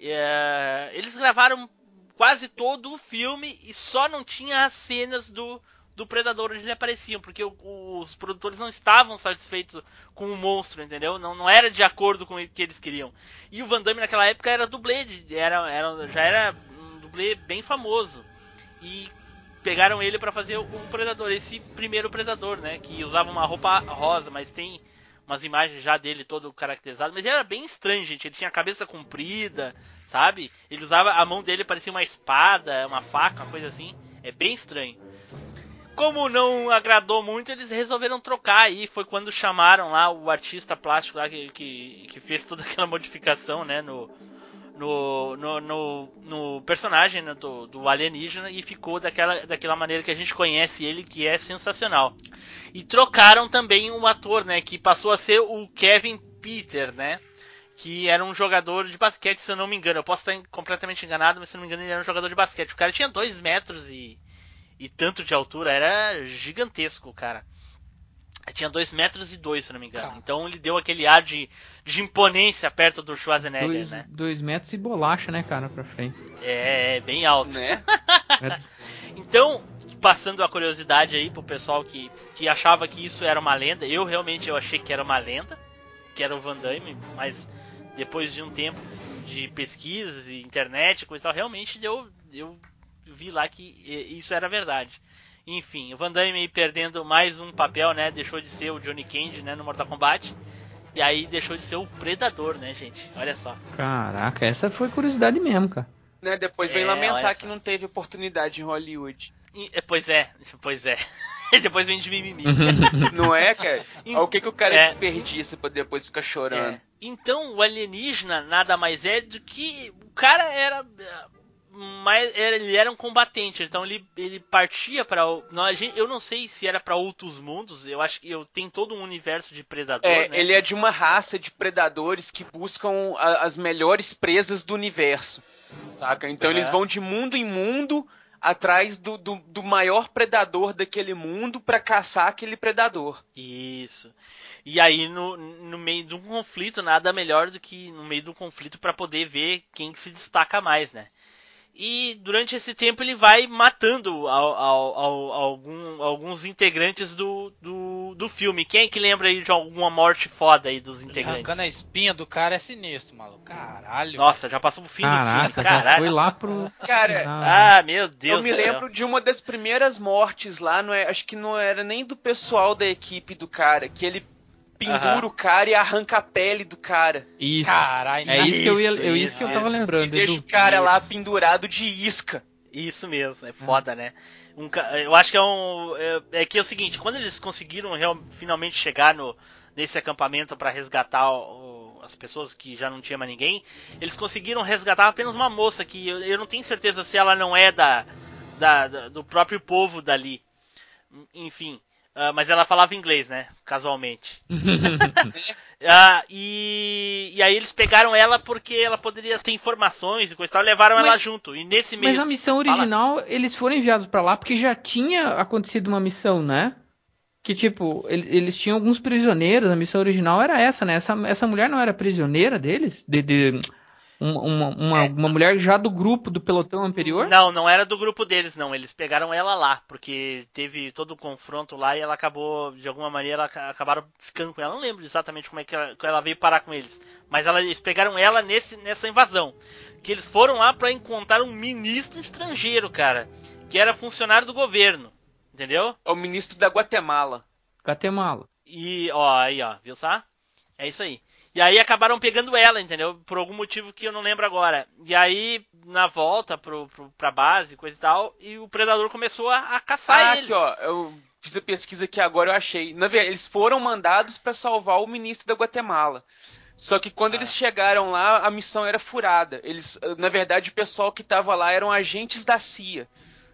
Speaker 2: É, eles gravaram quase todo o filme e só não tinha as cenas do, do Predador onde ele apareciam, porque os produtores não estavam satisfeitos com o monstro, entendeu? Não, não era de acordo com o que eles queriam. E o Van Damme naquela época era dublê, era, era, já era um dublê bem famoso. E pegaram ele pra fazer o, o Predador, esse primeiro Predador, né? Que usava uma roupa rosa, mas tem umas imagens já dele todo caracterizado. Mas ele era bem estranho, gente. Ele tinha a cabeça comprida, sabe? Ele usava. A mão dele parecia uma espada, uma faca, uma coisa assim. É bem estranho. Como não agradou muito, eles resolveram trocar aí. Foi quando chamaram lá o artista plástico lá que, que, que fez toda aquela modificação, né? No, no, no, no, no personagem né, do, do alienígena e ficou daquela, daquela maneira que a gente conhece ele, que é sensacional. E trocaram também o ator, né? Que passou a ser o Kevin Peter, né? Que era um jogador de basquete, se eu não me engano. Eu posso estar completamente enganado, mas se eu não me engano, ele era um jogador de basquete. O cara tinha dois metros e, e tanto de altura, era gigantesco, o cara. Tinha dois metros e dois, se eu não me engano.
Speaker 3: Cara.
Speaker 2: Então ele deu aquele ar de, de imponência perto do Schwarzenegger,
Speaker 4: Dois,
Speaker 2: né?
Speaker 4: dois metros e bolacha, né, cara, pra frente.
Speaker 2: É, bem alto.
Speaker 5: Né?
Speaker 4: É,
Speaker 2: Então, passando a curiosidade aí pro pessoal que, que achava que isso era uma lenda, eu realmente eu achei que era uma lenda, que era o Van Damme, mas depois de um tempo de pesquisas e internet, coisa e tal, realmente eu, eu vi lá que isso era verdade. Enfim, o Van Damme aí perdendo mais um papel, né? Deixou de ser o Johnny Cage, né, no Mortal Kombat. E aí deixou de ser o Predador, né, gente? Olha só.
Speaker 4: Caraca, essa foi curiosidade mesmo, cara.
Speaker 5: Né? Depois vem
Speaker 2: É,
Speaker 5: lamentar que não teve oportunidade em Hollywood.
Speaker 2: E- pois é, pois é. depois vem de mimimi.
Speaker 5: Não é, cara? O que, que o cara
Speaker 2: É.
Speaker 5: desperdiça pra depois ficar chorando.
Speaker 2: É. Então, o alienígena nada mais é do que o cara era era- ele era um combatente, então ele, ele partia para eu não sei se era para outros mundos, eu acho que eu tem todo um universo de predador,
Speaker 5: É,
Speaker 2: né?
Speaker 5: ele é de uma raça de predadores que buscam a- as melhores presas do universo, saca? Então
Speaker 2: É.
Speaker 5: eles vão de mundo em mundo atrás do, do, do maior predador daquele mundo pra caçar aquele predador.
Speaker 2: Isso. E aí no, no meio de um conflito nada melhor do que no meio do conflito para poder ver quem se destaca mais, né? E durante esse tempo ele vai matando ao- ao- ao- algum- alguns integrantes do, do, do filme. Quem é que lembra aí de alguma morte foda aí dos integrantes?
Speaker 3: arrancando a espinha do cara é sinistro, maluco. Caralho.
Speaker 2: Nossa, já passou pro fim do
Speaker 4: Caraca,
Speaker 2: filme.
Speaker 4: já
Speaker 2: Caralho.
Speaker 4: foi lá pro.
Speaker 5: Cara,
Speaker 4: Ah,
Speaker 2: Ah, meu Deus
Speaker 5: eu me
Speaker 2: do céu.
Speaker 5: lembro de uma das primeiras mortes lá, não é, acho que não era nem do pessoal da equipe do cara, que ele pendura o cara e arranca a pele do cara.
Speaker 4: Isso.
Speaker 3: Caralho.
Speaker 4: É isso que eu ia, eu,
Speaker 2: Isso,
Speaker 4: isso que eu
Speaker 2: isso.
Speaker 4: tava
Speaker 5: E
Speaker 4: lembrando.
Speaker 5: deixa
Speaker 4: Edu.
Speaker 5: o cara lá
Speaker 2: Isso.
Speaker 5: pendurado de isca.
Speaker 2: Isso mesmo, é foda, né? Um eu acho que é um. É, é que é o seguinte, quando eles conseguiram real- finalmente chegar no, nesse acampamento pra resgatar o- as pessoas que já não tinha mais ninguém, eles conseguiram resgatar apenas uma moça que eu, eu não tenho certeza se ela não é da, da- da- do próprio povo dali. Enfim. Ah, mas ela falava inglês, né? Casualmente. Ah, e, e aí eles pegaram ela porque ela poderia ter informações e coisa e tal, levaram
Speaker 4: Mas-
Speaker 2: ela junto. E nesse meio.
Speaker 4: Mas a missão
Speaker 2: Fala.
Speaker 4: original, eles foram enviados pra lá porque já tinha acontecido uma missão, né? Que tipo, ele- eles tinham alguns prisioneiros, a missão original era essa, né? Essa, essa mulher não era prisioneira deles? De, de- uma, uma, uma, uma mulher já do grupo do pelotão anterior?
Speaker 2: Não, não era do grupo deles, não. Eles pegaram ela lá, porque teve todo o confronto lá e ela acabou, de alguma maneira, acabaram ficando com ela. Não lembro exatamente como é que ela, ela veio parar com eles. Mas ela- eles pegaram ela nesse, nessa invasão. Que eles foram lá pra encontrar um ministro estrangeiro, cara. Que era funcionário do governo. Entendeu?
Speaker 5: É o ministro da Guatemala.
Speaker 4: Guatemala.
Speaker 2: E, ó, aí, ó, viu só? É isso aí. E aí acabaram pegando ela, entendeu? Por algum motivo que eu não lembro agora. E aí, na volta pro, pro, pra base, coisa e tal, e o predador começou a, a caçar
Speaker 5: Ah,
Speaker 2: eles.
Speaker 5: aqui, ó. Eu fiz a pesquisa aqui agora, eu achei. Na verdade, eles foram mandados pra salvar o ministro da Guatemala. Só que quando
Speaker 2: Ah.
Speaker 5: eles chegaram lá, a missão era furada. Eles, na verdade, o pessoal que tava lá eram agentes da CIA.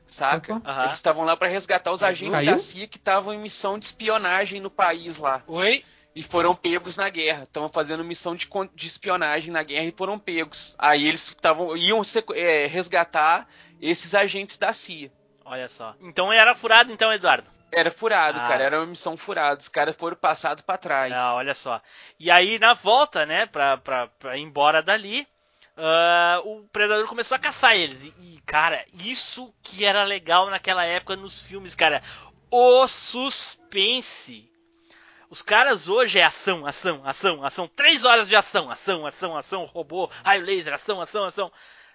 Speaker 5: Saca?
Speaker 2: Aham.
Speaker 5: Eles estavam lá pra resgatar os agentes
Speaker 4: Caiu?
Speaker 5: da CIA que estavam em missão de espionagem no país lá.
Speaker 3: Oi?
Speaker 5: E foram pegos na guerra. Estavam fazendo missão de, de espionagem na guerra e foram pegos. Aí eles estavam iam eh, resgatar esses agentes da CIA.
Speaker 2: Olha só. Então era furado, então, Eduardo.
Speaker 5: Era furado,
Speaker 2: Ah.
Speaker 5: cara. Era uma missão furada. Os caras foram passados pra trás.
Speaker 2: Ah, olha só. E aí, na volta, né, pra, pra, pra ir embora dali, ah, o predador começou a caçar eles. E, cara, isso que era legal naquela época nos filmes, cara. O suspense. Os caras hoje é ação, ação, ação, ação. Três horas de ação, ação, ação, ação, robô, raio laser, ação, ação, ação.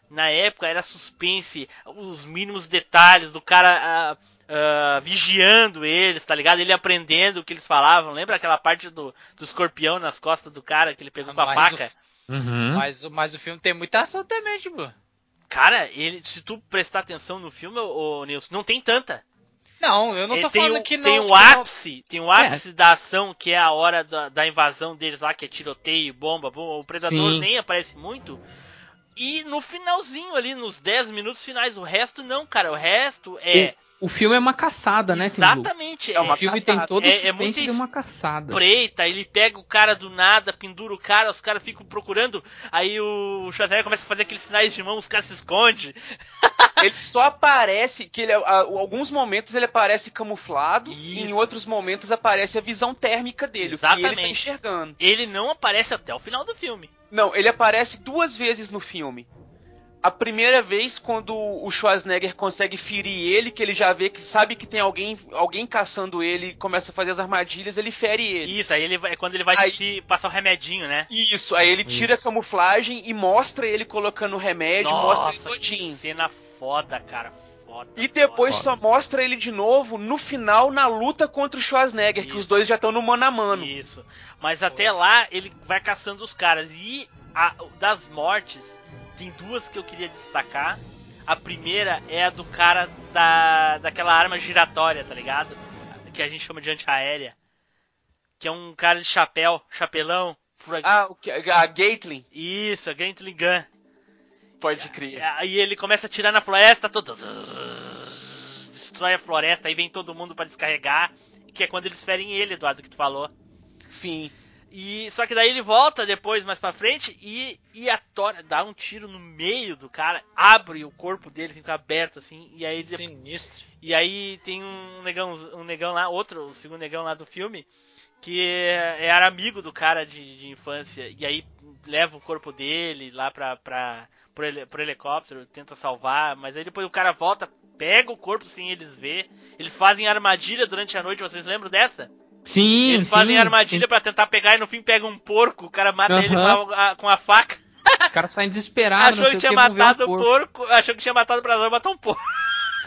Speaker 2: Na época era suspense, os mínimos detalhes do cara ah, ah, vigiando eles, tá ligado? Ele aprendendo o que eles falavam. Lembra aquela parte do, do escorpião nas costas do cara que ele pegou com a faca?
Speaker 4: Uhum.
Speaker 3: Mas, o- mas o filme tem muita ação também, tipo.
Speaker 2: Cara, ele, se tu prestar atenção no filme, ô, ô Nilson, não tem tanta.
Speaker 3: Não, eu não tô
Speaker 2: tem
Speaker 3: falando
Speaker 2: um,
Speaker 3: que não.
Speaker 2: tem um
Speaker 3: que não-
Speaker 2: ápice, tem um ápice da ação que é a hora da, da invasão deles lá, que é tiroteio, bomba, bomba. O predador
Speaker 4: Sim.
Speaker 2: nem aparece muito. E no finalzinho ali, nos 10 minutos finais, o resto não, cara. O resto é
Speaker 4: O filme é uma caçada, né,
Speaker 2: exatamente
Speaker 5: É uma
Speaker 4: O filme
Speaker 5: caçada.
Speaker 4: tem todo
Speaker 2: É-
Speaker 4: o
Speaker 2: é muito
Speaker 4: de uma caçada.
Speaker 2: preta, ele pega o cara do nada, pendura o cara, os caras ficam procurando, aí o Schwarzenegger começa a fazer aqueles sinais de mão, os caras se escondem.
Speaker 5: Ele só aparece, que ele, a- alguns momentos ele aparece camuflado, e em outros momentos aparece a visão térmica dele, o que ele tá
Speaker 2: Exatamente.
Speaker 5: enxergando.
Speaker 2: Ele não aparece até o final do filme.
Speaker 5: Não, ele aparece duas vezes no filme. A primeira vez quando o Schwarzenegger consegue ferir ele, que ele já vê que sabe que tem alguém, alguém caçando ele, e começa a fazer as armadilhas, ele fere ele.
Speaker 2: Isso, aí ele vai, é quando ele vai
Speaker 5: Aí-
Speaker 2: se passar o remedinho, né?
Speaker 5: Isso, aí ele tira a camuflagem e mostra ele colocando o remédio, mostra ele
Speaker 2: Nossa,
Speaker 5: todinho.
Speaker 2: que cena foda, cara.
Speaker 5: E depois só mostra ele de novo no final na luta contra o Schwarzenegger, que
Speaker 2: Isso.
Speaker 5: os dois já estão no mano a mano.
Speaker 2: Isso. Mas até lá ele vai caçando os caras. E a- das mortes, tem duas que eu queria destacar. A primeira é a do cara da, daquela arma giratória, tá ligado? Que a gente chama de antiaérea. Que é um cara de chapéu, chapelão.
Speaker 5: Ah, o que- a Gatling,
Speaker 2: Isso, a Gatling Gun.
Speaker 5: Pode crer.
Speaker 2: Aí ele começa a tirar na floresta, todo... destrói a floresta, aí vem todo mundo pra descarregar. Que é quando eles ferem ele, Eduardo, que tu falou.
Speaker 5: Sim.
Speaker 2: E só que daí ele volta depois mais pra frente e, e a Tora dá um tiro no meio do cara, abre o corpo dele, fica aberto assim, e aí
Speaker 3: Sinistro.
Speaker 2: e aí tem um negão, um negão lá, outro, o segundo negão lá do filme, que é- era amigo do cara de, de infância, e aí leva o corpo dele lá pra, pra, pro, heli- pro helicóptero, tenta salvar, mas aí depois o cara volta, pega o corpo sem eles ver, eles fazem armadilha durante a noite, vocês lembram dessa?
Speaker 4: Sim,
Speaker 2: Eles
Speaker 4: sim.
Speaker 2: fazem armadilha pra tentar pegar e no fim pega um porco, o cara mata
Speaker 4: Aham.
Speaker 2: ele com a, com a faca.
Speaker 4: Os caras saem desesperados.
Speaker 2: achou que tinha matado o porco, achou que tinha matado o predador, matou um porco.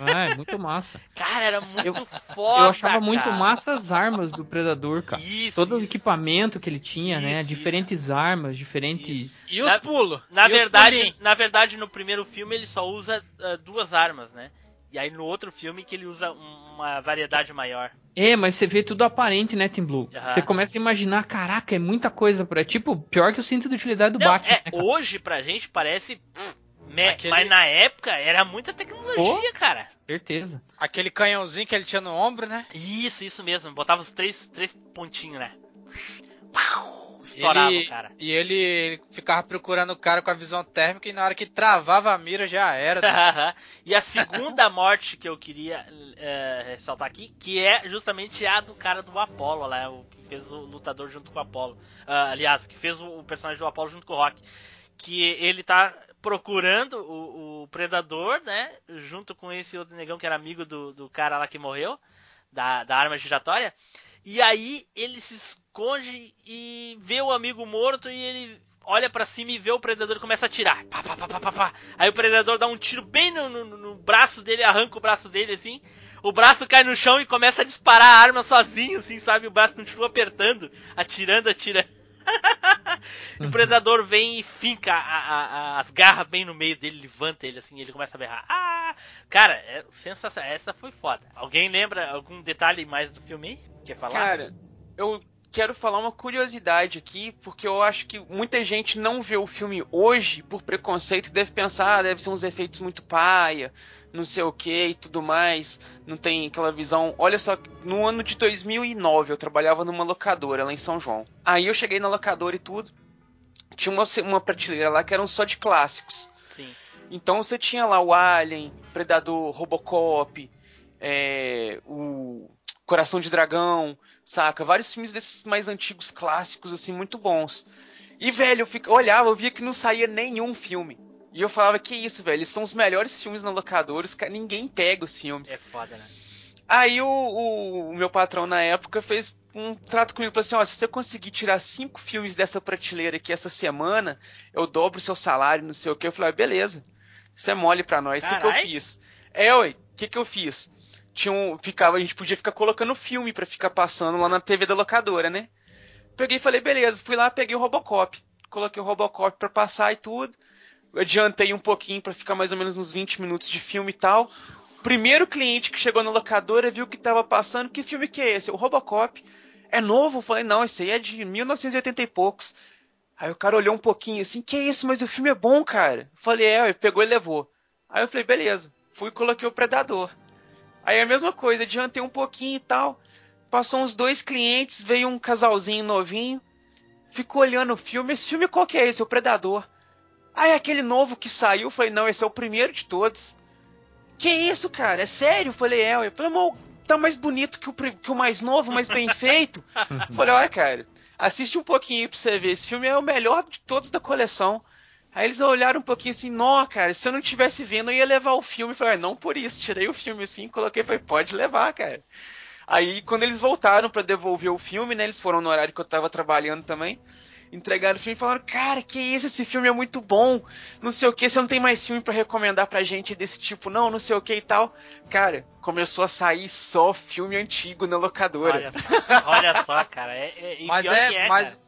Speaker 4: Ah, é muito massa.
Speaker 2: Cara, era muito
Speaker 4: Eu-
Speaker 2: foda.
Speaker 4: Eu achava muito
Speaker 2: cara.
Speaker 4: massa as armas do Predador, cara.
Speaker 2: Isso.
Speaker 4: Todo o
Speaker 2: isso,
Speaker 4: equipamento que ele tinha, né?
Speaker 2: Isso,
Speaker 4: Diferentes armas, diferentes.
Speaker 2: isso.
Speaker 3: E os
Speaker 2: Na-
Speaker 3: pulos?
Speaker 2: Na
Speaker 3: os
Speaker 2: verdade, na verdade, no primeiro filme ele só usa ah, duas armas, né? E aí no outro filme que ele usa um- uma variedade maior.
Speaker 4: É, mas você vê tudo aparente, né, Tim Blue?
Speaker 2: Aham.
Speaker 4: Você começa a imaginar, caraca, é muita coisa pra. Tipo, pior que o cinto de utilidade do
Speaker 2: Não,
Speaker 4: Batman.
Speaker 2: é,
Speaker 4: né,
Speaker 2: hoje pra gente parece. pff, meh,
Speaker 3: Aquele-
Speaker 2: Mas na época era muita tecnologia, cara.
Speaker 4: Certeza.
Speaker 3: Aquele canhãozinho que ele tinha no ombro, né?
Speaker 2: Isso, isso mesmo. Botava os três, três pontinhos, né? Pau, estourava,
Speaker 3: ele,
Speaker 2: cara.
Speaker 3: E ele, ele ficava procurando o cara com a visão térmica e na hora que travava a mira já era. né?
Speaker 2: e a segunda morte que eu queria é, ressaltar aqui, que é justamente a do cara do Apollo lá, o que fez o lutador junto com o Apollo. Ah, aliás, que fez o, o personagem do Apollo junto com o Rock. Que ele tá procurando o, o predador, né? Junto com esse outro negão que era amigo do, do cara lá que morreu, da, da arma giratória. E aí ele se esconde e vê o amigo morto e ele olha pra cima e vê o predador e começa a atirar. Pá, pá, pá, pá, pá. Aí o predador dá um tiro bem no, no- no braço dele, arranca o braço dele assim. O braço cai no chão e começa a disparar a arma sozinho, assim, sabe? O braço continua apertando, atirando, atirando. E o predador vem e finca a- a- a- as garras bem no meio dele, levanta ele assim, e ele começa a berrar. Ah! Cara, é sensacional. Essa foi foda. Alguém lembra algum detalhe mais do filme aí? Quer falar?
Speaker 5: Cara, eu quero falar uma curiosidade aqui, porque eu acho que muita gente não vê o filme hoje por preconceito e deve pensar, ah, deve ser uns efeitos muito paia, não sei o que e tudo mais, não tem aquela visão. Olha só, no ano de 2009 eu trabalhava numa locadora lá em São João. Aí eu cheguei na locadora e tudo, tinha uma, uma prateleira lá que eram só de clássicos.
Speaker 2: Sim.
Speaker 5: Então você tinha lá o Alien, Predador, Robocop, é, o Coração de Dragão, saca? Vários filmes desses mais antigos, clássicos, assim, muito bons. E, velho, eu fico, olhava, eu via que não saía nenhum filme. E eu falava, que isso, velho, eles são os melhores filmes na locadora, ninguém pega os filmes.
Speaker 2: É foda, né?
Speaker 5: Aí o, o- o meu patrão na época fez um trato comigo, falou assim, ó, se você conseguir tirar cinco filmes dessa prateleira aqui essa semana, eu dobro o seu salário, não sei o que. Eu falei, ah, beleza, isso é mole pra nós, o que, que eu fiz? É, ué, o que, que eu fiz? Tinha um, ficava, a gente podia ficar colocando filme pra ficar passando lá na TV da locadora, né? Peguei e falei, beleza, fui lá, peguei o Robocop. Coloquei o Robocop pra passar e tudo. Adiantei um pouquinho pra ficar mais ou menos nos 20 minutos de filme e tal. Primeiro cliente que chegou na locadora viu que tava passando. Que filme que é esse? O Robocop. É novo? Eu falei, não, esse aí é de 1980 e poucos. Aí o cara olhou um pouquinho assim, que isso, mas o filme é bom, cara. Eu falei, é, ele pegou e levou. Aí eu falei, beleza. Fui e coloquei o Predador. Aí a mesma coisa, adiantei um pouquinho e tal. Passou uns dois clientes, veio um casalzinho novinho. Ficou olhando o filme. Esse filme qual que é esse? O Predador. É aquele novo que saiu? Falei, não, esse é o primeiro de todos. Que isso, cara? É sério? Eu falei, é. Eu falei, "Mas tá mais bonito que o, que o mais novo, mais bem feito. Falei, olha, cara, assiste um pouquinho pra você ver. Esse filme é o melhor de todos da coleção. Aí eles olharam um pouquinho assim, nó, cara, se eu não tivesse vendo, eu ia levar o filme. Falei, ah, não por isso, tirei o filme assim, coloquei, falei, pode levar, cara. Aí quando eles voltaram pra devolver o filme, né, eles foram no horário que eu tava trabalhando também, entregaram o filme e falaram, cara, que isso, esse filme é muito bom, não sei o que, você não tem mais filme pra recomendar pra gente desse tipo, não, não sei o que e tal. Cara, começou a sair só filme antigo na locadora.
Speaker 2: Olha só, olha só, cara. É, é,
Speaker 3: Mas é,
Speaker 2: é,
Speaker 3: mas,
Speaker 2: cara.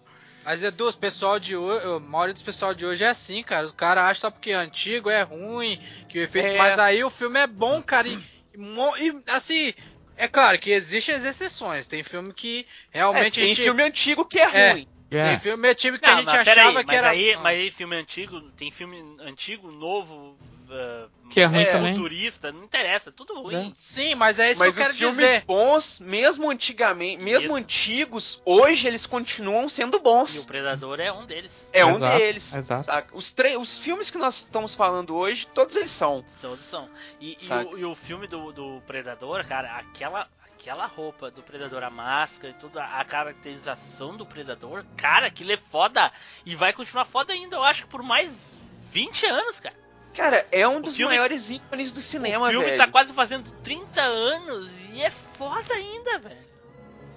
Speaker 3: mas Edu, os pessoal de hoje, a maioria dos pessoal de hoje é assim, cara. Os caras acham só porque é antigo, é ruim, que o efeito.
Speaker 5: É.
Speaker 3: Mas aí o filme é bom, cara. E, e e, assim, é claro que existem as exceções. Tem filme que
Speaker 5: É,
Speaker 3: realmente a
Speaker 5: tem
Speaker 3: gente.
Speaker 5: filme antigo que é,
Speaker 3: É.
Speaker 5: ruim.
Speaker 4: É.
Speaker 3: Tem filme antigo que
Speaker 2: Não,
Speaker 3: a gente
Speaker 2: mas
Speaker 3: achava
Speaker 2: aí,
Speaker 3: que
Speaker 2: mas
Speaker 3: era.
Speaker 2: Aí,
Speaker 3: Ah.
Speaker 2: mas aí filme antigo, tem filme antigo, novo, ah,
Speaker 4: Que é ruim
Speaker 5: É,
Speaker 4: também.
Speaker 2: futurista, não interessa, tudo ruim.
Speaker 3: Sim, mas é isso
Speaker 5: Mas
Speaker 3: que eu quero
Speaker 5: os filmes
Speaker 3: dizer.
Speaker 5: bons, mesmo antigamente, mesmo
Speaker 2: Isso.
Speaker 5: antigos, hoje eles continuam sendo
Speaker 2: E o
Speaker 5: bons.
Speaker 2: Predador é um deles.
Speaker 5: É um
Speaker 4: Exato,
Speaker 5: deles.
Speaker 4: exato.
Speaker 5: saca? Os, os filmes que nós estamos falando hoje, todos eles são.
Speaker 2: Todos são. E, e o, e o filme do, do Predador, cara, aquela, aquela roupa do Predador, a máscara e tudo, a, caracterização do Predador, cara, aquilo é foda. E vai continuar foda ainda, eu acho que por mais 20 anos, cara.
Speaker 5: Cara, é um dos
Speaker 2: filme-
Speaker 5: maiores ícones do cinema,
Speaker 2: o filme
Speaker 5: velho.
Speaker 2: tá quase fazendo 30 anos e é foda ainda, velho.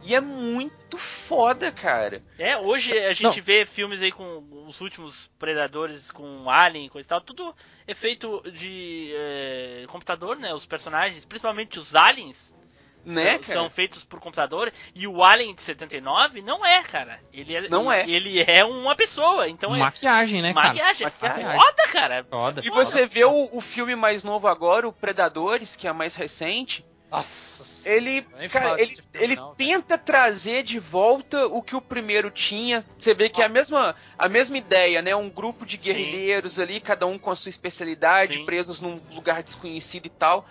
Speaker 5: E é muito foda, cara.
Speaker 2: É, hoje a gente vê filmes aí com os últimos Predadores com Alien e coisa e tal, tudo é feito de é, computador, né? Os personagens, principalmente os aliens,
Speaker 5: Né,
Speaker 2: são, são feitos por computador. E o Alien de 79 não é, cara. Ele é,
Speaker 5: Não é.
Speaker 2: Ele é uma pessoa, então é
Speaker 4: Maquiagem, né, cara?
Speaker 2: maquiagem. É
Speaker 5: Maquiagem.
Speaker 2: foda, cara.
Speaker 4: Foda.
Speaker 5: E
Speaker 4: foda.
Speaker 5: você vê o, o filme mais novo agora, o Predadores, que é mais recente,
Speaker 3: Nossa.
Speaker 5: ele, cara, ele,
Speaker 3: filme
Speaker 5: ele
Speaker 3: não, cara.
Speaker 5: tenta trazer de volta o que o primeiro tinha. Você vê que é a mesma, a mesma ideia, né? Um grupo de
Speaker 2: Sim.
Speaker 5: guerrilheiros ali, cada um com a sua especialidade,
Speaker 2: Sim.
Speaker 5: presos num lugar desconhecido e tal.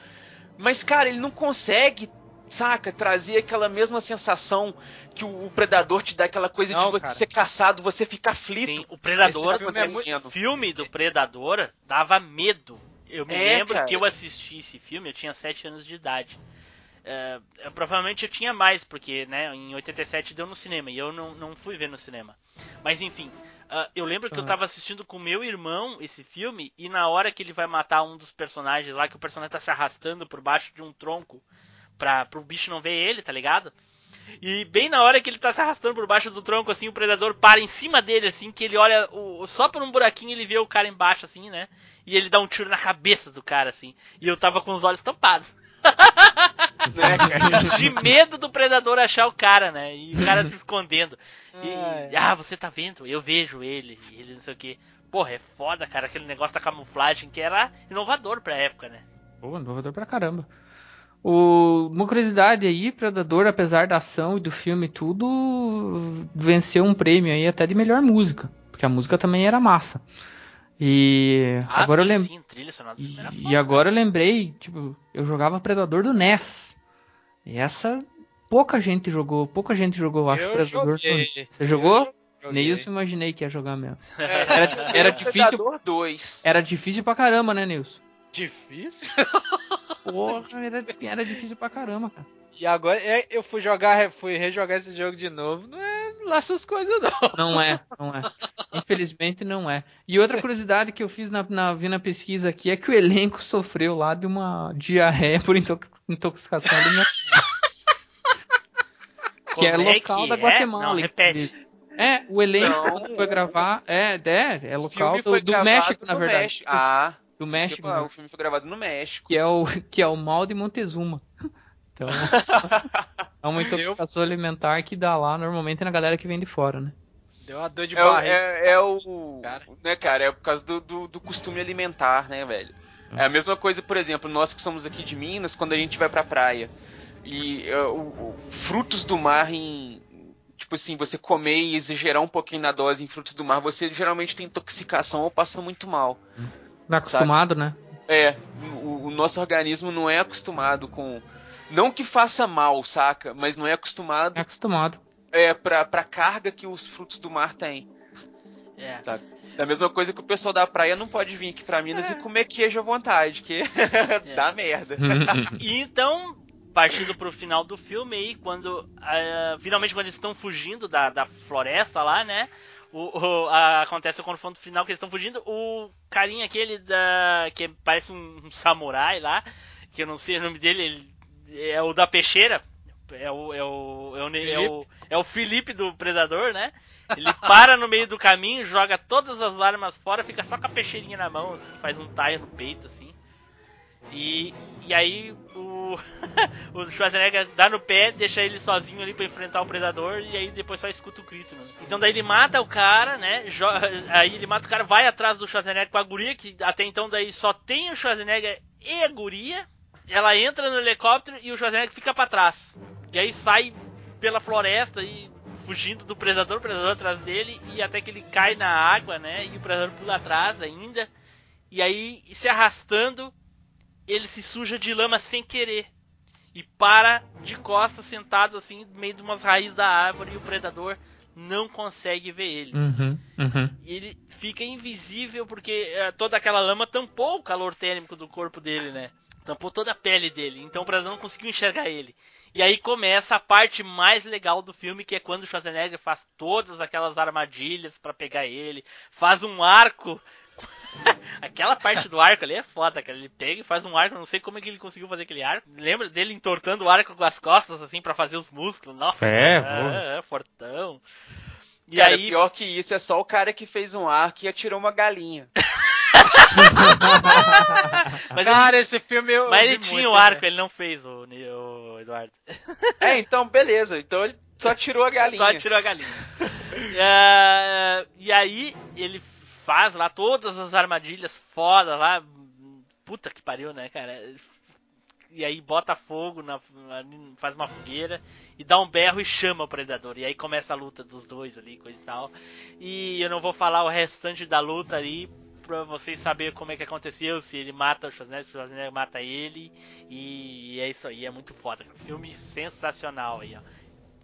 Speaker 5: Mas, cara, ele não consegue, saca, trazer aquela mesma sensação que o, o predador te dá, aquela coisa
Speaker 3: Não,
Speaker 5: de você
Speaker 3: cara.
Speaker 5: ser caçado, você fica aflito.
Speaker 2: Sim, o Predador,
Speaker 5: filme é muito-
Speaker 2: o filme do Predador dava medo. Eu me
Speaker 5: É,
Speaker 2: lembro
Speaker 5: cara.
Speaker 2: que eu assisti esse filme, eu tinha 7 anos de idade. É, eu- provavelmente eu tinha mais, porque né, em 87 deu no cinema e eu não, não fui ver no cinema. Mas enfim, ah, eu lembro que eu
Speaker 4: Ah.
Speaker 2: tava assistindo com meu irmão esse filme e na hora que ele vai matar um dos personagens lá, que o personagem tá se arrastando por baixo de um tronco pra, pro bicho não ver ele, tá ligado? E bem na hora que ele tá se arrastando por baixo do tronco, assim, o predador para em cima dele, assim, que ele olha o, só por um buraquinho ele vê o cara embaixo, assim, né? E ele dá um tiro na cabeça do cara, assim. E eu tava com os olhos tampados. De medo do predador achar o cara, né? E o cara se escondendo. E, e, ah, você tá vendo? Eu vejo ele. E ele não sei o que. Porra, é foda, cara, aquele negócio da camuflagem que era inovador pra época, né?
Speaker 4: Pô, inovador pra caramba. O, uma curiosidade aí, Predador, apesar da ação e do filme e tudo, venceu um prêmio aí até de melhor música. Porque a música também era massa. E
Speaker 2: Ah,
Speaker 4: agora
Speaker 2: sim,
Speaker 4: eu lembrei.
Speaker 2: sim, trilha sonora do
Speaker 4: E,
Speaker 2: filme era
Speaker 4: e agora eu lembrei, tipo, eu jogava Predador do NES. E essa pouca gente jogou, pouca gente jogou, eu acho,
Speaker 3: Eu
Speaker 4: Predador do
Speaker 3: joguei.
Speaker 4: Você jogou?
Speaker 3: Joguei.
Speaker 4: Nilson, imaginei que ia jogar mesmo.
Speaker 5: É,
Speaker 4: Era, era difícil,
Speaker 5: Predador 2.
Speaker 4: era difícil pra caramba, né, Nilson?
Speaker 3: Difícil?
Speaker 4: Porra, era, era difícil pra caramba, cara.
Speaker 3: E agora é, eu fui jogar, fui rejogar esse jogo de novo. Não é lá essas coisas, não.
Speaker 4: Não é, não é. Infelizmente não é. E outra curiosidade que eu fiz na, na, vi na pesquisa aqui é que o elenco sofreu lá de uma diarreia por intox- intoxicação alimentar. que é
Speaker 2: Como é
Speaker 4: local
Speaker 2: que
Speaker 4: da
Speaker 2: é?
Speaker 4: Guatemala.
Speaker 2: Não, repete.
Speaker 4: É, o elenco
Speaker 5: Não.
Speaker 4: foi gravar, é, é, é local do,
Speaker 5: foi
Speaker 4: do México, na verdade.
Speaker 5: México. Ah,
Speaker 4: do México, né?
Speaker 5: o filme foi gravado no México.
Speaker 4: que é o que é o mal de Montezuma. Então, é uma intoxicação alimentar que dá lá normalmente na galera que vem de fora, né?
Speaker 3: Deu uma dor de
Speaker 5: É, o-
Speaker 3: barriga.
Speaker 5: é, é o.
Speaker 3: Cara.
Speaker 5: Né, cara? É por causa do, do, do costume alimentar, né, velho? É a mesma coisa, por exemplo, nós que somos aqui de Minas, quando a gente vai pra praia. E é, o- o- frutos do mar em. Tipo assim, você comer e exagerar um pouquinho na dose em frutos do mar, você geralmente tem intoxicação ou passa muito mal.
Speaker 4: Tá acostumado, né?
Speaker 5: É, o, o nosso organismo não é acostumado com. Não que faça mal, saca? Mas não é acostumado
Speaker 4: É acostumado.
Speaker 5: é, pra, pra carga que os frutos do mar têm.
Speaker 2: É.
Speaker 5: Da mesma coisa que o pessoal da praia não pode vir aqui pra Minas e comer queijo à vontade, que dá merda.
Speaker 2: E então, partindo pro final do filme aí, quando ah, finalmente quando eles estão fugindo da, da floresta lá, né? O, o- a- acontece o confronto final que eles estão fugindo. O carinha aquele da. que parece um, samurai lá, que eu não sei o nome dele, ele é o da peixeira. É o, é o, é o, ne- é o, é o Felipe do Predador, né? Ele para no meio do caminho, joga todas as armas fora, fica só com a peixeirinha na mão, assim, faz um taio no peito, assim. E, e aí o, o Schwarzenegger dá no pé, deixa ele sozinho ali pra enfrentar o predador e aí depois só escuta o grito, né? Então daí ele mata o cara, né? aí ele mata o cara, vai atrás do Schwarzenegger com a guria, que até então daí só tem o Schwarzenegger e a guria. Ela entra no helicóptero e o Schwarzenegger fica pra trás. E aí sai pela floresta e fugindo do predador, o predador atrás dele e até que ele cai na água, né? E o predador pula atrás ainda. E aí, se arrastando, ele se suja de lama sem querer. E para de costas, sentado assim, no meio de umas raízes da árvore, e o predador não consegue ver ele.
Speaker 4: Uhum, uhum.
Speaker 2: E ele fica invisível porque eh, toda aquela lama tampou o calor térmico do corpo dele, né? Tampou toda a pele dele. Então o predador não conseguiu enxergar ele. E aí começa a parte mais legal do filme, que é quando o Schwarzenegger faz todas aquelas armadilhas pra pegar ele, faz um arco. Aquela parte do arco ali é foda, cara. Ele pega e faz um arco, não sei como é que ele conseguiu fazer aquele arco. Lembra dele entortando o arco com as costas, assim, pra fazer os músculos? Nossa,
Speaker 4: É,
Speaker 2: é, é fortão. E
Speaker 5: Cara,
Speaker 2: aí,
Speaker 5: pior que isso, é só o cara que fez um arco e atirou uma galinha.
Speaker 2: mas
Speaker 3: Cara, esse filme eu.
Speaker 2: Mas ele tinha
Speaker 3: muito,
Speaker 2: o arco,
Speaker 3: né?
Speaker 2: ele não fez, o, o Eduardo.
Speaker 5: É, então, beleza. Então ele só tirou a galinha.
Speaker 2: Só tirou a galinha. É, e aí ele faz lá todas as armadilhas foda lá. Puta que pariu, né, cara? E aí bota fogo, na, faz uma fogueira e dá um berro e chama o predador. E aí começa a luta dos dois ali, coisa e tal. E eu não vou falar o restante da luta ali pra vocês saberem como é que aconteceu, se ele mata o Schwarzenegger, o Schwarzenegger mata ele. E é isso aí, é muito foda. Filme sensacional aí, ó.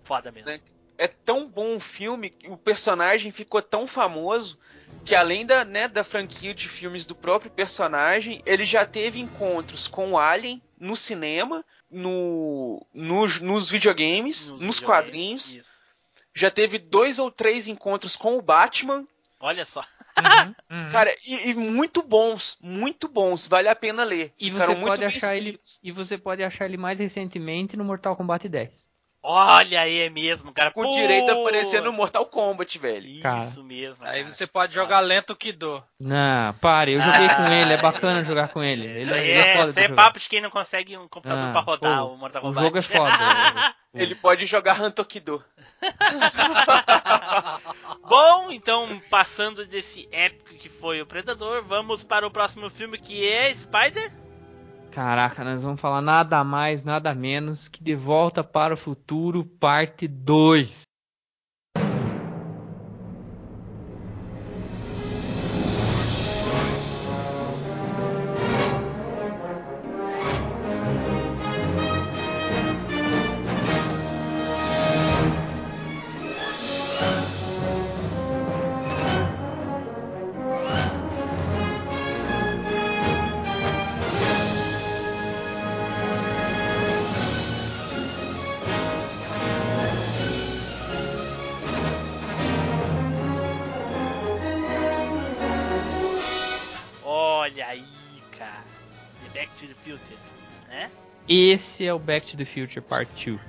Speaker 2: Foda mesmo.
Speaker 5: Né? É tão bom o filme, o personagem ficou tão famoso que além da, né, da franquia de filmes do próprio personagem, ele já teve encontros com o Alien no cinema, no, nos, nos videogames, nos,
Speaker 2: videogames,
Speaker 5: quadrinhos.
Speaker 2: Isso.
Speaker 5: Já teve dois ou três encontros com o Batman.
Speaker 2: Olha só.
Speaker 4: Uhum, uhum.
Speaker 5: Cara, e, e muito bons, muito bons, vale a pena ler.
Speaker 4: E você
Speaker 5: muito
Speaker 4: pode achar ele e você pode achar ele mais recentemente no Mortal Kombat 10.
Speaker 2: Olha aí, é mesmo, cara.
Speaker 5: Com
Speaker 2: Pô!
Speaker 5: direito a aparecer no Mortal Kombat, velho.
Speaker 2: Isso
Speaker 4: Cara.
Speaker 2: mesmo.
Speaker 3: Aí
Speaker 2: cara.
Speaker 3: você pode jogar lento que dou.
Speaker 4: Não, pare, eu joguei
Speaker 2: Ah,
Speaker 4: com ele, é bacana jogar com ele. Ele,
Speaker 2: Isso
Speaker 4: ele
Speaker 2: é,
Speaker 4: foda
Speaker 2: isso é papo de quem não consegue um computador
Speaker 4: Ah,
Speaker 2: pra rodar
Speaker 4: pô,
Speaker 2: o Mortal
Speaker 4: O
Speaker 2: Kombat.
Speaker 4: jogo é foda.
Speaker 5: Ele pode jogar Hantokido.
Speaker 2: Bom, então, passando desse épico que foi o Predador, vamos para o próximo filme que é Spider?
Speaker 4: Caraca, nós vamos falar nada mais, nada menos que De Volta para o Futuro, parte 2. É o Back to the Future Part 2.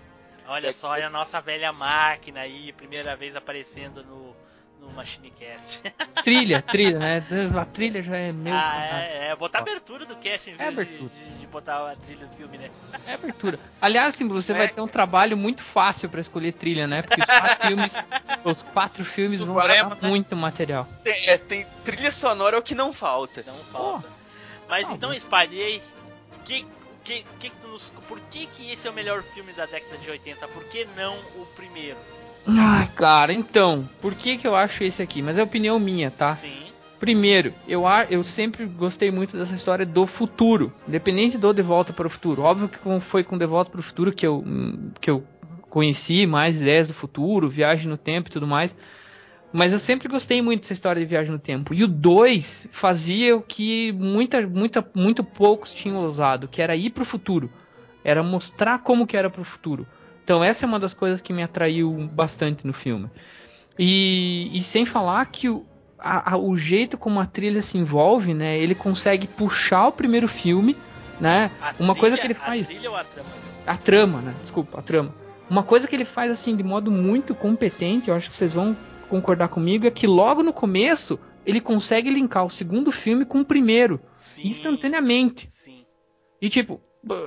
Speaker 2: Olha só, é a nossa velha máquina aí, primeira vez aparecendo no, no MachineCast.
Speaker 4: Trilha, trilha, né? A trilha já é meu.
Speaker 2: ah, é, é, botar abertura do cast em
Speaker 4: É
Speaker 2: vez de,
Speaker 4: abertura.
Speaker 2: de- de botar a trilha do filme, né?
Speaker 4: É abertura. Aliás, Símbolo, você
Speaker 2: É.
Speaker 4: vai ter um trabalho muito fácil pra escolher trilha, né? Porque os quatro filmes, os quatro filmes vão
Speaker 5: Supremo,
Speaker 4: dar muito material.
Speaker 5: Tem, é, tem trilha sonora é o que não falta.
Speaker 2: Não falta. Mas
Speaker 4: tá
Speaker 2: então, Spidey, que, que, que, nos- por que, que esse é o melhor filme da década de 80? Por que não o primeiro?
Speaker 4: Ai, cara, então, por que que eu acho esse aqui? Mas é opinião minha, tá?
Speaker 2: Sim.
Speaker 4: Primeiro, eu, eu sempre gostei muito dessa história do futuro, independente do De Volta para o Futuro. Óbvio que foi com De Volta para o Futuro que eu, hum, que eu conheci mais ideias do futuro, viagem no tempo e tudo mais. Mas eu sempre gostei muito dessa história de viagem no tempo. E o 2 fazia o que muita, muita, muito poucos tinham ousado, que era ir pro futuro. Era mostrar como que era pro futuro. Então essa é uma das coisas que me atraiu bastante no filme. E, e sem falar que o, a- a- o jeito como a trilha se envolve, né? Ele consegue puxar o primeiro filme, né?
Speaker 2: A
Speaker 4: Uma coisa
Speaker 2: trilha-
Speaker 4: que ele faz-
Speaker 2: A trilha ou a trama?
Speaker 4: A trama, né? Desculpa, a trama. Uma coisa que ele faz assim de modo muito competente, eu acho que vocês vão concordar comigo, é que logo no começo ele consegue linkar o segundo filme com o primeiro,
Speaker 2: Sim.
Speaker 4: instantaneamente.
Speaker 2: Sim.
Speaker 4: E tipo,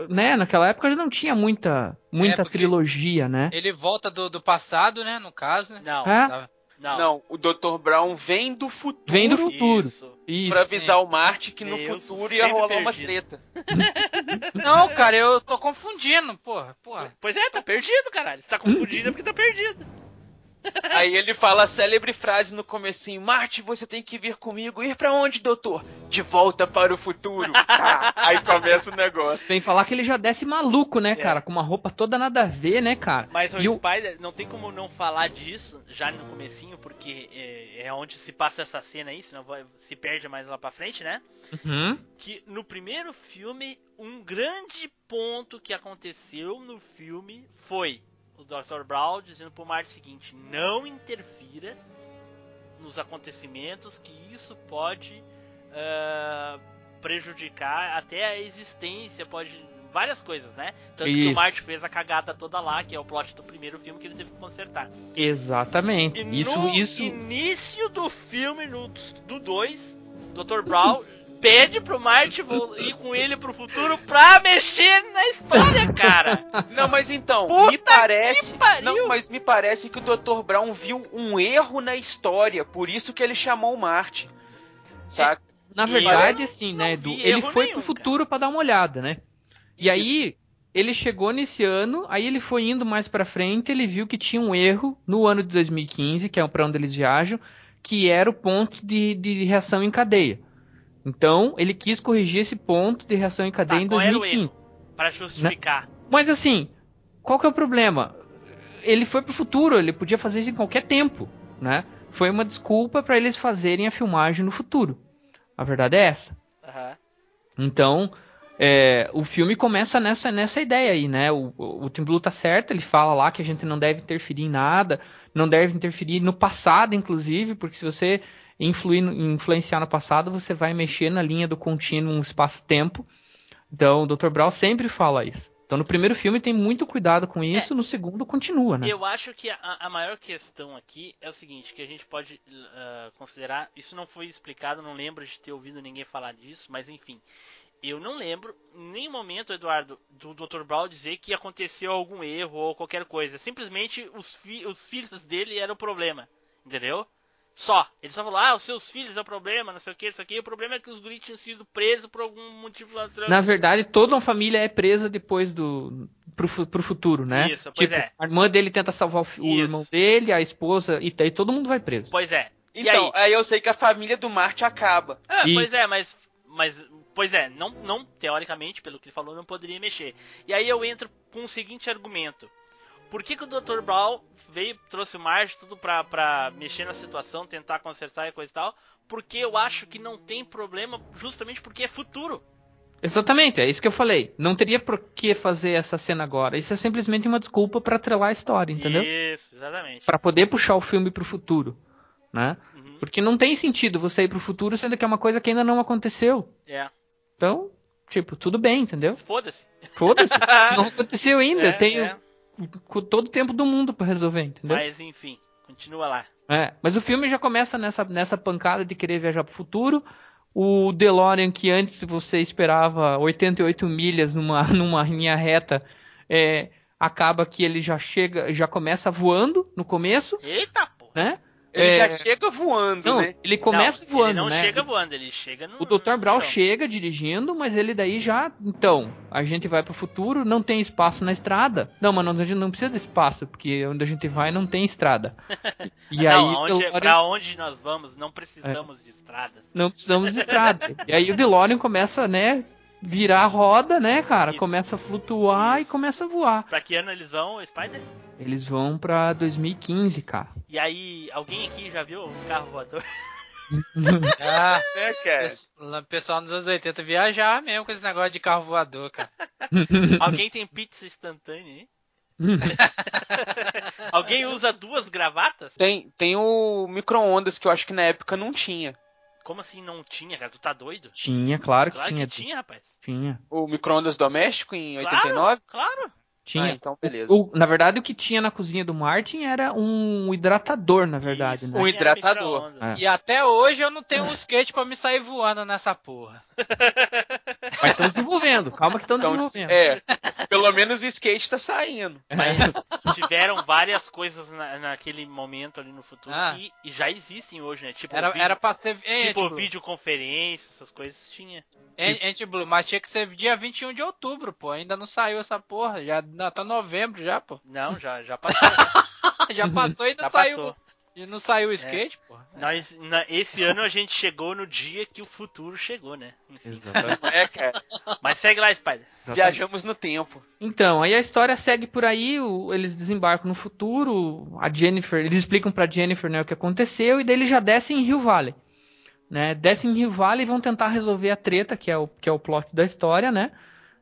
Speaker 4: né, naquela época já não tinha muita muita
Speaker 3: É,
Speaker 4: trilogia, né?
Speaker 3: Ele volta do, do passado, né? No caso, né?
Speaker 2: Não,
Speaker 4: É?
Speaker 3: Tá.
Speaker 2: não.
Speaker 5: Não, o Dr. Brown vem do futuro
Speaker 4: Vem do futuro.
Speaker 2: Isso.
Speaker 4: Isso.
Speaker 5: pra avisar o Marte que no
Speaker 2: Eu
Speaker 5: futuro ia rolar uma
Speaker 2: perdido.
Speaker 5: treta.
Speaker 3: Não, cara, eu tô confundindo, porra. Porra.
Speaker 2: Pois é, tá perdido, caralho. Você tá confundindo é porque tá perdido.
Speaker 5: Aí ele fala a célebre frase no comecinho: Marte, você tem que vir comigo. Ir pra onde, doutor? De volta para o futuro. Tá. Aí começa o negócio.
Speaker 4: Sem falar que ele já desce maluco, né, cara? Com uma roupa toda nada a ver, né, cara?
Speaker 2: Mas o
Speaker 4: E o-
Speaker 2: Spider, não tem como não falar disso já no comecinho, porque é, é onde se passa essa cena aí, senão vai, se perde mais lá pra frente, né?
Speaker 4: Uhum.
Speaker 2: Que no primeiro filme, um grande ponto que aconteceu no filme foi o Dr. Brown dizendo pro Marte o seguinte: não interfira nos acontecimentos, que isso pode ah, prejudicar até a existência, pode. várias coisas, né? Tanto que o
Speaker 4: Isso.
Speaker 2: Marte fez a cagada toda lá, que é o plot do primeiro filme que ele teve que consertar.
Speaker 4: Exatamente.
Speaker 2: E
Speaker 4: Isso,
Speaker 2: no
Speaker 4: isso.
Speaker 2: início do filme, no, do 2, Dr. Brown pede pro Marte ir com ele pro futuro pra mexer na história, cara.
Speaker 5: Não, mas então,
Speaker 2: Puta
Speaker 5: me parece.
Speaker 2: que pariu!
Speaker 5: Não, mas me parece que o Dr. Brown viu um erro na história, por isso que ele chamou o Marte. Saca?
Speaker 4: Na verdade, assim,
Speaker 2: não
Speaker 4: né, Edu? Ele foi
Speaker 2: nenhum,
Speaker 4: pro futuro pra dar uma olhada, né? E aí, ele chegou nesse ano, aí ele foi indo mais pra frente, ele viu que tinha um erro no ano de 2015, que é pra onde eles viajam, que era o ponto de, de reação em cadeia. Então, ele quis corrigir esse ponto de reação em cadeia
Speaker 2: Tá,
Speaker 4: em
Speaker 2: qual era o
Speaker 4: 2015.
Speaker 2: erro? Pra justificar.
Speaker 4: Mas assim, qual que é o problema? Ele foi pro futuro, ele podia fazer isso em qualquer tempo, né? Foi uma desculpa pra eles fazerem a filmagem no futuro. A verdade é essa.
Speaker 2: Aham.
Speaker 4: Então, é, o filme começa nessa, nessa ideia aí, né? O, o, o Tim Blue tá certo, ele fala lá que a gente não deve interferir em nada, não deve interferir no passado, inclusive, porque se você influir, influenciar no passado, você vai mexer na linha do contínuo espaço-tempo. Então, o Dr. Brown sempre fala isso. Então, no primeiro filme tem muito cuidado com isso, no segundo continua, né?
Speaker 2: Eu acho que a, a maior questão aqui é o seguinte, que a gente pode ah, considerar, isso não foi explicado, não lembro de ter ouvido ninguém falar disso, mas enfim, eu não lembro em nenhum momento, Eduardo, do Dr. Brown dizer que aconteceu algum erro ou qualquer coisa. Simplesmente os, fi- os filhos dele eram o problema, entendeu? Só. Ele só falou, ah, os seus filhos é o problema, não sei o que, não sei o que. O problema é que os guris tinham sido presos por algum motivo lá.
Speaker 4: Na verdade, toda uma família é presa depois do. Pro, pro futuro, né?
Speaker 2: Isso, pois
Speaker 4: tipo,
Speaker 2: é.
Speaker 4: a irmã dele tenta salvar o, o
Speaker 2: Isso.
Speaker 4: irmão dele, a esposa, e daí todo mundo vai preso.
Speaker 2: Pois é. E
Speaker 5: Então,
Speaker 2: aí?
Speaker 5: aí? eu sei que a família do Marte acaba.
Speaker 2: Ah,
Speaker 4: Isso.
Speaker 2: pois é, mas. Mas. Pois é, não, não, teoricamente, pelo que ele falou, não poderia mexer. E aí eu entro com o seguinte argumento. Por que, que o Dr. Brown veio, trouxe o Marge tudo pra, pra mexer na situação, tentar consertar e coisa e tal? Porque eu acho que não tem problema, justamente porque é futuro.
Speaker 4: Exatamente, é isso que eu falei. Não teria por que fazer essa cena agora. Isso é simplesmente uma desculpa pra atrelar a história, entendeu?
Speaker 2: Isso, exatamente.
Speaker 4: Pra poder puxar o filme pro futuro, né?
Speaker 2: Uhum,
Speaker 4: Porque não tem sentido você ir pro futuro sendo que é uma coisa que ainda não aconteceu.
Speaker 2: é.
Speaker 4: Então, tipo, tudo bem, entendeu?
Speaker 2: Foda-se.
Speaker 4: Foda-se. não aconteceu ainda.
Speaker 2: É,
Speaker 4: Tenho
Speaker 2: é.
Speaker 4: Com todo o tempo do mundo pra resolver, entendeu?
Speaker 2: Mas enfim, continua lá.
Speaker 4: É, mas o filme já começa nessa, nessa pancada de querer viajar pro futuro. O DeLorean, que antes você esperava 88 milhas numa, numa linha reta, é, acaba que ele já chega, já começa voando no começo,
Speaker 2: Eita, pô.
Speaker 4: né?
Speaker 5: Ele
Speaker 4: É,
Speaker 5: já chega voando,
Speaker 4: Não,
Speaker 5: né?
Speaker 4: ele começa
Speaker 2: não,
Speaker 4: voando,
Speaker 2: Ele não
Speaker 4: né?
Speaker 2: chega voando, ele chega no.
Speaker 4: O Dr. Brown
Speaker 2: no chão.
Speaker 4: chega dirigindo, mas ele daí já. Então, a gente vai pro futuro, não tem espaço na estrada. Não, mas não, a gente não precisa de espaço, porque onde a gente vai não tem estrada. E aí,
Speaker 2: não,
Speaker 4: o
Speaker 2: onde,
Speaker 4: DeLorean-
Speaker 2: pra onde nós vamos, não precisamos de estradas.
Speaker 4: não precisamos de estrada. e aí o DeLorean começa, né, virar a roda, né, cara?
Speaker 2: Isso.
Speaker 4: Começa a flutuar
Speaker 2: Isso.
Speaker 4: e começa a voar.
Speaker 2: Pra que ano eles vão, Spider?
Speaker 4: Eles vão pra 2015, cara.
Speaker 2: E aí, alguém aqui já viu um carro voador?
Speaker 3: Ah,
Speaker 5: É, cara.
Speaker 3: o pessoal nos anos 80 viajar mesmo com esse negócio de carro voador, cara.
Speaker 2: alguém tem pizza instantânea aí? alguém usa duas gravatas?
Speaker 5: Tem, tem o micro-ondas que eu acho que na época não tinha.
Speaker 2: Como assim não tinha, cara? Tu tá doido?
Speaker 4: tinha, claro que
Speaker 2: Claro
Speaker 4: tinha.
Speaker 2: que tinha, rapaz.
Speaker 4: Tinha.
Speaker 5: O micro-ondas doméstico em
Speaker 2: Claro,
Speaker 5: 89?
Speaker 2: Claro.
Speaker 4: Tinha.
Speaker 5: Ah, então beleza.
Speaker 4: O- na verdade, o que tinha na cozinha do Martin era um hidratador, na verdade,
Speaker 2: Isso,
Speaker 4: né?
Speaker 5: Um hidratador.
Speaker 4: É.
Speaker 3: E até hoje eu não tenho um skate pra me sair voando nessa porra.
Speaker 4: Mas estão desenvolvendo, calma que estão desenvolvendo.
Speaker 5: é, pelo menos o skate tá saindo.
Speaker 2: Mas tiveram várias coisas na- naquele momento ali no futuro
Speaker 3: Ah.
Speaker 2: que e já existem hoje, né? Tipo,
Speaker 3: Era,
Speaker 2: vídeo,
Speaker 3: era pra ser. Hein,
Speaker 2: tipo
Speaker 3: Blue?
Speaker 2: videoconferência, essas coisas tinha.
Speaker 3: Ant- Ant Blue, mas tinha que ser dia 21 de outubro, pô. Ainda não saiu essa porra. Já não, tá novembro já, pô.
Speaker 2: Não, já, já passou.
Speaker 3: Já passou e ainda
Speaker 2: já
Speaker 3: saiu.
Speaker 2: passou.
Speaker 3: E não saiu o skate, pô.
Speaker 2: Nós, na- esse ano a gente chegou no dia que o futuro chegou, né? Enfim.
Speaker 4: Exatamente.
Speaker 5: É, cara.
Speaker 2: Mas segue lá, Spider.
Speaker 5: Viajamos no tempo.
Speaker 4: Então, aí a história segue por aí, o- eles desembarcam no futuro, a Jennifer, eles explicam pra Jennifer né, o que aconteceu, e daí eles já descem em Rio Valley. Né? Descem em Rio Valley e vão tentar resolver a treta, que é o, que é o plot da história, né?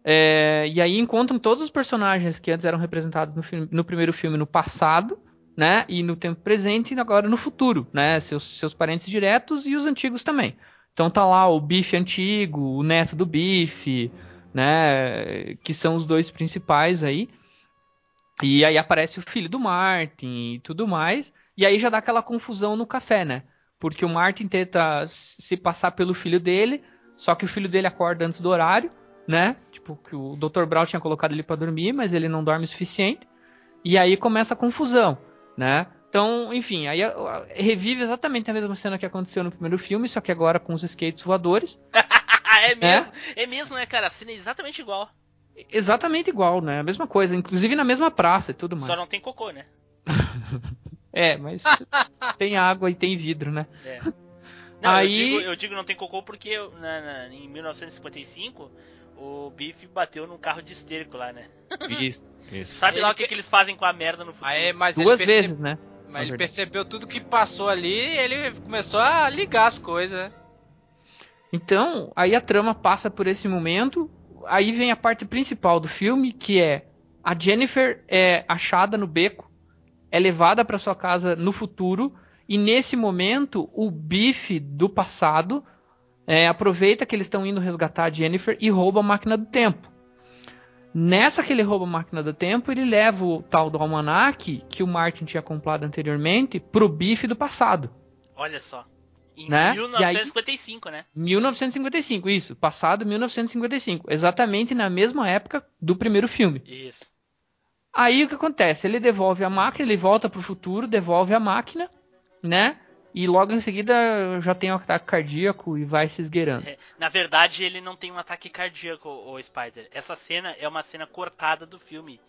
Speaker 4: É, e aí encontram todos os personagens que antes eram representados no, filme- no primeiro filme no passado, né? E no tempo presente e agora no futuro, né? Seus, seus parentes diretos e os antigos também. Então tá lá o Biff antigo, o neto do Biff, né? Que são os dois principais aí. E aí aparece o filho do Martin e tudo mais. E aí já dá aquela confusão no café, né? Porque o Martin tenta se passar pelo filho dele, só que o filho dele acorda antes do horário, né? Tipo, que o Dr. Brown tinha colocado ele pra dormir, mas ele não dorme o suficiente. E aí começa a confusão, né? Então, enfim, aí revive exatamente a mesma cena que aconteceu no primeiro filme, só que agora com os skates voadores.
Speaker 2: É mesmo? É, mesmo, né, cara? A cena é exatamente igual.
Speaker 4: Exatamente igual, né? A mesma coisa, inclusive na mesma praça e tudo mais.
Speaker 2: Só não tem cocô, né?
Speaker 4: É, mas tem água e tem vidro, né?
Speaker 2: É. Não,
Speaker 4: Aí-
Speaker 2: eu, digo, eu digo não tem cocô porque na- na- em 1955 o Biff bateu num carro de esterco lá, né?
Speaker 4: Isso, isso.
Speaker 2: Sabe lá
Speaker 3: Ele
Speaker 2: o que,
Speaker 3: que-
Speaker 2: eles fazem com a merda no futuro?
Speaker 3: Aí, mas
Speaker 4: Duas vezes, né?
Speaker 3: Mas ele percebeu tudo que passou ali e ele começou a ligar as coisas, né?
Speaker 4: Então, aí a trama passa por esse momento. Aí vem a parte principal do filme, que é a Jennifer é achada no beco, é levada para sua casa no futuro, e nesse momento o Biff do passado é, aproveita que eles estão indo resgatar a Jennifer e rouba a máquina do tempo. Nessa que ele rouba a máquina do tempo, ele leva o tal do almanac que o Martin tinha comprado anteriormente pro Biff do passado.
Speaker 2: Olha só. Em
Speaker 4: Né?
Speaker 2: 1955, né?
Speaker 4: 1955, isso, passado 1955, exatamente na mesma época do primeiro filme.
Speaker 2: Isso.
Speaker 4: Aí o que acontece? Ele devolve a máquina, ele volta pro futuro, devolve a máquina, né? E logo em seguida já tem um ataque cardíaco e vai se esgueirando.
Speaker 2: É, na verdade, ele não tem um ataque cardíaco, o Spider. Essa cena é uma cena cortada do filme.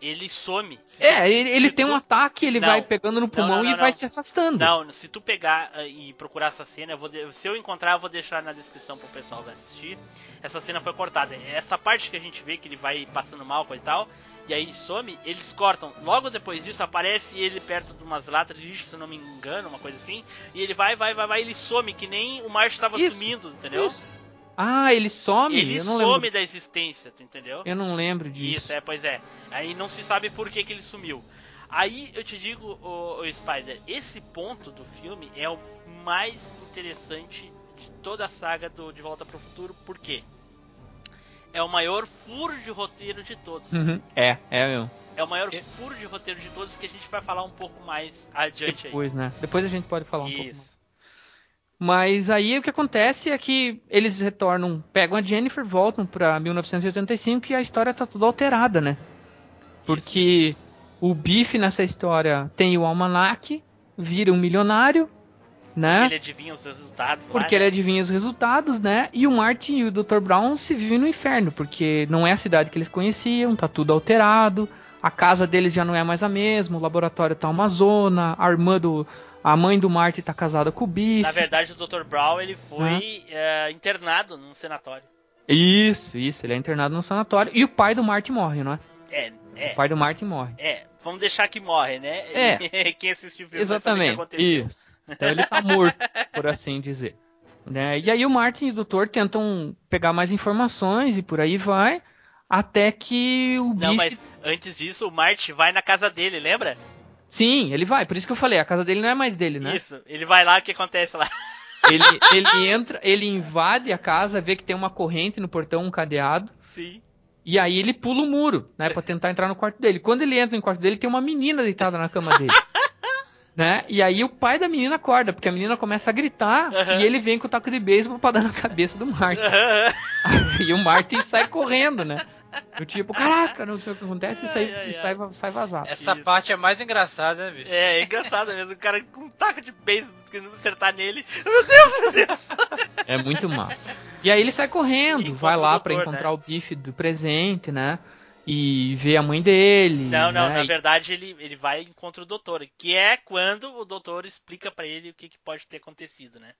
Speaker 2: Ele some.
Speaker 4: É, ele, ele tem
Speaker 2: tu-
Speaker 4: um ataque, ele
Speaker 2: Não.
Speaker 4: vai pegando no pulmão
Speaker 2: não, não,
Speaker 4: e vai se afastando.
Speaker 2: Não, se tu pegar ah, e procurar essa cena, eu de- se eu encontrar, eu vou deixar na descrição pro pessoal assistir. Essa cena foi cortada. Essa parte que a gente vê que ele vai passando mal, coisa e tal, e aí some, eles cortam. Logo depois disso, aparece ele perto de umas latas de lixo, se não me engano, uma coisa assim. E ele vai, vai, vai, vai, ele some, que nem o March tava
Speaker 4: Isso,
Speaker 2: sumindo, entendeu?
Speaker 4: Isso. Ah, ele some?
Speaker 2: Ele some
Speaker 4: lembro.
Speaker 2: da existência, entendeu?
Speaker 4: Eu não lembro disso.
Speaker 2: Isso, é, pois é. Aí não se sabe por que, que ele sumiu. Aí eu te digo, o, Spider, esse ponto do filme é o mais interessante de toda a saga do De Volta para o Futuro, por quê? É o maior furo de roteiro de todos.
Speaker 4: Uhum. É, é mesmo.
Speaker 2: É o maior furo de roteiro de todos que a gente vai falar um pouco mais adiante
Speaker 4: Depois, né? Depois a gente pode falar um
Speaker 2: aí.
Speaker 4: pouco mais.
Speaker 2: Isso.
Speaker 4: Mas aí o que acontece é que eles retornam, pegam a Jennifer, voltam pra 1985 e a história tá toda alterada, né? Porque o Biff nessa história tem o almanac, vira um milionário, né?
Speaker 2: Ele adivinha os resultados lá,
Speaker 4: Porque
Speaker 2: né?
Speaker 4: ele adivinha os resultados, né? E o Martin e o Dr. Brown se vivem no inferno, porque não é a cidade que eles conheciam, tá tudo alterado, a casa deles já não é mais a mesma, o laboratório tá uma zona, a irmã do. A mãe do Martin tá casada com o Biff.
Speaker 2: Na verdade, o Dr. Brown ele foi eh, internado num sanatório.
Speaker 4: Isso, isso, ele é internado no sanatório. E o pai do Martin morre, não é?
Speaker 2: É, é.
Speaker 4: O pai do Martin morre.
Speaker 2: É, vamos deixar que morre, né?
Speaker 4: É.
Speaker 2: Quem assistiu o filme vai saber o que
Speaker 4: Exatamente.
Speaker 2: aconteceu.
Speaker 4: Isso. Então ele tá morto, por assim dizer. Né? E aí o Martin e o Doutor tentam pegar mais informações e por aí vai. Até que o
Speaker 2: Não, mas antes disso, o Marty vai na casa dele, lembra?
Speaker 4: Sim, ele vai. Por isso que eu falei, a casa dele não é mais dele, né?
Speaker 2: Isso, ele vai lá, o que acontece lá?
Speaker 4: Ele, ele entra, ele invade a casa, vê que tem uma corrente no portão, um cadeado.
Speaker 2: Sim.
Speaker 4: E aí ele pula o muro, né, Pra tentar entrar no quarto dele. Quando ele entra no quarto dele, tem uma menina deitada na cama dele. né? E aí o pai da menina acorda, porque a menina começa a gritar
Speaker 2: Aham.
Speaker 4: e ele vem com o taco de beisebol pra dar na cabeça do Martin. e o Martin sai correndo, né? Do tipo, caraca, não sei o que acontece e sai,
Speaker 2: Ai,
Speaker 4: e sai, sai vazado.
Speaker 3: Essa
Speaker 2: Isso.
Speaker 3: parte é mais engraçada, né, bicho?
Speaker 2: É, é engraçado mesmo, o cara com um taco de beisebol querendo acertar nele. Meu Deus, meu Deus!
Speaker 4: É muito mal. E aí ele sai correndo, vai lá
Speaker 2: doutor,
Speaker 4: pra encontrar
Speaker 2: né?
Speaker 4: o bife do presente, né? E vê a mãe dele.
Speaker 2: Não, não,
Speaker 4: né?
Speaker 2: na verdade ele, ele vai e encontra o doutor, que é quando o doutor explica pra ele o que, que pode ter acontecido, né?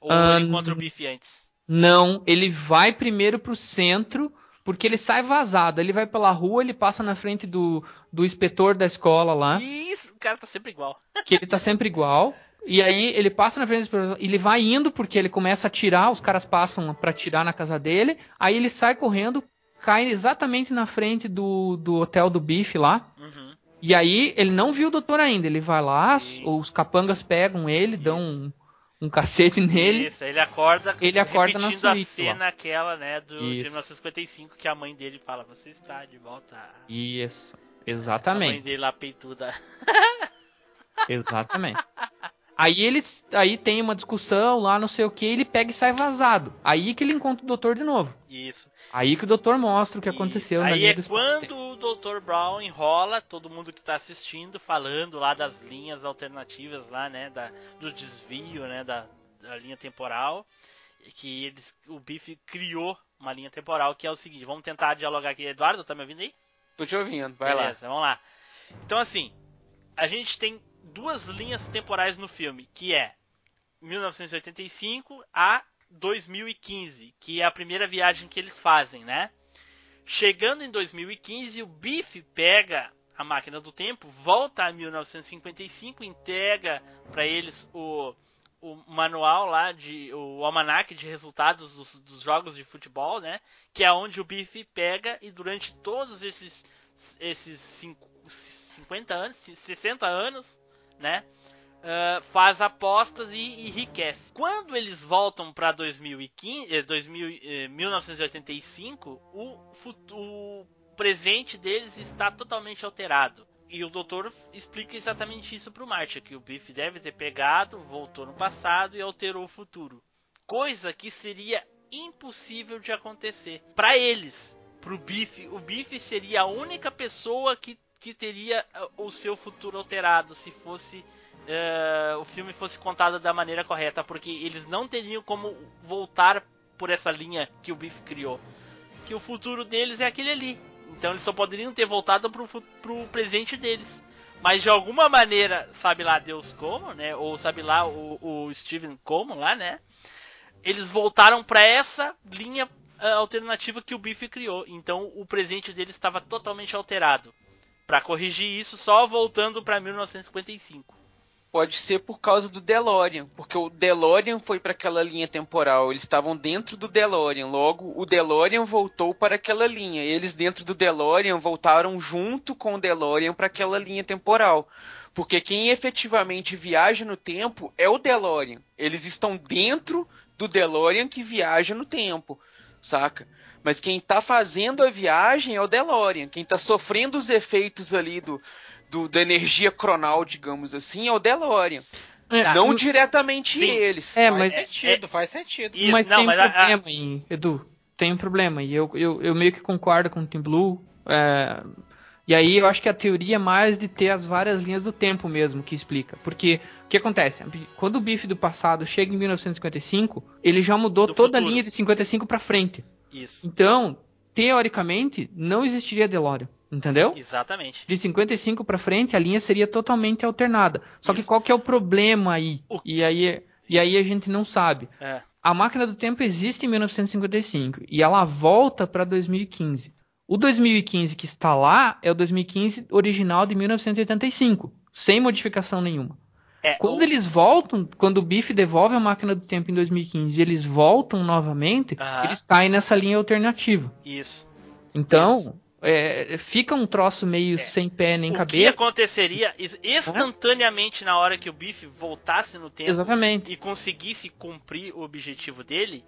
Speaker 2: Ou
Speaker 4: Ah,
Speaker 2: ele encontra o Biff antes.
Speaker 4: Não, ele vai primeiro pro centro, porque ele sai vazado. Ele vai pela rua, ele passa na frente do, do inspetor da escola lá,
Speaker 2: Isso, o cara tá sempre igual.
Speaker 4: que ele tá sempre igual. E aí ele passa na frente do inspetor, ele vai indo porque ele começa a atirar, os caras passam pra atirar na casa dele. Aí ele sai correndo, cai exatamente na frente do, do hotel do Bife lá.
Speaker 2: Uhum.
Speaker 4: E aí ele não viu o doutor ainda. Ele vai lá,
Speaker 2: Sim.
Speaker 4: os capangas pegam ele, dão um, um cacete nele.
Speaker 2: Isso, ele acorda,
Speaker 4: Ele acorda na
Speaker 2: repetindo a
Speaker 4: suíte
Speaker 2: cena aquela, né, do de
Speaker 4: Isso.
Speaker 2: 1955, que a mãe dele fala, você está de volta.
Speaker 4: Isso,
Speaker 2: A mãe
Speaker 4: exatamente.
Speaker 2: dele lá peituda.
Speaker 4: Exatamente. Aí eles, aí tem uma discussão lá, não sei o que, ele pega e sai vazado. Aí que ele encontra o doutor de novo.
Speaker 2: Isso.
Speaker 4: Aí que o doutor mostra o que
Speaker 2: Isso.
Speaker 4: aconteceu na
Speaker 2: Aí é quando o Dr. Brown enrola todo mundo que tá assistindo, falando lá das linhas alternativas lá, né, da, do desvio, né, da, da linha temporal, que eles, o Biff criou uma linha temporal que é o seguinte, vamos tentar dialogar aqui. Eduardo, tá me ouvindo aí?
Speaker 5: Tô te ouvindo, vai lá.
Speaker 2: Beleza, vamos lá. Então assim, a gente tem duas linhas temporais no filme, que é 1985 a 2015, que é a primeira viagem que eles fazem, né? Chegando em 2015, o Biff pega a máquina do tempo, volta a 1955, entrega para eles o, o manual lá de o almanac de resultados dos, dos jogos de futebol, né? Que é onde o Biff pega e durante todos esses esses cinco, 50 anos, 60 anos, né? ah, faz apostas e enriquece. Quando eles voltam para 2015, eh, 2000, eh, 1985, o, futu- o presente deles está totalmente alterado. E o doutor explica exatamente isso pro Marty, que o Biff deve ter pegado, voltou no passado e alterou o futuro. Coisa que seria impossível de acontecer para eles. Pro Biff, o Biff seria a única pessoa que, que teria ah, o seu futuro alterado se fosse eh, o filme fosse contado da maneira correta, porque eles não teriam como voltar por essa linha que o Biff criou. Que o futuro deles é aquele ali. Então eles só poderiam ter voltado pro, pro presente deles. Mas de alguma maneira, sabe lá Deus como, né? Ou sabe lá o, o Steven como lá, né? Eles voltaram pra essa linha ah, alternativa que o Biff criou. Então o presente deles estava totalmente alterado. Pra corrigir isso, só voltando pra 1955.
Speaker 5: Pode ser por causa do DeLorean, porque o DeLorean foi para aquela linha temporal, eles estavam dentro do DeLorean, logo o DeLorean voltou para aquela linha, eles dentro do DeLorean voltaram junto com o DeLorean para aquela linha temporal. Porque quem efetivamente viaja no tempo é o DeLorean. Eles estão dentro do DeLorean que viaja no tempo, saca? Mas quem tá fazendo a viagem é o DeLorean. Quem tá sofrendo os efeitos ali do, do da energia cronal, digamos assim, é o DeLorean.
Speaker 4: É,
Speaker 5: não diretamente
Speaker 2: Sim.
Speaker 5: eles.
Speaker 4: É,
Speaker 3: faz
Speaker 4: mas,
Speaker 3: sentido, faz sentido.
Speaker 2: Isso,
Speaker 4: mas
Speaker 2: não,
Speaker 4: tem
Speaker 2: mas
Speaker 4: um
Speaker 2: a- a-
Speaker 4: problema aí, Edu. Tem um problema. E eu, eu, eu meio que concordo com o Team Blue. é, e aí eu acho que a teoria é mais de ter as várias linhas do tempo mesmo que explica. Porque o que acontece? Quando o Biff do passado chega em 1955, ele já mudou
Speaker 2: Do
Speaker 4: toda a
Speaker 2: futuro.
Speaker 4: linha de 55 pra frente.
Speaker 2: Isso.
Speaker 4: Então, teoricamente, não existiria DeLorean. Entendeu?
Speaker 2: Exatamente.
Speaker 4: De 55 pra frente, a linha seria totalmente alternada. Só que
Speaker 2: Isso.
Speaker 4: qual que é o problema aí?
Speaker 2: O-
Speaker 4: E aí, e aí a gente não sabe.
Speaker 2: É.
Speaker 4: A máquina do tempo existe em 1955 e ela volta para 2015. O 2015 que está lá é o 2015 original de 1985, sem modificação nenhuma.
Speaker 2: É,
Speaker 4: Quando
Speaker 2: o-
Speaker 4: eles voltam, quando o Biff devolve a máquina do tempo em 2015 e eles voltam novamente,
Speaker 2: Aham.
Speaker 4: eles caem nessa linha alternativa.
Speaker 2: Isso.
Speaker 4: Então, é, fica um troço meio sem pé nem
Speaker 2: o que
Speaker 4: cabeça.
Speaker 2: aconteceria is- instantaneamente na hora que o Biff voltasse no tempo
Speaker 4: Exatamente.
Speaker 2: e conseguisse cumprir o objetivo dele,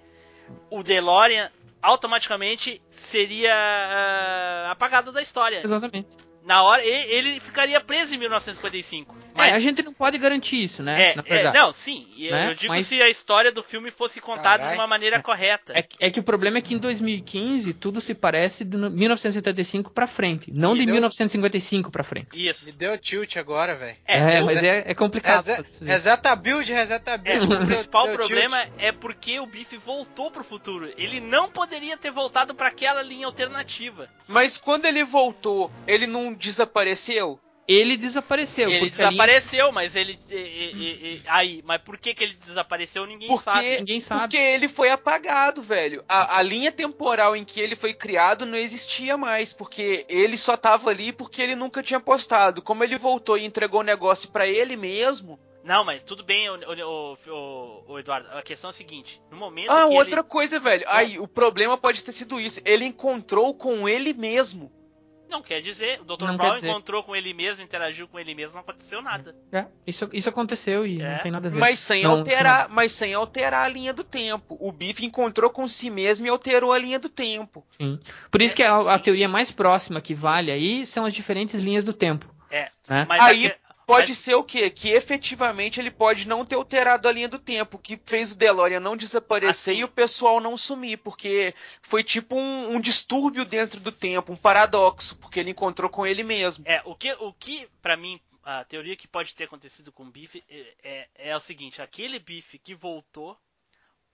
Speaker 2: o DeLorean automaticamente seria ah, apagado da história.
Speaker 4: Exatamente.
Speaker 2: Na hora ele ficaria preso em 1955. Mas
Speaker 4: É, a gente não pode garantir isso, né?
Speaker 2: é,
Speaker 4: na
Speaker 2: é,
Speaker 4: verdade.
Speaker 2: não, sim.
Speaker 4: Né?
Speaker 2: Eu digo
Speaker 4: Mas-
Speaker 2: se a história do filme fosse contada
Speaker 3: Carai.
Speaker 2: de uma maneira correta.
Speaker 4: É, que- é que o problema é que em 2015 tudo se parece de no- 1975 pra frente, não de
Speaker 3: Entendeu?
Speaker 4: 1955 pra frente.
Speaker 3: Me
Speaker 2: Isso.
Speaker 3: deu tilt agora, velho.
Speaker 2: É,
Speaker 4: É,
Speaker 2: o-
Speaker 4: mas é, é complicado.
Speaker 3: Reseta a build, reseta a
Speaker 2: É,
Speaker 3: build.
Speaker 2: o principal
Speaker 3: Deu
Speaker 2: problema
Speaker 3: tilt.
Speaker 2: é porque o Biff voltou pro futuro. Ele não poderia ter voltado para aquela linha alternativa.
Speaker 5: Mas quando ele voltou, ele não desapareceu?
Speaker 4: Ele desapareceu.
Speaker 2: ele desapareceu, mas ele. e- e- e- aí, mas por que, que ele desapareceu? Ninguém
Speaker 5: Porque,
Speaker 2: sabe.
Speaker 4: Ninguém sabe.
Speaker 5: porque ele foi apagado, velho. A, a linha temporal em que ele foi criado não existia mais, porque ele só tava ali porque ele nunca tinha postado. Como ele voltou e entregou o negócio pra ele mesmo.
Speaker 2: Não, mas tudo bem, o, o- o- o Eduardo. A questão é a seguinte: no momento
Speaker 5: Ah,
Speaker 2: que
Speaker 5: outra
Speaker 2: ele.
Speaker 5: coisa, velho. Aí, o problema pode ter sido isso. Ele encontrou com ele mesmo.
Speaker 2: Não quer dizer, o Dr.
Speaker 4: Não
Speaker 2: Brown encontrou com ele mesmo, interagiu com ele mesmo, não aconteceu nada.
Speaker 4: É, isso, isso aconteceu e
Speaker 2: É.
Speaker 4: não tem nada a ver.
Speaker 5: Mas sem
Speaker 4: Não,
Speaker 5: alterar, mas sem alterar a linha do tempo. O Biff encontrou com si mesmo e alterou a linha do tempo.
Speaker 4: Sim. Por isso
Speaker 2: É,
Speaker 4: que a, a
Speaker 2: sim,
Speaker 4: teoria mais próxima que vale aí são as diferentes linhas do tempo.
Speaker 2: É.
Speaker 4: Né?
Speaker 2: Mas
Speaker 5: Aí- Pode
Speaker 2: Mas-
Speaker 5: ser o quê? Que efetivamente ele pode não ter alterado a linha do tempo, que fez o DeLorean não desaparecer
Speaker 2: Assim.
Speaker 5: e o pessoal não sumir, porque foi tipo um, um distúrbio dentro do tempo, um paradoxo, porque ele encontrou com ele mesmo.
Speaker 2: É, o que, o que para mim, a teoria que pode ter acontecido com o Biff é, é, é o seguinte: aquele Biff que voltou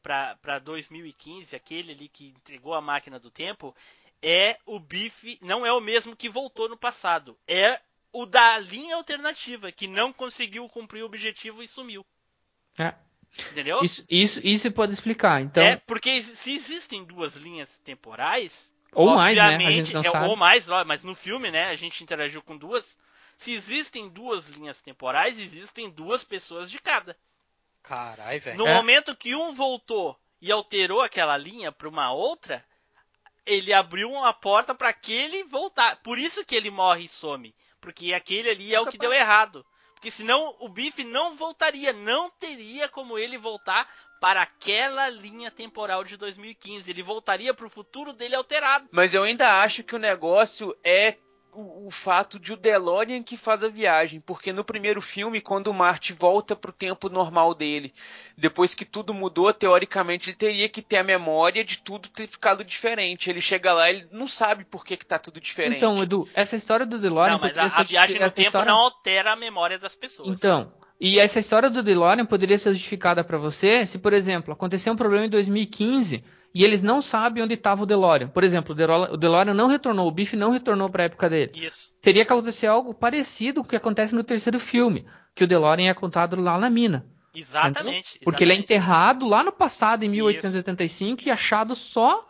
Speaker 2: pra, pra 2015, aquele ali que entregou a máquina do tempo, é o Biff, não é o mesmo que voltou no passado. É o da linha alternativa, que não conseguiu cumprir o objetivo e sumiu.
Speaker 4: É.
Speaker 2: Entendeu?
Speaker 4: Isso, isso, isso pode explicar. Então,
Speaker 2: É, porque se existem duas linhas temporais,
Speaker 4: ou mais, né? A
Speaker 2: obviamente,
Speaker 4: gente não
Speaker 2: é,
Speaker 4: sabe.
Speaker 2: ou mais, mas no filme, né, a gente interagiu com duas. Se existem duas linhas temporais, existem duas pessoas de cada.
Speaker 3: Caralho, velho.
Speaker 2: No
Speaker 4: É.
Speaker 2: momento que um voltou e alterou aquela linha para uma outra, ele abriu uma porta para aquele voltar. Por isso que ele morre e some, porque aquele ali é o que deu errado. Porque senão o Biff não voltaria, não teria como ele voltar para aquela linha temporal de 2015. Ele voltaria para o futuro dele alterado.
Speaker 5: Mas eu ainda acho que o negócio é o, o fato de o DeLorean que faz a viagem, porque no primeiro filme, quando o Marty volta pro tempo normal dele, depois que tudo mudou, teoricamente ele teria que ter a memória de tudo ter ficado diferente. Ele chega lá, ele não sabe por que, que tá tudo diferente.
Speaker 4: Então, Edu, essa história do DeLorean...
Speaker 2: não, mas a,
Speaker 4: essa-
Speaker 2: a viagem no tempo
Speaker 4: história-
Speaker 2: não altera a memória das pessoas.
Speaker 4: Então, E essa história do DeLorean poderia ser justificada para você se, por exemplo, aconteceu um problema em 2015 e eles não sabem onde estava o DeLorean. Por exemplo, o DeLorean, o DeLorean não retornou, o Biff não retornou para a época dele.
Speaker 2: Isso.
Speaker 4: Teria que acontecer algo parecido com o que acontece no terceiro filme, que o DeLorean é contado lá na mina.
Speaker 2: Exatamente.
Speaker 4: Porque ele é
Speaker 2: exatamente.
Speaker 4: enterrado lá no passado, em 1885, e achado só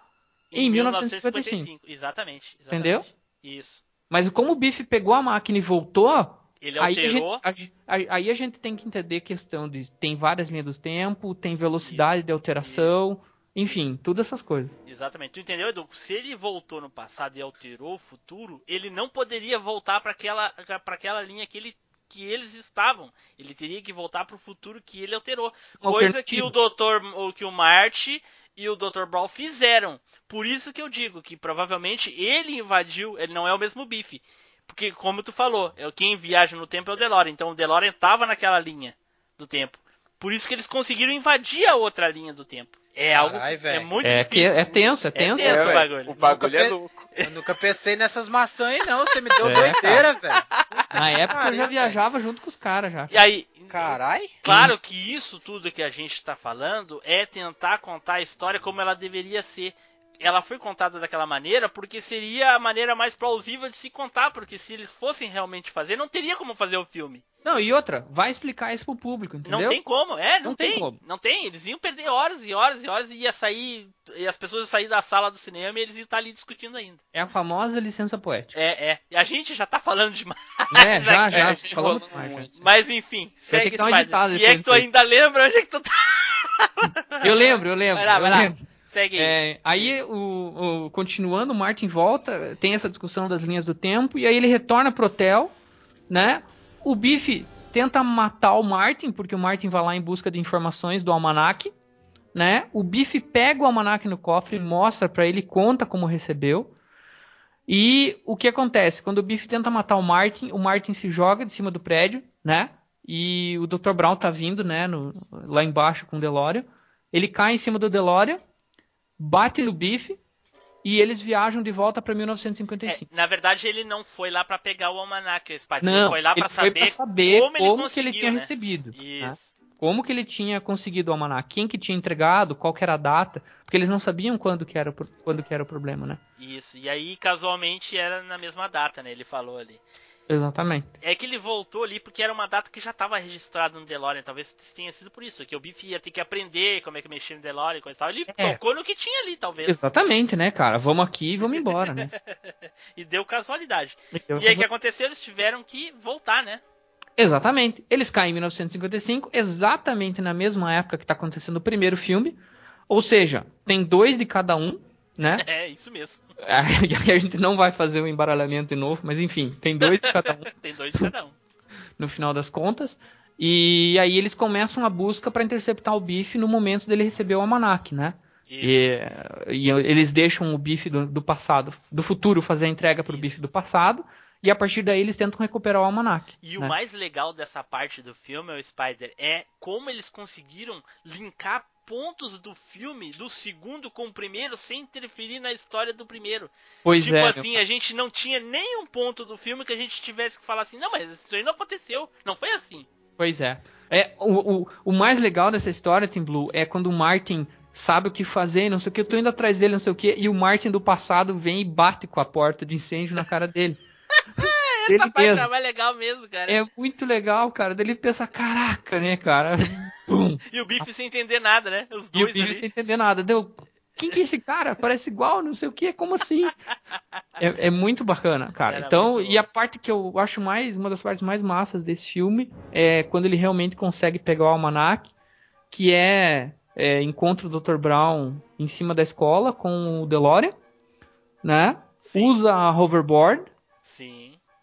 Speaker 4: em 1955.
Speaker 2: Exatamente, exatamente.
Speaker 4: Entendeu?
Speaker 2: Isso.
Speaker 4: Mas como o Biff pegou a máquina e voltou,
Speaker 2: Ele
Speaker 4: aí a, gente, aí- a gente tem que entender a questão de tem várias linhas do tempo, tem velocidade
Speaker 2: Isso,
Speaker 4: de alteração, enfim, tudo essas coisas.
Speaker 2: Exatamente. Tu entendeu, Edu? Se ele voltou no passado e alterou o futuro, ele não poderia voltar para aquela aquela linha que ele que eles estavam. Ele teria que voltar para o futuro que ele alterou. Coisa que o Dr. ou que o Marty e o Dr. Brawl fizeram. Por isso que eu digo que provavelmente ele invadiu, ele não é o mesmo Biff. Porque como tu falou, é quem viaja no tempo é o DeLorean. Então o DeLorean tava naquela linha do tempo. Por isso que eles conseguiram invadir a outra linha do tempo. É algo
Speaker 3: Carai,
Speaker 2: é
Speaker 3: velho.
Speaker 2: muito
Speaker 4: É, que
Speaker 2: difícil.
Speaker 4: é tenso, é tenso.
Speaker 2: tenso o
Speaker 5: velho.
Speaker 2: bagulho.
Speaker 5: O bagulho
Speaker 3: Nunca
Speaker 5: é louco.
Speaker 3: Eu nunca pensei nessas maçãs aí, não. Você me deu
Speaker 4: É,
Speaker 3: doideira, velho.
Speaker 4: Na época eu já
Speaker 3: Caramba,
Speaker 4: viajava junto com os caras já.
Speaker 2: E aí,
Speaker 3: Carai.
Speaker 2: claro que isso tudo que a gente está falando é tentar contar a história como ela deveria ser. Ela foi contada daquela maneira porque seria a maneira mais plausível de se contar, porque se eles fossem realmente fazer, não teria como fazer o filme.
Speaker 4: Não, e outra, vai explicar isso pro público, entendeu?
Speaker 2: Não tem como, é, não,
Speaker 4: Não tem
Speaker 2: tem,
Speaker 4: como.
Speaker 2: não tem. Eles iam perder horas e horas e horas e ia sair, e as pessoas iam sair da sala do cinema e eles iam estar ali discutindo ainda.
Speaker 4: É a famosa licença poética.
Speaker 2: É, é. E a gente já tá falando demais.
Speaker 4: É, já,
Speaker 2: aqui,
Speaker 4: já,
Speaker 5: gente
Speaker 4: falamos demais.
Speaker 5: muito.
Speaker 2: Mas enfim, segue Spider.
Speaker 4: editado
Speaker 2: Se é que tu ainda lembra onde é que tu tá.
Speaker 4: Eu lembro, eu lembro.
Speaker 2: Vai lá, vai lá.
Speaker 4: lembro.
Speaker 2: Segue aí.
Speaker 4: É, aí, o, o- continuando, o Martin volta, tem essa discussão das linhas do tempo, e aí ele retorna pro hotel, né? O Biff tenta matar o Martin, porque o Martin vai lá em busca de informações do almanac, né? O Biff pega o almanac no cofre, mostra pra ele, conta como recebeu. E o que acontece? Quando o Biff tenta matar o Martin, o Martin se joga de cima do prédio, né? E o Dr. Brown tá vindo, né, no- lá embaixo com o DeLorean. Ele cai em cima do DeLorean, bate no Biff e eles viajam de volta pra
Speaker 2: É,
Speaker 4: 1955.
Speaker 2: na verdade, ele não foi lá pra pegar o almanac, o Spider.
Speaker 4: Não,
Speaker 2: ele foi lá
Speaker 4: foi
Speaker 2: saber,
Speaker 4: pra saber
Speaker 2: como,
Speaker 4: como,
Speaker 2: ele
Speaker 4: que ele tinha
Speaker 2: né?
Speaker 4: recebido. né?
Speaker 2: Isso.
Speaker 4: Como que ele tinha conseguido o almanac, quem que tinha entregado, qual que era a data, porque eles não sabiam quando que era, quando que era o problema, né?
Speaker 2: Isso. E aí, casualmente, era na mesma data, né? Ele falou ali.
Speaker 4: Exatamente.
Speaker 2: É que ele voltou ali porque era uma data que já estava registrada no DeLorean. Talvez tenha sido por isso. Que o Biff ia ter que aprender como é que mexia no DeLorean e coisa e tal. Ele
Speaker 4: É.
Speaker 2: tocou no que tinha ali, talvez.
Speaker 4: Exatamente, né, cara? Vamos aqui e vamos embora, né?
Speaker 2: E deu casualidade.
Speaker 4: Então,
Speaker 2: E aí o que aconteceu? Eles tiveram que voltar, né?
Speaker 4: Exatamente. Eles caem em 1955, exatamente na mesma época que está acontecendo o primeiro filme. Ou seja, tem dois de cada um, né?
Speaker 2: É, isso mesmo.
Speaker 4: E aí a gente não vai fazer o embaralhamento de novo, mas enfim, tem dois de cada um
Speaker 2: Tem dois de cada um.
Speaker 4: no final das contas. E aí eles começam a busca para interceptar o Biff no momento dele receber o almanac, né?
Speaker 2: Isso.
Speaker 4: E, e eles deixam o Biff do, do passado, do futuro, fazer a entrega pro
Speaker 2: Isso.
Speaker 4: Biff do passado. E a partir daí eles tentam recuperar o almanac.
Speaker 2: E o
Speaker 4: né?
Speaker 2: mais legal dessa parte do filme, o Spider, é como eles conseguiram linkar pontos do filme, do segundo com o primeiro, sem interferir na história do primeiro.
Speaker 4: Pois
Speaker 2: tipo
Speaker 4: é.
Speaker 2: assim, a gente não tinha nenhum ponto do filme que a gente tivesse que falar assim, não, mas isso aí não aconteceu. Não foi assim.
Speaker 4: Pois é. é o, o, o mais legal dessa história, Tim Blue, é quando o Martin sabe o que fazer, não sei o que, eu tô indo atrás dele, não sei o que, e o Martin do passado vem e bate com a porta de incêndio na cara dele. Ele
Speaker 2: Essa parte
Speaker 4: mesmo.
Speaker 2: é legal mesmo, cara.
Speaker 4: É muito legal, cara. Daí ele pensa, caraca, né, cara?
Speaker 2: E o Biff sem entender nada, né? Os
Speaker 4: E o
Speaker 2: dois
Speaker 4: Biff
Speaker 2: ali.
Speaker 4: sem entender nada. Deu. Quem que é esse cara? Parece igual, não sei o que, como assim? É, é muito bacana, cara.
Speaker 2: Era
Speaker 4: então, e a parte que eu acho mais, uma das partes mais massas desse filme é quando ele realmente consegue pegar o almanac, que é, é encontra o Dr. Brown em cima da escola com o DeLorean, né?
Speaker 2: Sim.
Speaker 4: Usa a hoverboard,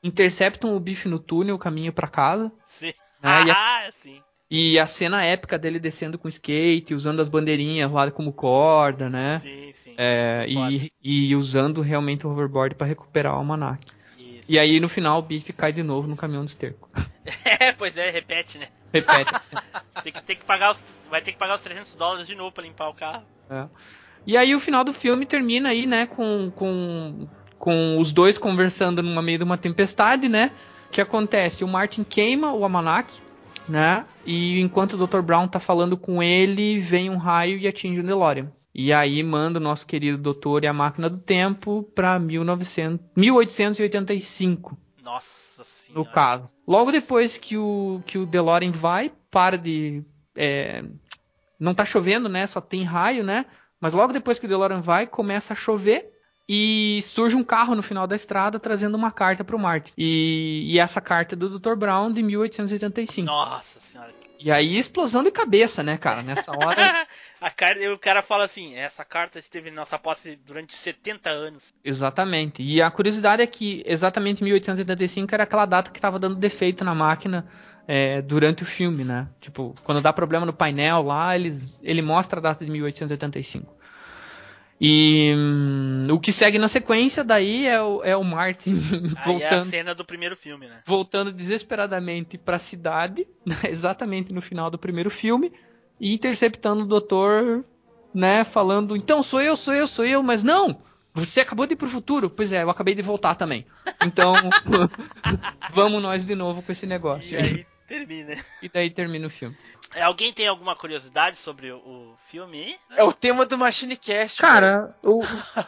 Speaker 4: interceptam o Biff no túnel, caminho pra casa.
Speaker 2: sim.
Speaker 4: Ah, e a-
Speaker 2: Ah, sim.
Speaker 4: E a cena épica dele descendo com skate, usando as bandeirinhas lá como corda, né?
Speaker 2: Sim, sim.
Speaker 4: É, e, e usando realmente o hoverboard para recuperar o almanac.
Speaker 2: Isso.
Speaker 4: E aí no final o Biff cai de novo no caminhão do esterco.
Speaker 2: É, pois é, repete, né?
Speaker 4: Repete.
Speaker 2: Tem que, tem que pagar os, vai ter que pagar os 300 dólares de novo pra limpar o carro.
Speaker 4: É. E aí o final do filme termina aí, né, com, com, com os dois conversando no meio de uma tempestade, né? O que acontece? O Martin queima o almanac, né? E enquanto o Dr. Brown tá falando com ele, vem um raio e atinge o DeLorean. E aí manda o nosso querido doutor e a máquina do tempo pra 1900, 1885
Speaker 2: Nossa
Speaker 4: no
Speaker 2: senhora.
Speaker 4: caso. Logo depois que o, que o DeLorean vai, para de. é, não tá chovendo, né? Só tem raio, né? Mas logo depois que o DeLorean vai, começa a chover e surge um carro no final da estrada trazendo uma carta pro Martin. E, e essa carta é do Dr. Brown de 1885.
Speaker 2: Nossa senhora.
Speaker 4: E aí, explosão de cabeça, né, cara? Nessa hora.
Speaker 2: A carta, o cara fala assim: essa carta esteve em nossa posse durante 70 anos.
Speaker 4: Exatamente. E a curiosidade é que exatamente 1885 era aquela data que estava dando defeito na máquina é, durante o filme, né? Tipo, quando dá problema no painel lá, eles, ele mostra a data de 1885. E hum, o que segue na sequência daí é o, é o Martin
Speaker 2: Aí é a
Speaker 4: voltando,
Speaker 2: cena do primeiro filme, né?
Speaker 4: voltando desesperadamente para a cidade, né, exatamente no final do primeiro filme, e interceptando o doutor, né, falando, então sou eu, sou eu, sou eu, mas não! Você acabou de ir pro futuro? Pois é, eu acabei de voltar também. Então, vamos nós de novo com esse negócio.
Speaker 2: E aí termina.
Speaker 4: E daí termina o filme.
Speaker 2: É, Alguém tem alguma curiosidade sobre o, filme aí?
Speaker 5: É o tema do Machinecast.
Speaker 4: Cara, o,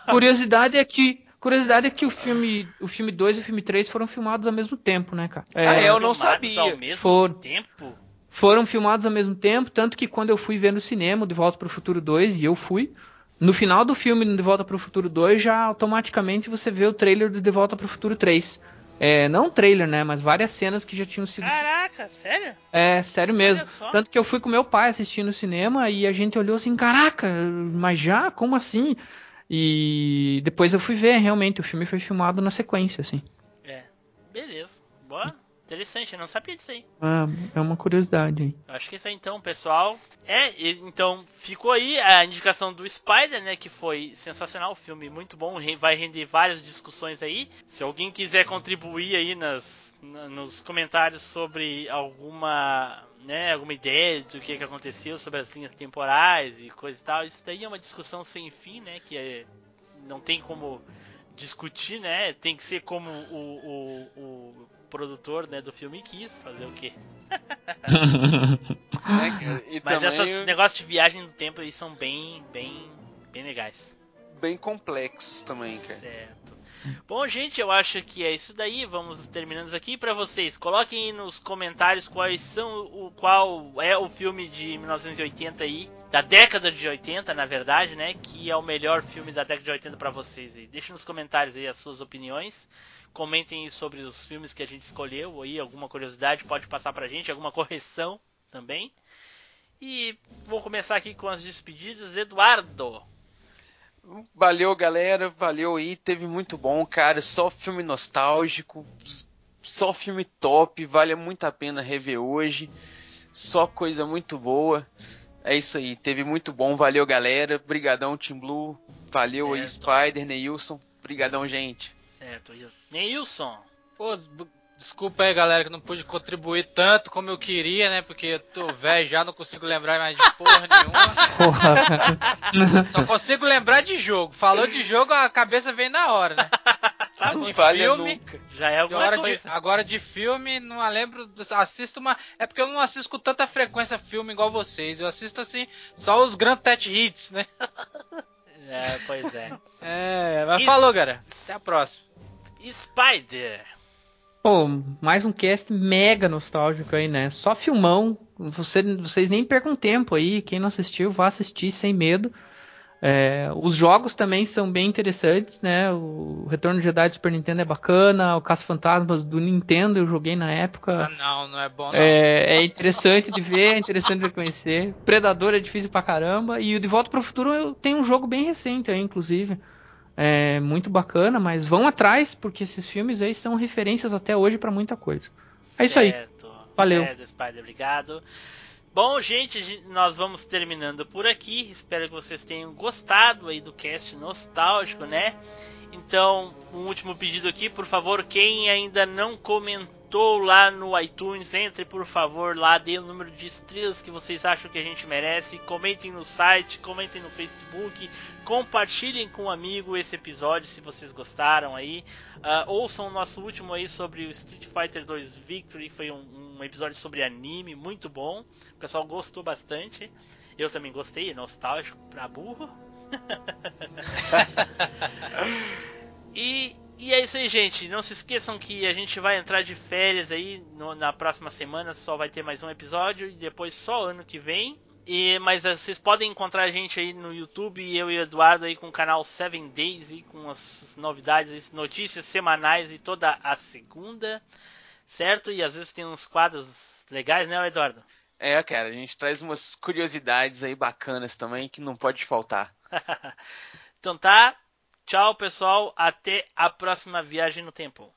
Speaker 4: curiosidade é que curiosidade é que o filme o filme 2 e o filme 3 foram filmados ao mesmo tempo, né, cara?
Speaker 5: Ah, é, eu não sabia.
Speaker 2: Ao mesmo
Speaker 4: Foram.
Speaker 2: tempo?
Speaker 4: foram filmados ao mesmo tempo, tanto que quando eu fui ver no cinema De Volta para o Futuro 2, e eu fui, no final do filme De Volta para o Futuro 2, já automaticamente você vê o trailer do De Volta para o Futuro 3. É, não um trailer, né, mas várias cenas que já tinham sido...
Speaker 2: Caraca, sério?
Speaker 4: É, sério mesmo. Tanto que eu fui com meu pai assistir no cinema e a gente olhou assim, caraca, mas já? Como assim? E depois eu fui ver, realmente, o filme foi filmado na sequência, assim.
Speaker 2: É. Beleza. Boa. Interessante, eu não sabia disso aí.
Speaker 4: É, é uma curiosidade aí.
Speaker 2: Eu Acho que isso aí então, pessoal. É, então ficou aí a indicação do Spider, né? Que foi sensacional, filme muito bom, vai render várias discussões aí. Se alguém quiser contribuir aí nas, na- nos comentários sobre alguma, né, alguma ideia do que, que aconteceu sobre as linhas temporais e coisa e tal, isso daí é uma discussão sem fim, né? Que é, não tem como discutir, né? Tem que ser como o, o, o produtor né, do filme quis fazer o quê?
Speaker 5: E
Speaker 2: Mas esses negócios de viagem no tempo aí são bem, bem, bem legais.
Speaker 5: bem complexos também, cara.
Speaker 2: Certo. Bom, gente, eu acho que é isso daí. Vamos terminando aqui para vocês. Coloquem nos comentários quais são o qual é o filme de 1980 aí, da década de 80, na verdade, né, que é o melhor filme da década de 80 para vocês aí. Deixem nos comentários aí as suas opiniões. Comentem aí sobre os filmes que a gente escolheu aí, alguma curiosidade pode passar pra gente, alguma correção também. E vou começar aqui com as despedidas. Eduardo.
Speaker 5: Valeu, galera. Valeu aí. Teve muito bom, cara. Só filme nostálgico. Só filme top. Vale muito a pena rever hoje. Só coisa muito boa. É isso aí. Teve muito bom. Valeu, galera. Brigadão, Team Blue. Valeu aí,
Speaker 2: Certo.
Speaker 5: Spider, Neilson. Brigadão, gente.
Speaker 2: Certo, Neilson.
Speaker 3: Pô, desculpa aí, galera, que não pude contribuir tanto como eu queria, né? Porque eu tô velho já, não consigo lembrar mais de porra nenhuma.
Speaker 4: Porra.
Speaker 3: Só consigo lembrar de jogo. Falou de jogo, a cabeça vem na hora, né?
Speaker 2: Tá
Speaker 5: Não
Speaker 2: bom.
Speaker 5: falha
Speaker 3: filme,
Speaker 5: nunca.
Speaker 2: Já é
Speaker 3: De
Speaker 2: alguma
Speaker 3: de-
Speaker 2: coisa.
Speaker 3: agora de filme, não lembro. Assisto uma. É porque eu não assisto com tanta frequência filme igual vocês. Eu assisto assim, só os Grand Pet Hits, né?
Speaker 2: É, pois é.
Speaker 3: É, mas
Speaker 2: Isso.
Speaker 3: falou, galera. Até a próxima.
Speaker 2: Spider.
Speaker 4: Pô, mais um cast mega nostálgico aí, né? Só filmão. Você, vocês nem percam tempo aí. Quem não assistiu, vá assistir sem medo. É, os jogos também são bem interessantes, né? O Retorno de Jedi do Super Nintendo é bacana. O Caça Fantasmas do Nintendo eu joguei na
Speaker 3: Ah,
Speaker 4: época.
Speaker 3: não, não é bom, não.
Speaker 4: É, é interessante de ver, é interessante de conhecer. Predador é difícil pra caramba. E o De Volta para o Futuro eu tenho um jogo bem recente aí, inclusive. É muito bacana, mas vão atrás, porque esses filmes aí são referências até hoje pra muita coisa. É isso aí.
Speaker 2: Certo.
Speaker 4: Valeu.
Speaker 2: Certo, Spider, obrigado. Bom, gente, nós vamos terminando por aqui. Espero que vocês tenham gostado aí do cast nostálgico, né? Então, um último pedido aqui, por favor, quem ainda não comentou Tô lá no iTunes, entre por favor lá, dê o número de estrelas que vocês acham que a gente merece, comentem no site, comentem no Facebook, compartilhem com um amigo esse episódio se vocês gostaram aí. Uh, ouçam o nosso último aí sobre o Street Fighter 2 Victory, foi um, um episódio sobre anime, muito bom. O pessoal gostou bastante. Eu também gostei, é nostálgico pra burro. e e é isso aí, gente. Não se esqueçam que a gente vai entrar de férias aí no, na próxima semana. Só vai ter mais um episódio e depois só ano que vem. E, mas uh, vocês podem encontrar a gente aí no YouTube eu e o Eduardo aí com o canal 7 Days e com as novidades, notícias semanais e toda a segunda, certo? E às vezes tem uns quadros legais, né, Eduardo?
Speaker 5: É, cara, a gente traz umas curiosidades aí bacanas também que não pode faltar.
Speaker 2: então tá, Tchau, pessoal. Até a próxima viagem no tempo.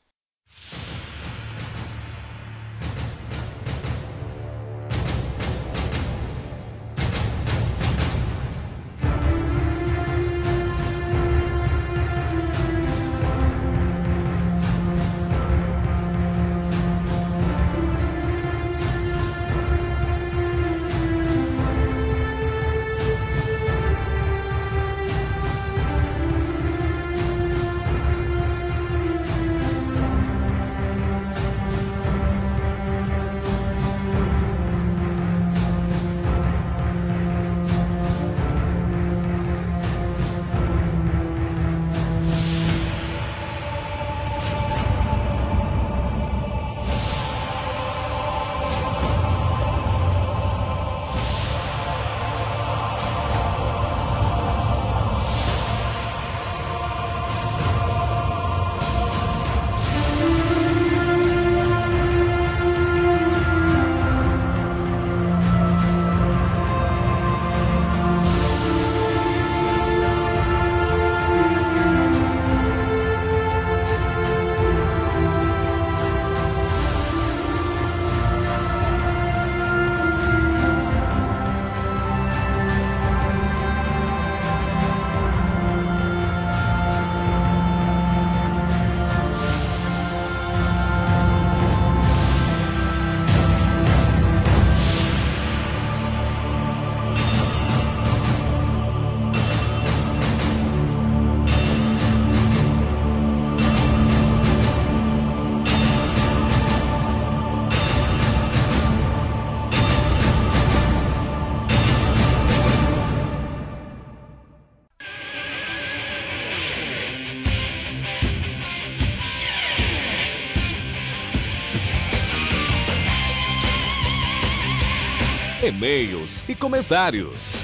Speaker 7: E-mails e comentários.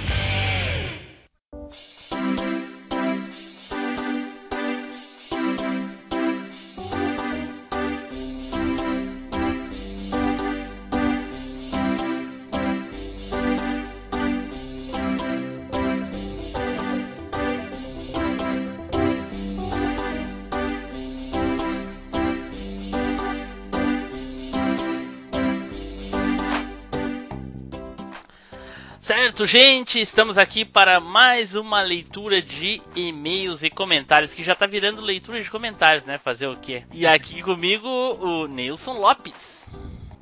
Speaker 2: Certo, gente, estamos aqui para mais uma leitura de e-mails e comentários, que já tá virando leitura de comentários, né? Fazer o quê? E aqui comigo o Nilson Lopes.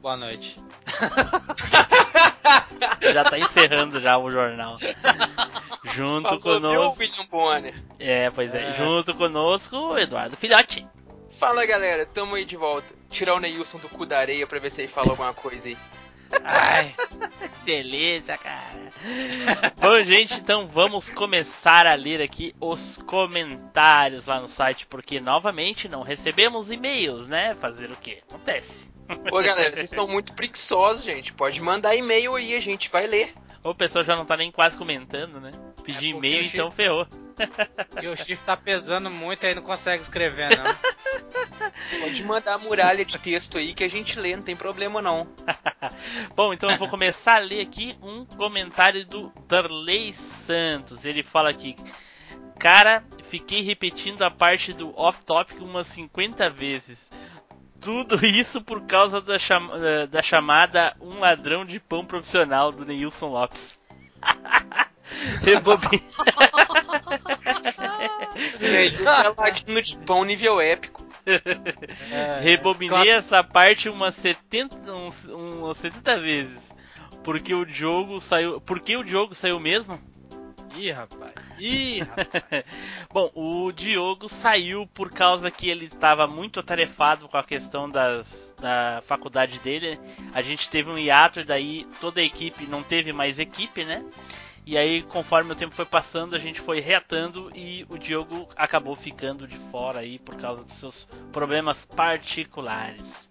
Speaker 3: Boa noite.
Speaker 2: já tá encerrando já o jornal. Junto conosco.
Speaker 5: William Bonner.
Speaker 2: É, pois é. é. Junto conosco o Eduardo Filhote.
Speaker 5: Fala galera, tamo aí de volta. Tirar o Neilson do cu da areia pra ver se ele fala alguma coisa aí.
Speaker 2: Ai, beleza, cara. Bom, gente, então vamos começar a ler aqui os comentários lá no site, porque novamente não recebemos e-mails, né? Fazer o que? Acontece.
Speaker 5: Ô galera, vocês estão muito preguiçosos, gente. Pode mandar e-mail aí, a gente vai ler.
Speaker 2: O pessoal já não tá nem quase comentando, né? Pedir é e-mail, então ferrou.
Speaker 3: E o chifre tá pesando muito aí não consegue escrever, não.
Speaker 5: Pode mandar a muralha de texto aí que a gente lê, não tem problema não.
Speaker 2: Bom, então eu vou começar a ler aqui um comentário do Darley Santos. Ele fala aqui. Cara, fiquei repetindo a parte do off-topic umas 50 vezes. Tudo isso por causa da, chama da chamada Um Ladrão de Pão Profissional do Neilson Lopes.
Speaker 5: Rebobin. Neilson ladino de pão nível épico.
Speaker 3: É,
Speaker 2: Rebobinei essa parte umas 70, uns, umas 70 vezes. Porque o jogo saiu. Por que o jogo saiu mesmo?
Speaker 3: Ih, rapaz. Ih, rapaz.
Speaker 2: Bom, o Diogo saiu por causa que ele estava muito atarefado com a questão das, da faculdade dele. A gente teve um hiato e daí toda a equipe não teve mais equipe, né? E aí, conforme o tempo foi passando, a gente foi reatando e o Diogo acabou ficando de fora aí por causa dos seus problemas particulares.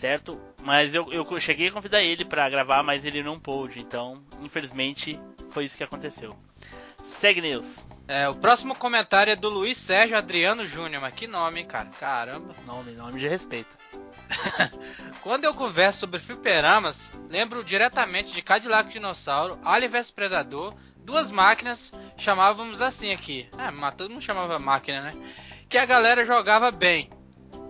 Speaker 2: Certo? Mas eu, eu cheguei a convidar ele para gravar, mas ele não pôde. Então, infelizmente, foi isso que aconteceu. Segue News.
Speaker 3: É, o próximo comentário é do Luiz Sérgio Adriano Júnior, mas que nome, hein, cara? Caramba.
Speaker 2: Nome, nome de respeito.
Speaker 3: Quando eu converso sobre fliperamas, lembro diretamente de Cadillac Dinossauro, Alien vs Predador, duas máquinas, chamávamos assim aqui. É, mas todo mundo chamava máquina, né? Que a galera jogava bem.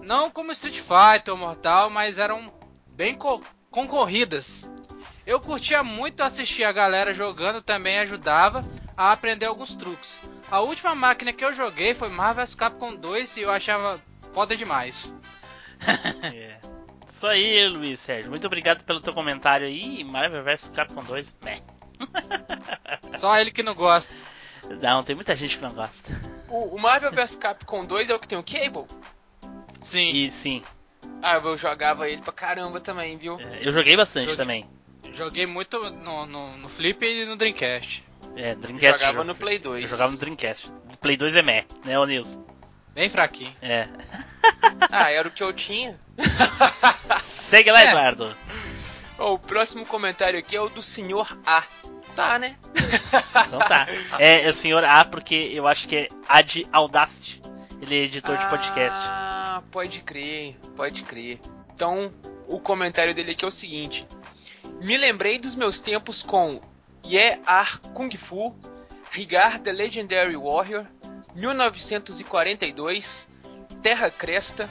Speaker 3: Não como Street Fighter ou Mortal, mas eram bem co- concorridas. Eu curtia muito assistir a galera jogando, também ajudava a aprender alguns truques. A última máquina que eu joguei foi Marvel vs Capcom 2 e eu achava foda demais.
Speaker 2: É. Isso aí, Luiz Sérgio. Muito obrigado pelo teu comentário aí. Marvel vs Capcom 2. Meh.
Speaker 3: Só ele que não gosta.
Speaker 2: Não, tem muita gente que não gosta.
Speaker 5: O, o Marvel vs Capcom 2 é o que tem o Cable?
Speaker 3: Sim.
Speaker 2: E sim,
Speaker 5: Ah, eu jogava ele pra caramba também, viu?
Speaker 2: é, eu joguei bastante
Speaker 3: Joguei.
Speaker 2: também.
Speaker 3: Joguei muito no, no, no Flip e no Dreamcast.
Speaker 2: É, Dreamcast.
Speaker 5: jogava
Speaker 2: eu
Speaker 5: no Play 2.
Speaker 2: Eu jogava no Dreamcast. Play 2 é meh, né, ô Nilson?
Speaker 3: Bem fraquinho.
Speaker 2: É.
Speaker 5: Ah, era o que eu tinha.
Speaker 2: Segue lá,
Speaker 3: É.
Speaker 2: Eduardo.
Speaker 5: Ó, o próximo comentário aqui é o do senhor A. Tá, né?
Speaker 2: Então tá. É, é o senhor A, porque eu acho que é A de Audacity. Ele é editor de podcast.
Speaker 5: Ah, pode crer, pode crer. Então, o comentário dele aqui é o seguinte: Me lembrei dos meus tempos com Ye Ar Kung Fu, Rigar the Legendary Warrior, 1942, Terra Cresta,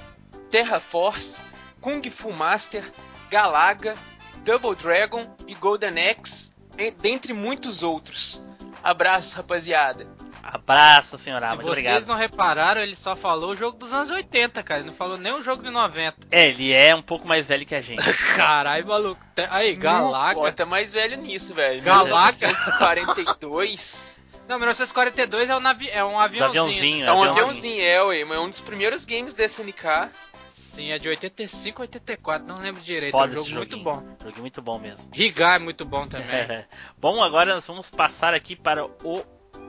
Speaker 5: Terra Force, Kung Fu Master, Galaga, Double Dragon e Golden Axe, dentre muitos outros. Abraços, rapaziada.
Speaker 2: Abraço, senhor A,
Speaker 3: Se
Speaker 2: muito
Speaker 3: vocês
Speaker 2: obrigado.
Speaker 3: não repararam, ele só falou o jogo dos anos 80, cara. Ele não falou nem o jogo de 90.
Speaker 2: É, ele é um pouco mais velho que a gente.
Speaker 3: Caralho, maluco. Aí,
Speaker 5: Pô,
Speaker 3: Galaga.
Speaker 5: tá mais velho nisso, velho.
Speaker 3: Galaga.
Speaker 5: 1942.
Speaker 3: Não, 1942 é um, navi... é um aviãozinho.
Speaker 2: aviãozinho,
Speaker 5: É um
Speaker 2: aviãozinho.
Speaker 5: aviãozinho, é, ué, mas é um dos primeiros games da SNK.
Speaker 3: Sim, é de 85, 84, não lembro direito.
Speaker 2: Foda
Speaker 3: é um jogo muito bom.
Speaker 2: Joguinho muito bom mesmo.
Speaker 3: Rigar é muito bom também.
Speaker 2: Bom, agora nós vamos passar aqui para o-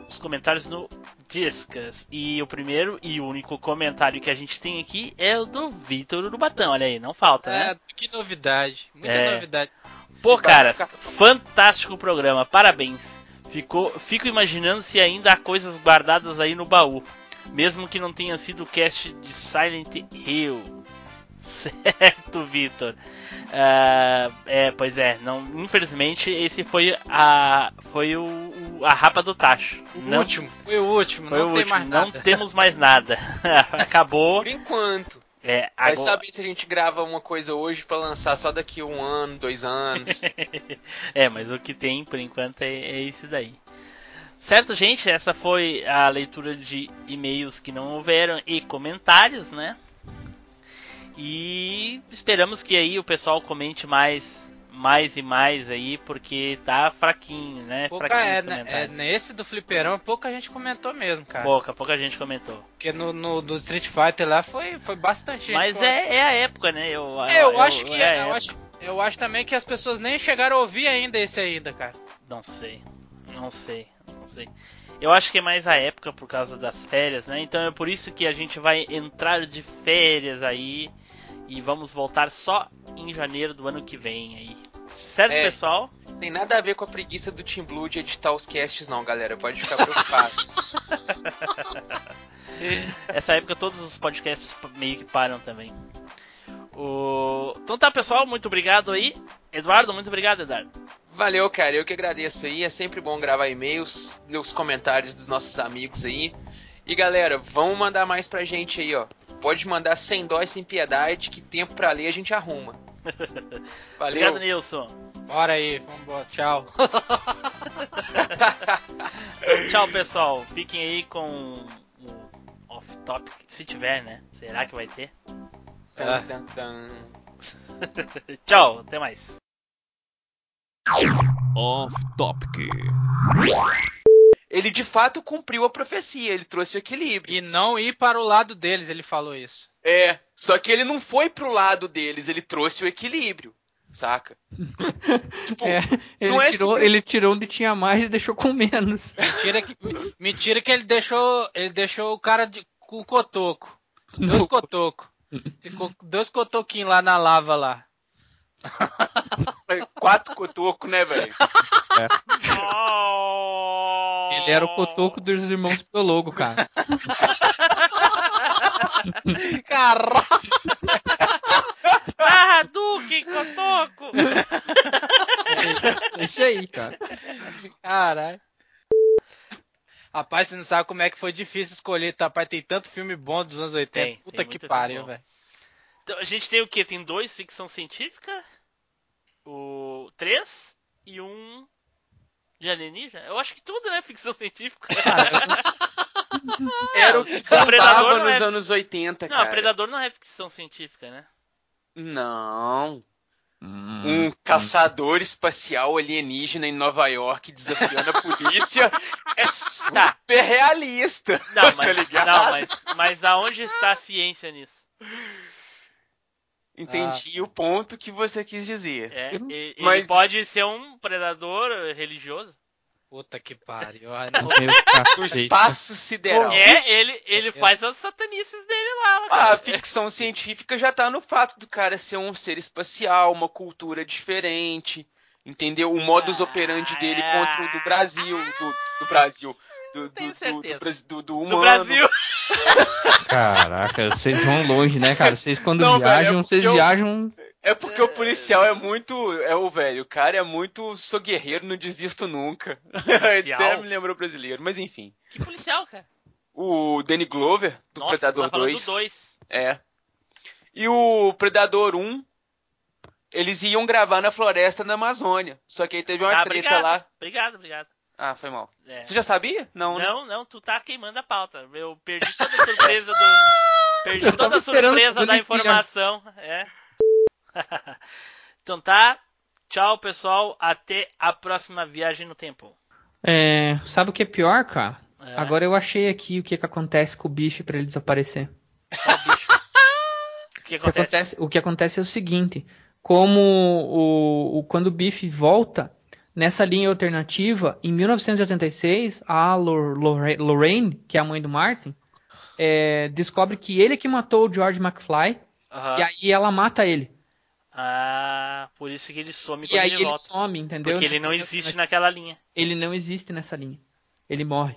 Speaker 2: os comentários no Discas. E o primeiro e único comentário que a gente tem aqui é o do Vitor Urubatão. Olha aí, não falta, né?
Speaker 3: É, que novidade. Muita
Speaker 2: É.
Speaker 3: novidade.
Speaker 2: Pô, cara, fantástico programa, parabéns. Ficou, fico imaginando se ainda há coisas guardadas aí no baú. Mesmo que não tenha sido o cast de Silent Hill. Certo, Vitor. Ah, é, pois é, não, infelizmente esse foi a foi o, o- a rapa do tacho.
Speaker 3: O
Speaker 2: não,
Speaker 3: último. Foi o último.
Speaker 2: foi
Speaker 3: não
Speaker 2: o
Speaker 3: tem
Speaker 2: último,
Speaker 3: mais
Speaker 2: não
Speaker 3: nada.
Speaker 2: temos mais nada. Acabou.
Speaker 5: Por enquanto.
Speaker 2: É,
Speaker 5: Vai
Speaker 2: agora-
Speaker 5: saber se a gente grava uma coisa hoje pra lançar só daqui um ano, dois anos.
Speaker 2: é, mas o que tem por enquanto é, é isso daí. Certo, gente? Essa foi a leitura de e-mails que não houveram e comentários, né? E esperamos que aí o pessoal comente mais, mais e mais aí, porque tá fraquinho, né?
Speaker 3: Pouca,
Speaker 2: fraquinho
Speaker 3: é, né, é, nesse do fliperão, pouca gente comentou mesmo, cara.
Speaker 2: Pouca, pouca gente comentou.
Speaker 3: Porque no, no do Street Fighter lá foi, foi bastante gente.
Speaker 2: Mas é, é a época, né? Eu,
Speaker 3: É, eu, acho que
Speaker 2: é a
Speaker 3: eu acho, eu acho também que as pessoas nem chegaram a ouvir ainda esse ainda, cara.
Speaker 2: Não sei, não sei, não sei. Eu acho que é mais a época por causa das férias, né? Então é por isso que a gente vai entrar de férias aí e vamos voltar só em janeiro do ano que vem aí. Certo,
Speaker 5: É.
Speaker 2: pessoal?
Speaker 5: Tem nada a ver com a preguiça do Team Blue de editar os casts, não, galera. Pode ficar preocupado.
Speaker 2: Essa época todos os podcasts meio que param também. O... Então tá, pessoal, muito obrigado aí. Eduardo, muito obrigado, Eduardo.
Speaker 5: Valeu, cara. Eu que agradeço aí. É sempre bom gravar e-mails, ler os comentários dos nossos amigos aí. E galera, vamos mandar mais pra gente aí, ó. Pode mandar sem dó e sem piedade, que tempo pra ler a gente arruma. Valeu.
Speaker 2: Obrigado, Nilson.
Speaker 3: Bora aí, vambora, tchau.
Speaker 2: Tchau, pessoal. Fiquem aí com o Off top. Se tiver, né? Será que vai ter?
Speaker 5: Tan.
Speaker 2: Tchau, até mais.
Speaker 7: Off Topic.
Speaker 5: Ele de fato cumpriu a profecia, ele trouxe o equilíbrio.
Speaker 3: E não ir para o lado deles, ele falou isso.
Speaker 5: É, só que ele não foi pro lado deles, ele trouxe o equilíbrio, saca? Tipo,
Speaker 4: É, ele,
Speaker 5: não é
Speaker 4: tirou,
Speaker 5: simples-
Speaker 4: ele tirou onde tinha mais e deixou com menos.
Speaker 3: Mentira que, mentira que ele deixou, ele deixou o cara de, com o cotoco. Dois
Speaker 4: No-
Speaker 3: cotocos. Ficou dois cotoquinhos lá na lava lá.
Speaker 5: quatro cotocos, né, velho?
Speaker 4: Ele era o cotoco dos irmãos Piologo, cara.
Speaker 3: Caralho!
Speaker 2: Ah, Duque, Cotoco!
Speaker 4: É isso aí, cara.
Speaker 3: Caralho. Rapaz, você não sabe como é que foi difícil escolher, tá? Rapaz, tem tanto filme bom dos anos 80.
Speaker 2: Tem,
Speaker 3: Puta
Speaker 2: tem
Speaker 3: que pariu, velho.
Speaker 2: Então, a gente tem o que? Tem dois ficção científica, o três e um de alienígena. Eu acho que tudo né ficção científica.
Speaker 5: Era o que
Speaker 2: Predador não
Speaker 5: nos
Speaker 2: é-
Speaker 5: anos 80,
Speaker 2: Não,
Speaker 5: cara.
Speaker 2: Predador não é ficção científica, né?
Speaker 5: Não.
Speaker 4: Hum.
Speaker 5: Um caçador espacial alienígena em Nova York desafiando a polícia é super realista.
Speaker 2: Não,
Speaker 5: Tá
Speaker 2: mas,
Speaker 5: ligado?
Speaker 2: não, mas, mas aonde está a ciência nisso?
Speaker 5: Entendi o ponto que você quis dizer.
Speaker 2: É, ele,
Speaker 5: Mas-
Speaker 2: pode ser um predador religioso.
Speaker 3: Puta que pariu. Ai, não.
Speaker 5: O espaço sideral.
Speaker 2: É, ele, ele faz as satanices dele lá.
Speaker 5: Ah,
Speaker 2: cara.
Speaker 5: A ficção científica já tá no fato do cara ser um ser espacial, uma cultura diferente, entendeu? O modus operandi dele contra o do Brasil, do, do Brasil, do, do,
Speaker 2: Tenho
Speaker 5: do, do,
Speaker 2: certeza.
Speaker 5: Do- do
Speaker 2: Do
Speaker 5: humano.
Speaker 2: Brasil.
Speaker 4: Caraca, vocês vão longe, né, cara? Vocês quando
Speaker 5: Não, velho,
Speaker 4: viajam,
Speaker 5: é
Speaker 4: vocês
Speaker 5: eu-
Speaker 4: viajam.
Speaker 5: É porque o policial é muito. É o velho. O cara é muito. Sou guerreiro, não desisto nunca. Até me lembrou brasileiro, mas enfim.
Speaker 2: Que policial, cara.
Speaker 5: O Danny Glover, do
Speaker 2: Nossa,
Speaker 5: Predador
Speaker 2: tá falando
Speaker 5: 2.
Speaker 2: do 2.
Speaker 5: É. E o Predador 1, eles iam gravar na floresta na Amazônia. Só que aí teve uma
Speaker 2: Ah,
Speaker 5: treta
Speaker 2: obrigado.
Speaker 5: lá.
Speaker 2: Obrigado, obrigado.
Speaker 5: Ah, foi mal.
Speaker 2: É.
Speaker 5: Você já sabia? Não, né?
Speaker 2: Não, não, tu tá queimando a pauta. Eu perdi toda a surpresa do. Perdi toda a surpresa da informação. É. então tá. Tchau, pessoal. Até a próxima viagem no tempo.
Speaker 4: É, sabe o que é pior, cara?
Speaker 2: É.
Speaker 4: Agora eu achei aqui o que, que acontece com o bicho pra ele desaparecer.
Speaker 2: O que
Speaker 4: O que
Speaker 2: acontece?
Speaker 4: acontece, o que acontece é o seguinte: como o, o- quando o Biff volta nessa linha alternativa, em 1986, a Lor- Lorra- Lorraine, que é a mãe do Martin, é, descobre que ele que matou o George McFly
Speaker 2: Aham.
Speaker 4: e aí ela mata ele.
Speaker 2: Ah, por isso que ele some
Speaker 4: E
Speaker 2: quando
Speaker 4: aí
Speaker 2: ele
Speaker 4: ele
Speaker 2: volta.
Speaker 4: some, entendeu?
Speaker 2: Porque ele não existe naquela linha.
Speaker 4: Ele não existe nessa linha. Ele morre.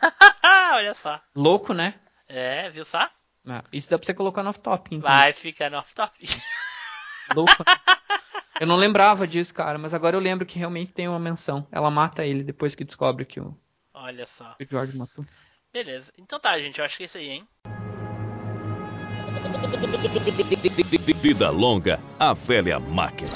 Speaker 2: Olha só.
Speaker 4: Louco, né?
Speaker 2: É, viu só?
Speaker 4: Ah, isso dá pra você colocar no off-top. então.
Speaker 2: Vai ficar no off-top.
Speaker 4: Louco. eu não lembrava disso, cara, mas agora eu lembro que realmente tem uma menção. Ela mata ele depois que descobre que o,
Speaker 2: Olha só.
Speaker 4: que o George matou.
Speaker 2: Beleza. Então tá, gente. Eu acho que é isso aí, hein?
Speaker 7: Vida longa, a velha máquina.